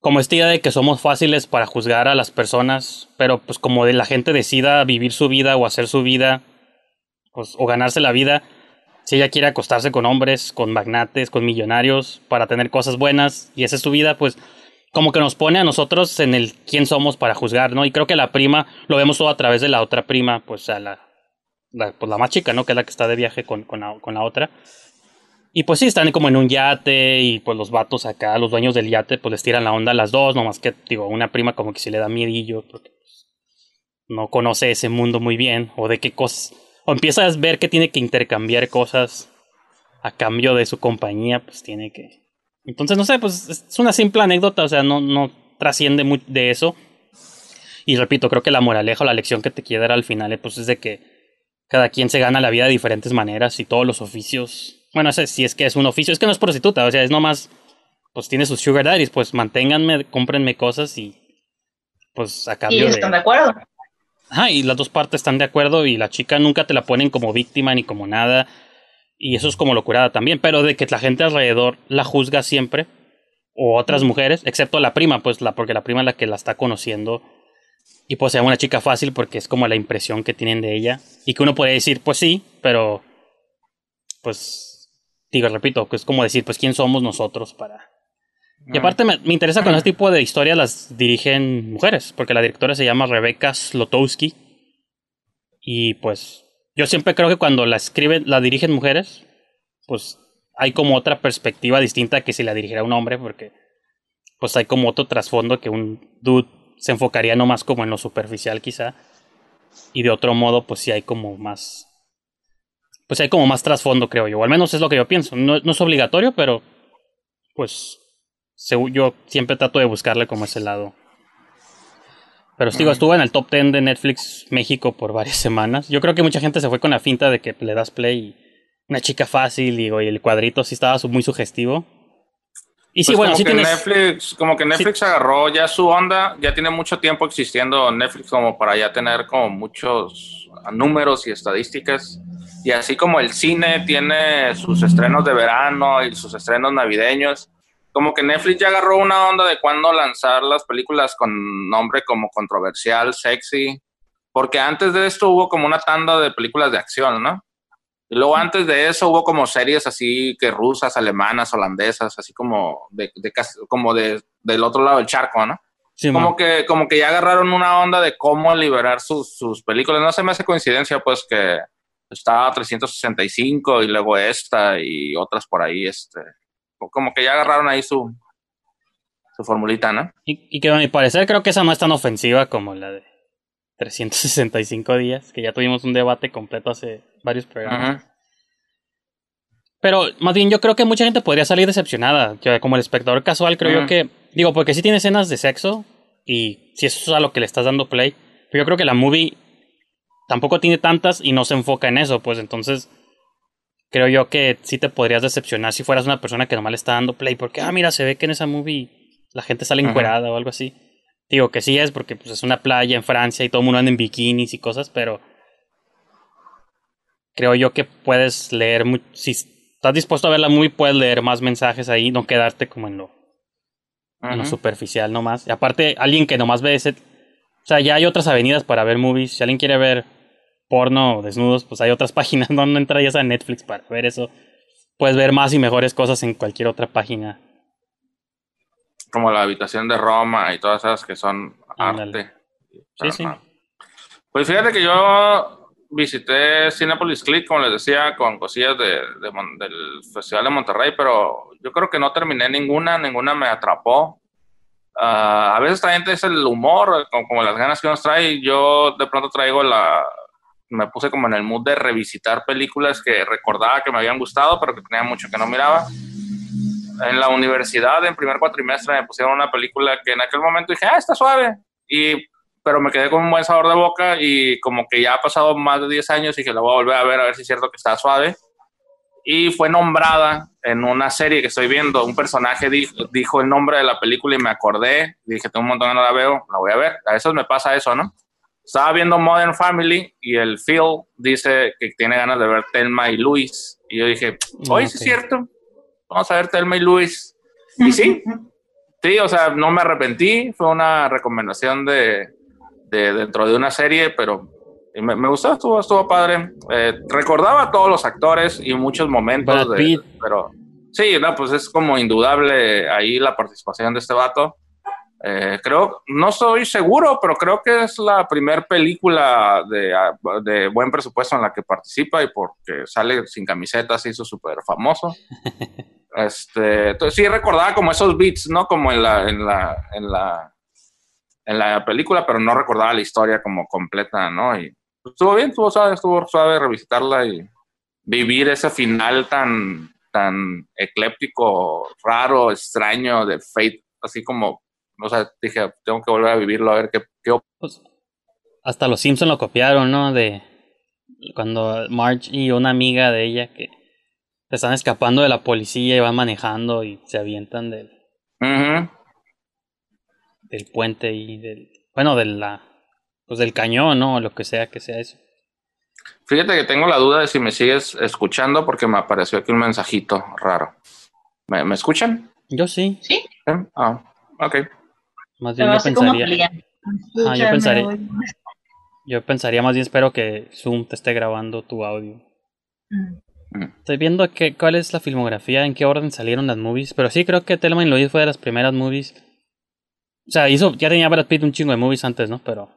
[SPEAKER 6] como esta idea de que somos fáciles para juzgar a las personas, pero pues como de la gente decida vivir su vida o hacer su vida, pues, o ganarse la vida, si ella quiere acostarse con hombres, con magnates, con millonarios, para tener cosas buenas, y esa es su vida, pues como que nos pone a nosotros en el quién somos para juzgar, ¿no? Y creo que la prima lo vemos todo a través de la otra prima, pues a la, la, pues, la más chica, ¿no? Que es la que está de viaje con, con, la, con la otra. Y pues sí, están como en un yate y pues los vatos acá, los dueños del yate, pues les tiran la onda a las dos, nomás que, digo, una prima como que sí le da miedillo porque pues, no conoce ese mundo muy bien o de qué cosas, o empieza a ver que tiene que intercambiar cosas a cambio de su compañía, pues tiene que... Entonces, no sé, pues es una simple anécdota, o sea, no, no trasciende mucho de eso. Y repito, creo que la moraleja o la lección que te quiere dar al final, pues es de que cada quien se gana la vida de diferentes maneras y todos los oficios. Bueno, ese si es que es un oficio, es que no es prostituta, o sea, es nomás, pues tiene sus sugar daddies, pues manténganme, cómprenme cosas y pues a
[SPEAKER 4] Y
[SPEAKER 6] cambio
[SPEAKER 4] están de
[SPEAKER 6] de...
[SPEAKER 4] acuerdo.
[SPEAKER 6] Ajá, y las dos partes están de acuerdo y la chica nunca te la ponen como víctima ni como nada. Y eso es como locurada también, pero de que la gente alrededor la juzga siempre, o otras mujeres, excepto la prima, pues la, porque la prima es la que la está conociendo. Y pues sea una chica fácil porque es como la impresión que tienen de ella. Y que uno puede decir, pues sí, pero pues digo, repito, que es como decir, pues quién somos nosotros para... Y aparte me, me interesa cuando este tipo de historias las dirigen mujeres, porque la directora se llama Rebecca Slotowski. Y pues yo siempre creo que cuando la escriben, la dirigen mujeres, pues hay como otra perspectiva distinta que si la dirigiera un hombre, porque pues hay como otro trasfondo que un dude se enfocaría nomás como en lo superficial quizá. Y de otro modo, pues sí hay como más... Pues hay como más trasfondo, creo yo. O al menos es lo que yo pienso. No, no es obligatorio, pero pues yo siempre trato de buscarle como ese lado. Pero os digo, estuvo en el top 10 de Netflix México por varias semanas. Yo creo que mucha gente se fue con la finta de que le das play y una chica fácil y, y el cuadrito sí estaba muy sugestivo. Y sí,
[SPEAKER 5] Pues
[SPEAKER 6] bueno,
[SPEAKER 5] como
[SPEAKER 6] sí
[SPEAKER 5] que
[SPEAKER 6] tienes...
[SPEAKER 5] Netflix, como que Netflix agarró ya su onda, ya tiene mucho tiempo existiendo Netflix como para ya tener como muchos números y estadísticas. Y así como el cine tiene sus estrenos de verano y sus estrenos navideños, como que Netflix ya agarró una onda de cuándo lanzar las películas con nombre como controversial, sexy, porque antes de esto hubo como una tanda de películas de acción, ¿no? Y luego antes de eso hubo como series así que rusas, alemanas, holandesas, así como de, de como de del otro lado del charco, ¿no?
[SPEAKER 6] Sí,
[SPEAKER 5] como
[SPEAKER 6] man.
[SPEAKER 5] que como que ya agarraron una onda de cómo liberar sus, sus películas. No se me hace coincidencia pues que estaba 365 y luego esta y otras por ahí, este, como que ya agarraron ahí su su formulita, ¿no?
[SPEAKER 6] Y, y que a mi parecer creo que esa no es tan ofensiva como la de 365 días, que ya tuvimos un debate completo hace varios programas. Pero más bien yo creo que mucha gente podría salir decepcionada. Yo, como el espectador casual creo yo que... Digo, porque sí tiene escenas de sexo y si eso es a lo que le estás dando play. Pero yo creo que la movie tampoco tiene tantas y no se enfoca en eso. Pues entonces creo yo que sí te podrías decepcionar si fueras una persona que nomás le está dando play. Porque, ah, mira, se ve que en esa movie la gente sale encuerada o algo así. Digo que sí es porque pues, es una playa en Francia y todo el mundo anda en bikinis y cosas, pero creo yo que puedes leer, si estás dispuesto a ver la movie, puedes leer más mensajes ahí, no quedarte como en lo, en lo superficial nomás. Y aparte, alguien que nomás ve ese... O sea, ya hay otras avenidas para ver movies. Si alguien quiere ver porno o desnudos, pues hay otras páginas. No, no entrarías a Netflix para ver eso. puedes ver más y mejores cosas en cualquier otra página.
[SPEAKER 5] Como la habitación de Roma y todas esas que son arte.
[SPEAKER 6] Sí, sí.
[SPEAKER 5] Pues fíjate que yo visité Cinepolis Click, como les decía, con cosillas de, de Mon- del Festival de Monterrey, pero yo creo que no terminé ninguna, ninguna me atrapó. Ah, a veces también es el humor, como, como las ganas que nos trae. Yo de pronto traigo la. Me puse como en el mood de revisitar películas que recordaba que me habían gustado, pero que tenía mucho que no miraba. En la universidad, en primer cuatrimestre, me pusieron una película que en aquel momento dije, ah, está suave. Y pero me quedé con un buen sabor de boca y como que ya ha pasado más de 10 años y que la voy a volver a ver a ver si es cierto que está suave. Y fue nombrada en una serie que estoy viendo. Un personaje di- dijo el nombre de la película y me acordé. Dije, tengo un montón que no la veo, la voy a ver. A veces me pasa eso, ¿no? Estaba viendo Modern Family y el Phil dice que tiene ganas de ver Telma y Luis. Y yo dije, oye, sí es cierto. Vamos a ver Telma y Luis. Y sí, Sí, o sea, no me arrepentí, fue una recomendación de, de dentro de una serie, pero me, me gustó, estuvo, estuvo padre. Eh, recordaba a todos los actores y muchos momentos, de- pero sí, no, pues es como indudable ahí la participación de este vato. Eh, creo, no estoy seguro, pero creo que es la primer película de, de buen presupuesto en la que participa y porque sale sin camiseta se hizo súper famoso. Este, entonces sí recordaba como esos beats, ¿no? Como en la, en la, en la, en la película, pero no recordaba la historia como completa, ¿no? Y estuvo bien, estuvo suave, estuvo suave revisitarla y vivir ese final tan, tan ecléptico, raro, extraño de Fate, así como, o sea, dije, tengo que volver a vivirlo a ver qué, qué
[SPEAKER 6] Pues, hasta los Simpson lo copiaron, ¿no? De cuando Marge y una amiga de ella que se están escapando de la policía y van manejando y se avientan del, del puente y del, bueno, de la, pues del cañón, ¿no? O lo que sea que sea eso.
[SPEAKER 5] Fíjate que tengo la duda de si me sigues escuchando porque me apareció aquí un mensajito raro. ¿Me, me escuchan?
[SPEAKER 6] Yo sí,
[SPEAKER 4] Sí,
[SPEAKER 5] ¿Eh? Ah, ok.
[SPEAKER 6] Más bien yo pensaría. Ah, yo pensaría- yo pensaría más bien espero que Zoom te esté grabando tu audio.
[SPEAKER 4] Mm.
[SPEAKER 6] Estoy viendo que, cuál es la filmografía, en qué orden salieron las movies, pero sí creo que Thelma y Louise fue de las primeras movies. O sea, hizo, ya tenía Brad Pitt un chingo de movies antes, ¿no? Pero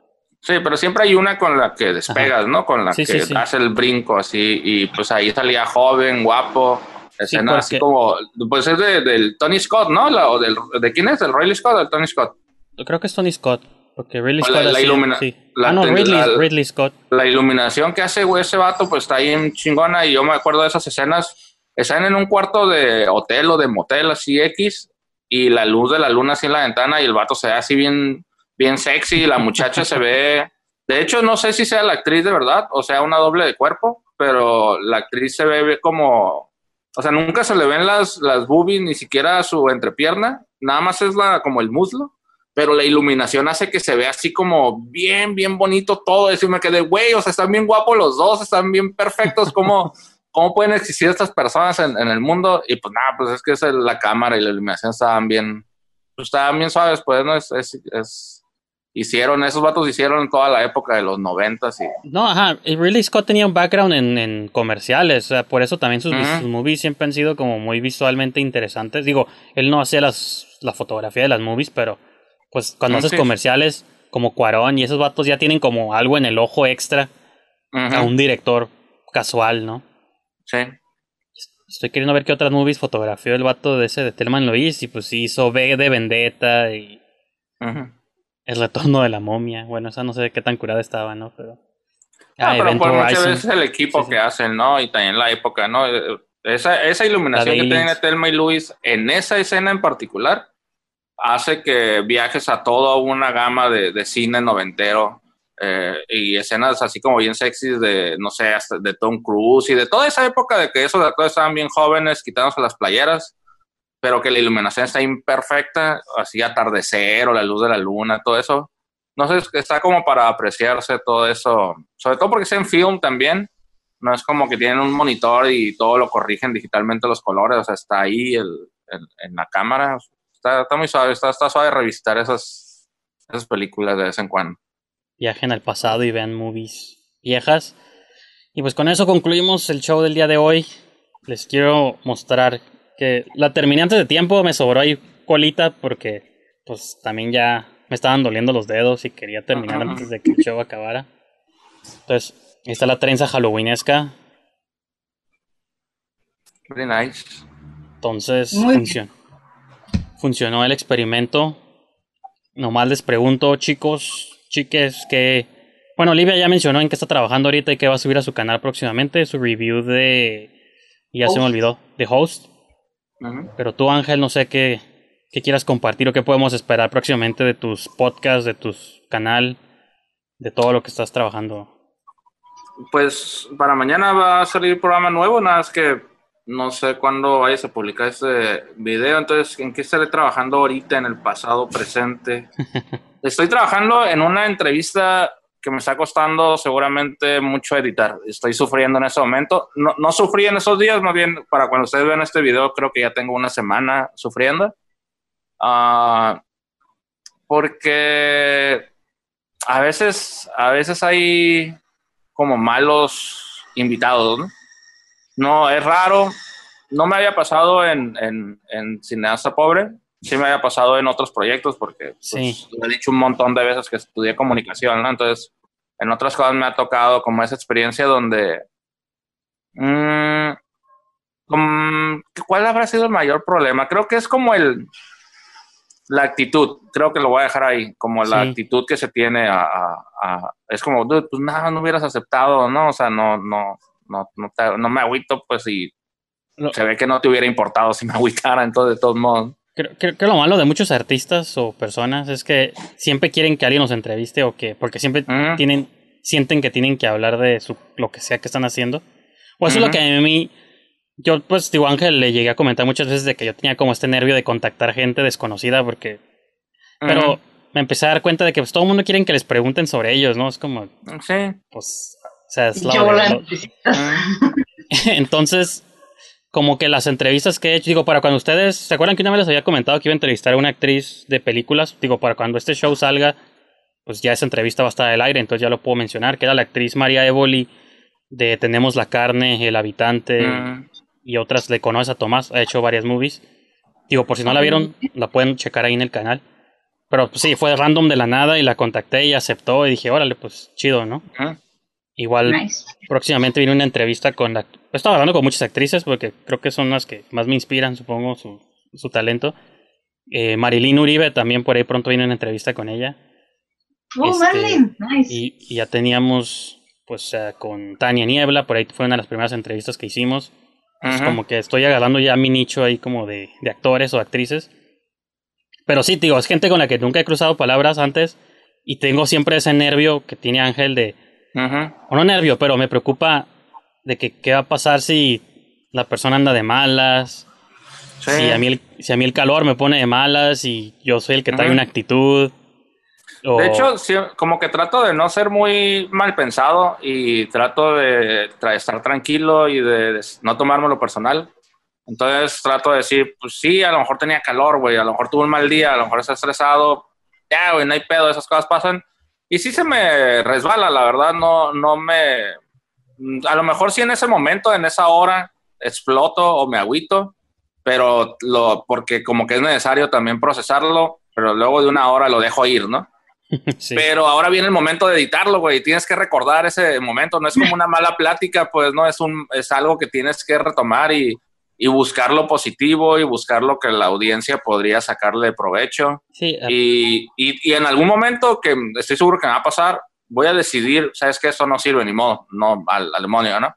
[SPEAKER 5] Sí, pero siempre hay una con la que despegas, ¿no? Con la
[SPEAKER 6] Sí,
[SPEAKER 5] que
[SPEAKER 6] sí, sí.
[SPEAKER 5] das el brinco así y pues ahí salía joven, guapo, escena así
[SPEAKER 6] porque-
[SPEAKER 5] como, pues es de, del Tony Scott, ¿no? La- o del, ¿De quién es? ¿Del Riley Scott o del Tony Scott?
[SPEAKER 6] Creo que es Tony Scott, porque Ridley Scott
[SPEAKER 5] la- la ilumina-
[SPEAKER 6] sí.
[SPEAKER 5] la
[SPEAKER 6] ah, no, Ridley, Scott.
[SPEAKER 5] La iluminación que hace güey, ese vato pues está ahí en chingona y yo me acuerdo de esas escenas, están en un cuarto de hotel o de motel así X y la luz de la luna así en la ventana y el vato se ve así bien, bien sexy y la muchacha se ve, de hecho no sé si sea la actriz de verdad o sea una doble de cuerpo, pero la actriz se ve como, o sea, nunca se le ven las, las boobies ni siquiera su entrepierna, nada más es la, como el muslo pero la iluminación hace que se vea así como bien, bien bonito todo. Eso y me quedé, güey, o sea, están bien guapos los dos, están bien perfectos. ¿Cómo, cómo pueden existir estas personas en, en el mundo? Y pues nada, pues es que es la cámara y la iluminación estaban bien, pues estaban bien suaves, pues, ¿no? Es, es, es- hicieron, esos vatos hicieron toda la época de los noventas y
[SPEAKER 6] No, ajá, y Ridley Scott tenía un background en, en comerciales, o sea, por eso también sus,
[SPEAKER 5] Ujú.
[SPEAKER 6] sus movies siempre han sido como muy visualmente interesantes. Digo, él no hacía las, la fotografía de las movies, pero pues cuando haces comerciales como Cuarón y esos vatos ya tienen como algo en el ojo extra a un director casual, ¿no?
[SPEAKER 5] sí.
[SPEAKER 6] Estoy queriendo ver qué otras movies fotografió el vato de ese de Telman Lois y pues hizo V de Vendetta y
[SPEAKER 5] ujú.
[SPEAKER 6] El retorno de la momia. Bueno, esa no sé qué tan curada estaba, ¿no? Pero.
[SPEAKER 5] Ah, pero
[SPEAKER 6] Event
[SPEAKER 5] por muchas veces el equipo
[SPEAKER 6] Sí, sí.
[SPEAKER 5] que hacen, ¿no? Y también la época, ¿no? Eh, Esa, esa iluminación que
[SPEAKER 6] de
[SPEAKER 5] tiene
[SPEAKER 6] Aliens.
[SPEAKER 5] Telma y Luis en esa escena en particular hace que viajes a toda una gama de, de cine noventero eh, y escenas así como bien sexys de, no sé, de Tom Cruise y de toda esa época de que esos actores estaban bien jóvenes, quitándose las playeras, pero que la iluminación está imperfecta, así atardecer o la luz de la luna, todo eso. No sé, está como para apreciarse todo eso, sobre todo porque es en film también, no es como que tienen un monitor y todo lo corrigen digitalmente los colores, o sea, está ahí el- en la cámara, está, está muy suave, está, está suave revisitar esas, esas películas de vez en cuando.
[SPEAKER 6] Viajen al pasado y vean movies viejas. Y pues con eso concluimos el show del día de hoy. les quiero mostrar que la terminé antes de tiempo, me sobró ahí colita porque pues también ya me estaban doliendo los dedos y quería terminar
[SPEAKER 5] Ajá.
[SPEAKER 6] antes de que el show acabara. Entonces, ahí está la trenza halloweenesca.
[SPEAKER 5] Very nice.
[SPEAKER 6] Entonces,
[SPEAKER 4] bien.
[SPEAKER 6] Funcionó. El experimento. Nomás les pregunto, chicos, chiques, que... Bueno, Olivia ya mencionó en qué está trabajando ahorita y que va a subir a su canal próximamente, su review de... Ya se me olvidó, de Host. Pero tú, Ángel, no sé qué, qué quieras compartir o qué podemos esperar próximamente de tus podcasts, de tu canal, de todo lo que estás trabajando.
[SPEAKER 5] Pues para mañana va a salir programa nuevo, nada más que no sé cuándo vayas a publicar este video, entonces en qué estaré trabajando ahorita, en el pasado, presente. Estoy trabajando en una entrevista que me está costando seguramente mucho editar. Estoy sufriendo en ese momento. No, no sufrí en esos días, más bien para cuando ustedes vean este video, creo que ya tengo una semana sufriendo. Ah, porque a veces, a veces hay como malos invitados, ¿no? No, es raro. No me había pasado en, en, en Cineasta Pobre. Sí me había pasado en otros proyectos porque pues,
[SPEAKER 6] Sí.
[SPEAKER 5] lo he dicho un montón de veces que estudié comunicación, ¿no? Entonces, en otras cosas me ha tocado como esa experiencia donde... mm, mm, ¿Cuál habrá sido el mayor problema? Creo que es como el... La actitud, creo que lo voy a dejar ahí, como la
[SPEAKER 6] Sí.
[SPEAKER 5] actitud que se tiene a, a- a- es como, dude, pues nada, no hubieras aceptado, ¿no? O sea, no, no, no, no, te- no me agüito, pues, y
[SPEAKER 6] Lo-
[SPEAKER 5] se ve que no te hubiera importado si me agüitara, entonces, de todos modos.
[SPEAKER 6] Creo, creo que lo malo de muchos artistas o personas es que siempre quieren que alguien los entreviste o que, porque siempre tienen, sienten que tienen que hablar de su, lo que sea que están haciendo. O eso es lo que a mí, yo pues digo Ángel le llegué a comentar muchas veces de que yo tenía como este nervio de contactar gente desconocida porque, pero me empecé a dar cuenta de que pues todo el mundo quiere que les pregunten sobre ellos, ¿no? Es como,
[SPEAKER 5] Sí.
[SPEAKER 6] pues, o sea, es la
[SPEAKER 4] Yo la
[SPEAKER 6] lo- Entonces, como que las entrevistas que he hecho, digo, para cuando ustedes, ¿se acuerdan que una vez les había comentado que iba a entrevistar a una actriz de películas? Digo, para cuando este show salga, pues ya esa entrevista va a estar al aire, entonces ya lo puedo mencionar, que era la actriz María Evoli de Tenemos la carne, El habitante
[SPEAKER 5] Mm.
[SPEAKER 6] y otras, le conoce a Tomás, ha hecho varias movies. Digo, por si no la vieron, la pueden checar ahí en el canal. Pero pues, sí, fue random de la nada y la contacté y aceptó y dije, órale, pues chido, ¿no?
[SPEAKER 5] Ujú.
[SPEAKER 6] Igual
[SPEAKER 4] Nice.
[SPEAKER 6] próximamente viene una entrevista con la... He estado hablando con muchas actrices porque creo que son las que más me inspiran, supongo, su, su talento. Eh, Marilyn Uribe también por ahí pronto viene una entrevista con ella.
[SPEAKER 4] Oh,
[SPEAKER 6] Este,
[SPEAKER 4] Marilyn, nice.
[SPEAKER 6] Y, y ya teníamos, pues, eh, con Tania Niebla, por ahí fue una de las primeras entrevistas que hicimos. Es
[SPEAKER 5] Ujú.
[SPEAKER 6] como que estoy agarrando ya mi nicho ahí como de, de actores o actrices. Pero sí, digo, es gente con la que nunca he cruzado palabras antes y tengo siempre ese nervio que tiene Ángel de,
[SPEAKER 5] Ujú.
[SPEAKER 6] o no nervio, pero me preocupa de que qué va a pasar si la persona anda de malas,
[SPEAKER 5] Sí.
[SPEAKER 6] si, a mí el, si a mí el calor me pone de malas y yo soy el que trae
[SPEAKER 5] Ujú.
[SPEAKER 6] una actitud. o-
[SPEAKER 5] De hecho, sí, como que trato de no ser muy mal pensado y trato de tra- estar tranquilo y de, de no tomármelo personal. Entonces trato de decir, pues sí, a lo mejor tenía calor, güey, a lo mejor tuve un mal día, a lo mejor está estresado, ya, güey, no hay pedo, esas cosas pasan. Y sí se me resbala, la verdad, no, no me... A lo mejor sí en ese momento, en esa hora, exploto o me agüito, pero lo, porque como que es necesario también procesarlo, pero luego de una hora lo dejo ir, ¿no?
[SPEAKER 6] sí.
[SPEAKER 5] Pero ahora viene el momento de editarlo, güey. Tienes que recordar ese momento. No es como una mala plática, pues no es un es algo que tienes que retomar y, y buscar lo positivo y buscar lo que la audiencia podría sacarle provecho.
[SPEAKER 6] Sí,
[SPEAKER 5] Y, y, y en algún momento que estoy seguro que me va a pasar, voy a decidir, sabes que esto no sirve ni modo, no al, al demonio, ¿no?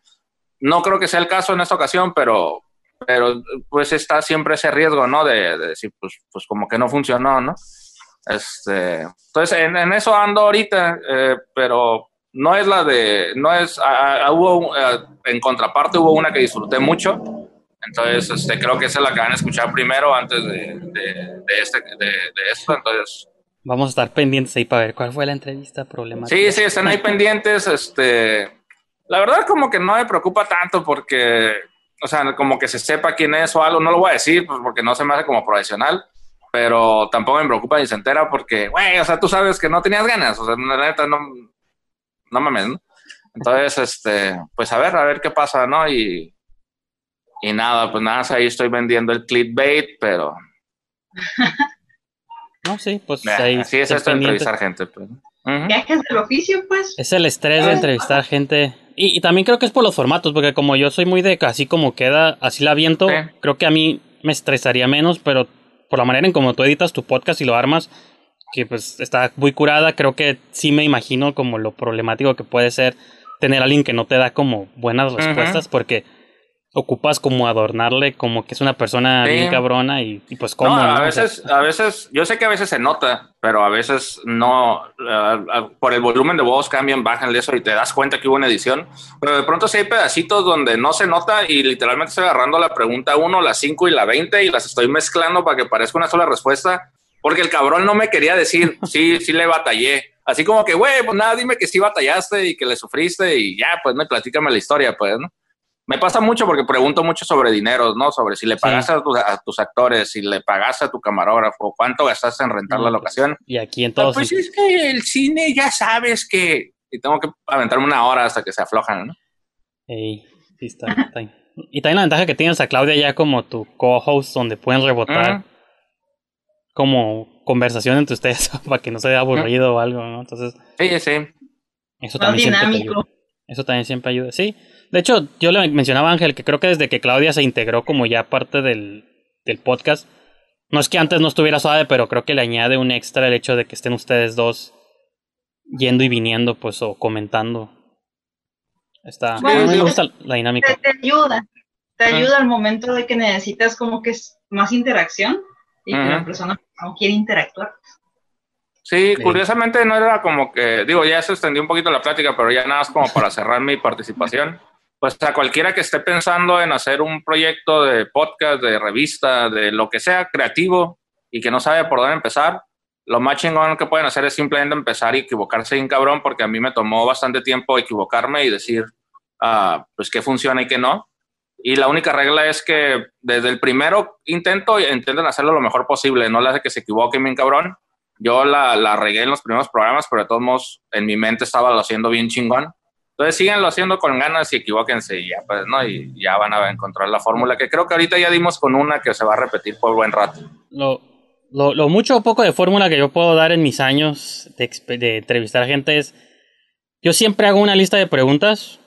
[SPEAKER 5] No creo que sea el caso en esta ocasión, pero, pero pues está siempre ese riesgo, ¿no? De, de decir, pues, pues como que no funcionó, ¿no? Este, entonces, en, en eso ando ahorita, eh, pero no es la de, no es, hubo, eh, en contraparte hubo una que disfruté mucho, entonces este, creo que esa es la que van a escuchar primero antes de, de, de este, de, de esto, entonces,
[SPEAKER 6] vamos a estar pendientes ahí para ver cuál fue la entrevista problemática.
[SPEAKER 5] sí, sí, están ahí pendientes, este, la verdad como que no me preocupa tanto porque, o sea, como que se sepa quién es o algo, no lo voy a decir pues, porque no se me hace como profesional, pero tampoco me preocupa ni se entera porque, güey, o sea, tú sabes que no tenías ganas, o sea, la neta, no, no mames, ¿no? Entonces, este, pues a ver, a ver qué pasa, ¿no? Y, Y nada, pues nada, ahí estoy vendiendo el clickbait, pero
[SPEAKER 6] No, sí, pues
[SPEAKER 5] eh,
[SPEAKER 6] ahí.
[SPEAKER 5] así es esto de entrevistar gente. Pues.
[SPEAKER 4] Viajes del oficio, pues.
[SPEAKER 6] Es el estrés de entrevistar gente. Y, y también creo que es por los formatos, porque como yo soy muy de así como queda, así la aviento,
[SPEAKER 5] Sí.
[SPEAKER 6] creo que a mí me estresaría menos, pero por la manera en como tú editas tu podcast y lo armas, que pues está muy curada, creo que sí me imagino como lo problemático que puede ser tener a alguien que no te da como buenas respuestas, porque ocupas como adornarle como que es una persona
[SPEAKER 5] Sí.
[SPEAKER 6] bien cabrona y, y pues cómo,
[SPEAKER 5] No,
[SPEAKER 6] ¿no?
[SPEAKER 5] a
[SPEAKER 6] O sea,
[SPEAKER 5] veces, a veces, yo sé que a veces se nota, pero a veces no, por el volumen de voz cambian, bajan eso y te das cuenta que hubo una edición, pero de pronto sí hay pedacitos donde no se nota y literalmente estoy agarrando la pregunta 1, la 5 y la 20 y las estoy mezclando para que parezca una sola respuesta, porque el cabrón no me quería decir, sí, sí le batallé. Así como que, güey, pues nada, dime que sí batallaste y que le sufriste y ya, pues no, platícame la historia, pues, ¿no? Me pasa mucho porque pregunto mucho sobre dinero, ¿no? Sobre si le pagaste a, tus, a tus actores, si le pagaste a tu camarógrafo, cuánto gastaste en rentar la
[SPEAKER 6] Mm,
[SPEAKER 5] locación.
[SPEAKER 6] y aquí en
[SPEAKER 5] Ah, pues es que el cine ya sabes que... Y tengo que aventarme una hora hasta que se aflojan, ¿no?
[SPEAKER 6] Ey, sí está, está. Y también la ventaja que tienes a Claudia ya como tu co-host, donde pueden rebotar como conversación entre ustedes para que no se vea aburrido o algo, ¿no? Entonces,
[SPEAKER 5] Sí, sí.
[SPEAKER 6] eso
[SPEAKER 4] Más
[SPEAKER 6] también siempre te
[SPEAKER 4] dinámico.
[SPEAKER 6] ayuda. Eso también siempre ayuda. Sí. De hecho, yo le mencionaba a Ángel que creo que desde que Claudia se integró como ya parte del, del podcast, no es que antes no estuviera suave, pero creo que le añade un extra el hecho de que estén ustedes dos yendo y viniendo, pues, o comentando. Está,
[SPEAKER 4] Bueno,
[SPEAKER 6] me gusta la dinámica.
[SPEAKER 4] Te, ayuda. Te
[SPEAKER 5] Ah.
[SPEAKER 4] ayuda al momento de que necesitas como que es más interacción y que la persona no quiere interactuar.
[SPEAKER 5] Sí,
[SPEAKER 6] Sí.
[SPEAKER 5] curiosamente no era como que, digo, ya se extendió un poquito la plática, pero ya nada más como para cerrar mi participación. Pues a cualquiera que esté pensando en hacer un proyecto de podcast, de revista, de lo que sea creativo y que no sabe por dónde empezar, lo más chingón que pueden hacer es simplemente empezar y equivocarse bien cabrón, porque a mí me tomó bastante tiempo equivocarme y decir, ah, pues qué funciona y qué no. Y la única regla es que desde el primero intento intenten hacerlo lo mejor posible, no le hace que se equivoquen bien cabrón. Yo la, la regué en los primeros programas, pero de todos modos en mi mente estaba lo haciendo bien chingón. Entonces síganlo haciendo con ganas y equivóquense y ya, pues, ¿no? Y ya van a encontrar la fórmula que creo que ahorita ya dimos con una que se va a repetir por buen rato.
[SPEAKER 6] Lo, lo, lo mucho o poco de fórmula que yo puedo dar en mis años de, de entrevistar gente es, yo siempre hago una lista de preguntas,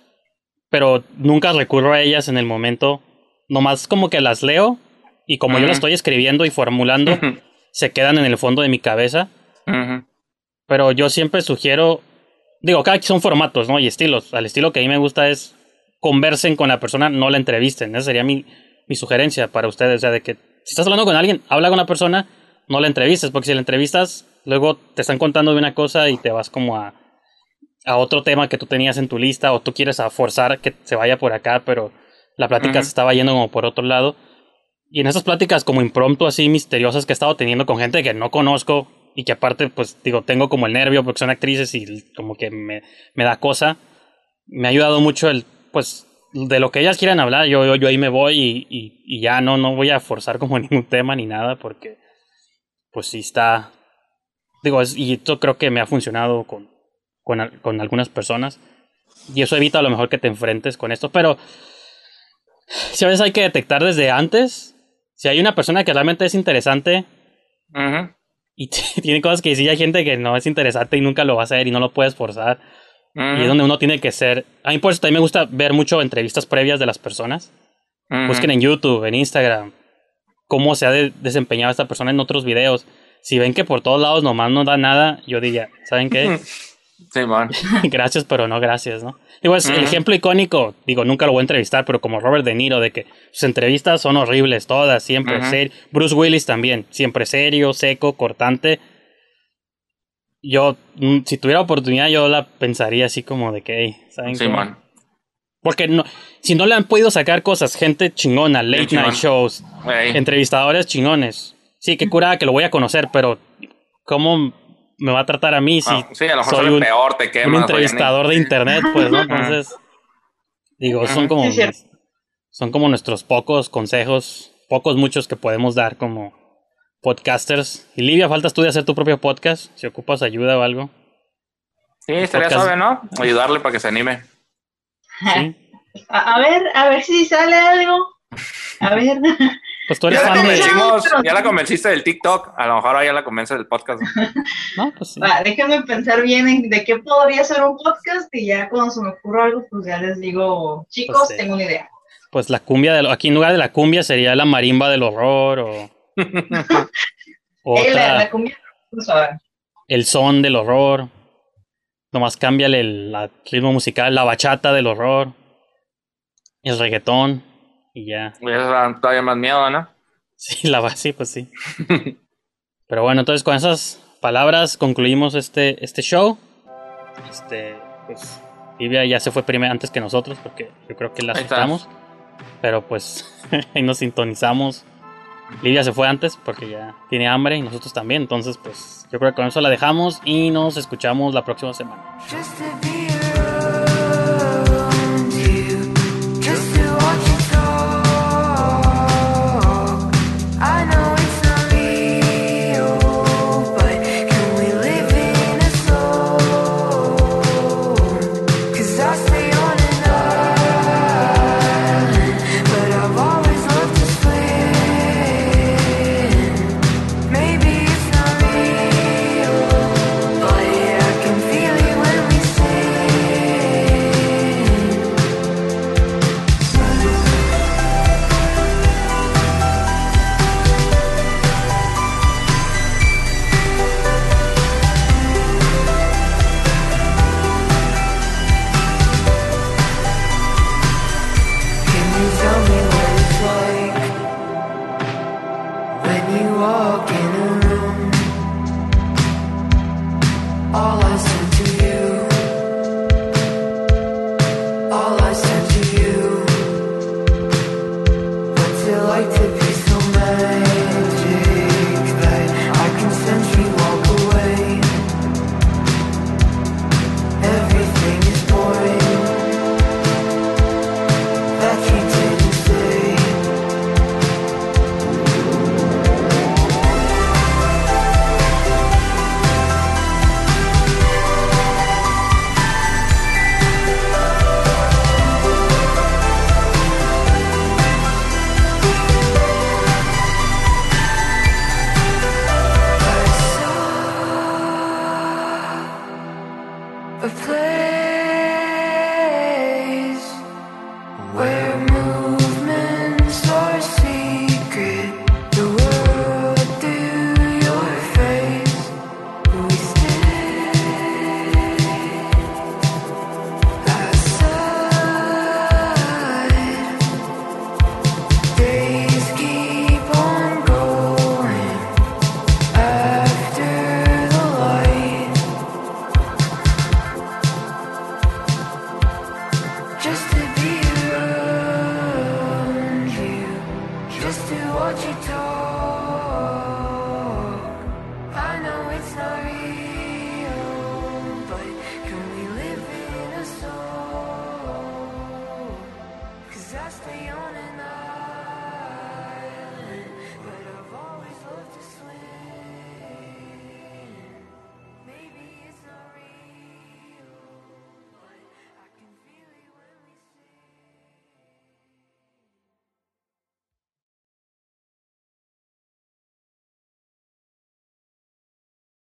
[SPEAKER 6] pero nunca recurro a ellas en el momento, nomás como que las leo y como yo
[SPEAKER 5] Ujú.
[SPEAKER 6] las estoy escribiendo y formulando, se quedan en el fondo de mi cabeza,
[SPEAKER 5] Ujú.
[SPEAKER 6] pero yo siempre sugiero, digo, cada quien son formatos, ¿no? Y estilos, al estilo que a mí me gusta es conversen con la persona, no la entrevisten, esa sería mi, mi sugerencia para ustedes, o sea, de que si estás hablando con alguien, habla con una persona, no la entrevistes, porque si la entrevistas, luego te están contando de una cosa y te vas como a, a otro tema que tú tenías en tu lista o tú quieres a forzar que se vaya por acá, pero la plática se estaba yendo como por otro lado. Y en esas pláticas como impromptu así misteriosas que he estado teniendo con gente que no conozco y que aparte pues digo tengo como el nervio porque son actrices y como que me, me da cosa, me ha ayudado mucho el pues de lo que ellas quieran hablar, yo, yo, yo ahí me voy y, y, y ya no, no voy a forzar como ningún tema ni nada porque pues sí está, digo, es, y esto creo que me ha funcionado con, con, con algunas personas y eso evita a lo mejor que te enfrentes con esto, pero si a veces hay que detectar desde antes si hay una persona que realmente es interesante
[SPEAKER 5] Ujú.
[SPEAKER 6] Y tiene cosas que decir, hay gente que no es interesante y nunca lo va a hacer y no lo puedes forzar. Y es donde uno tiene que ser. A mí por eso también me gusta ver mucho entrevistas previas de las personas.
[SPEAKER 5] Ujú.
[SPEAKER 6] Busquen en YouTube, en Instagram, cómo se ha de- desempeñado esta persona en otros videos. Si ven que por todos lados nomás no da nada, yo diría, ¿saben qué?
[SPEAKER 5] Sí, man.
[SPEAKER 6] gracias, pero no gracias, ¿no? Digo, es el ejemplo icónico, digo, nunca lo voy a entrevistar, pero como Robert De Niro, de que sus entrevistas son horribles, todas, siempre.
[SPEAKER 5] Ujú.
[SPEAKER 6] ser- Bruce Willis también, siempre serio, seco, cortante. Yo, mm, si tuviera oportunidad, yo la pensaría así como de que, hey, ¿saben
[SPEAKER 5] Sí, man.
[SPEAKER 6] Porque no, si no le han podido sacar cosas, gente chingona, late night shows, entrevistadores chingones. Sí, qué curada que lo voy a conocer, pero ¿cómo me va a tratar a mí si
[SPEAKER 5] Ah, sí, a lo mejor
[SPEAKER 6] soy un-
[SPEAKER 5] peor, te quemas.
[SPEAKER 6] un entrevistador de internet, pues, ¿no? Entonces, digo, son como,
[SPEAKER 4] Sí,
[SPEAKER 6] son como nuestros pocos consejos, pocos muchos que podemos dar como podcasters. Y Livia, faltas tú de hacer tu propio podcast, si ocupas ayuda o algo.
[SPEAKER 5] Sí, estaría suave, ¿no? Ayudarle para que se anime.
[SPEAKER 6] Sí.
[SPEAKER 4] A, a ver, a ver si sale algo. A ver.
[SPEAKER 7] Pues tú eres
[SPEAKER 5] Ya la, convencimos, ya la convenciste del TikTok. A lo mejor ahora ya la convence del podcast.
[SPEAKER 7] No, pues sí.
[SPEAKER 4] Va, déjenme pensar bien en de qué podría ser un podcast y ya cuando se me ocurra algo, pues ya les digo, chicos,
[SPEAKER 7] Pues sí.
[SPEAKER 4] tengo una idea.
[SPEAKER 7] Pues la cumbia de lo- aquí en lugar de la cumbia sería la marimba del horror o.
[SPEAKER 4] la, cumbia, pues, a ver.
[SPEAKER 7] el son del horror. Nomás cámbiale el la- ritmo musical, la bachata del horror. El reggaetón. Y ya.
[SPEAKER 5] Ya da todavía más miedo, ¿no?
[SPEAKER 7] Sí, la base, pues sí. Pero bueno, entonces con esas palabras concluimos este, este show. Este, pues, Livia ya se fue primero antes que nosotros porque yo creo que la asustamos. Pero pues ahí nos sintonizamos. Livia se fue antes porque ya tiene hambre y nosotros también. Entonces, pues yo creo que con eso la dejamos y nos escuchamos la próxima semana.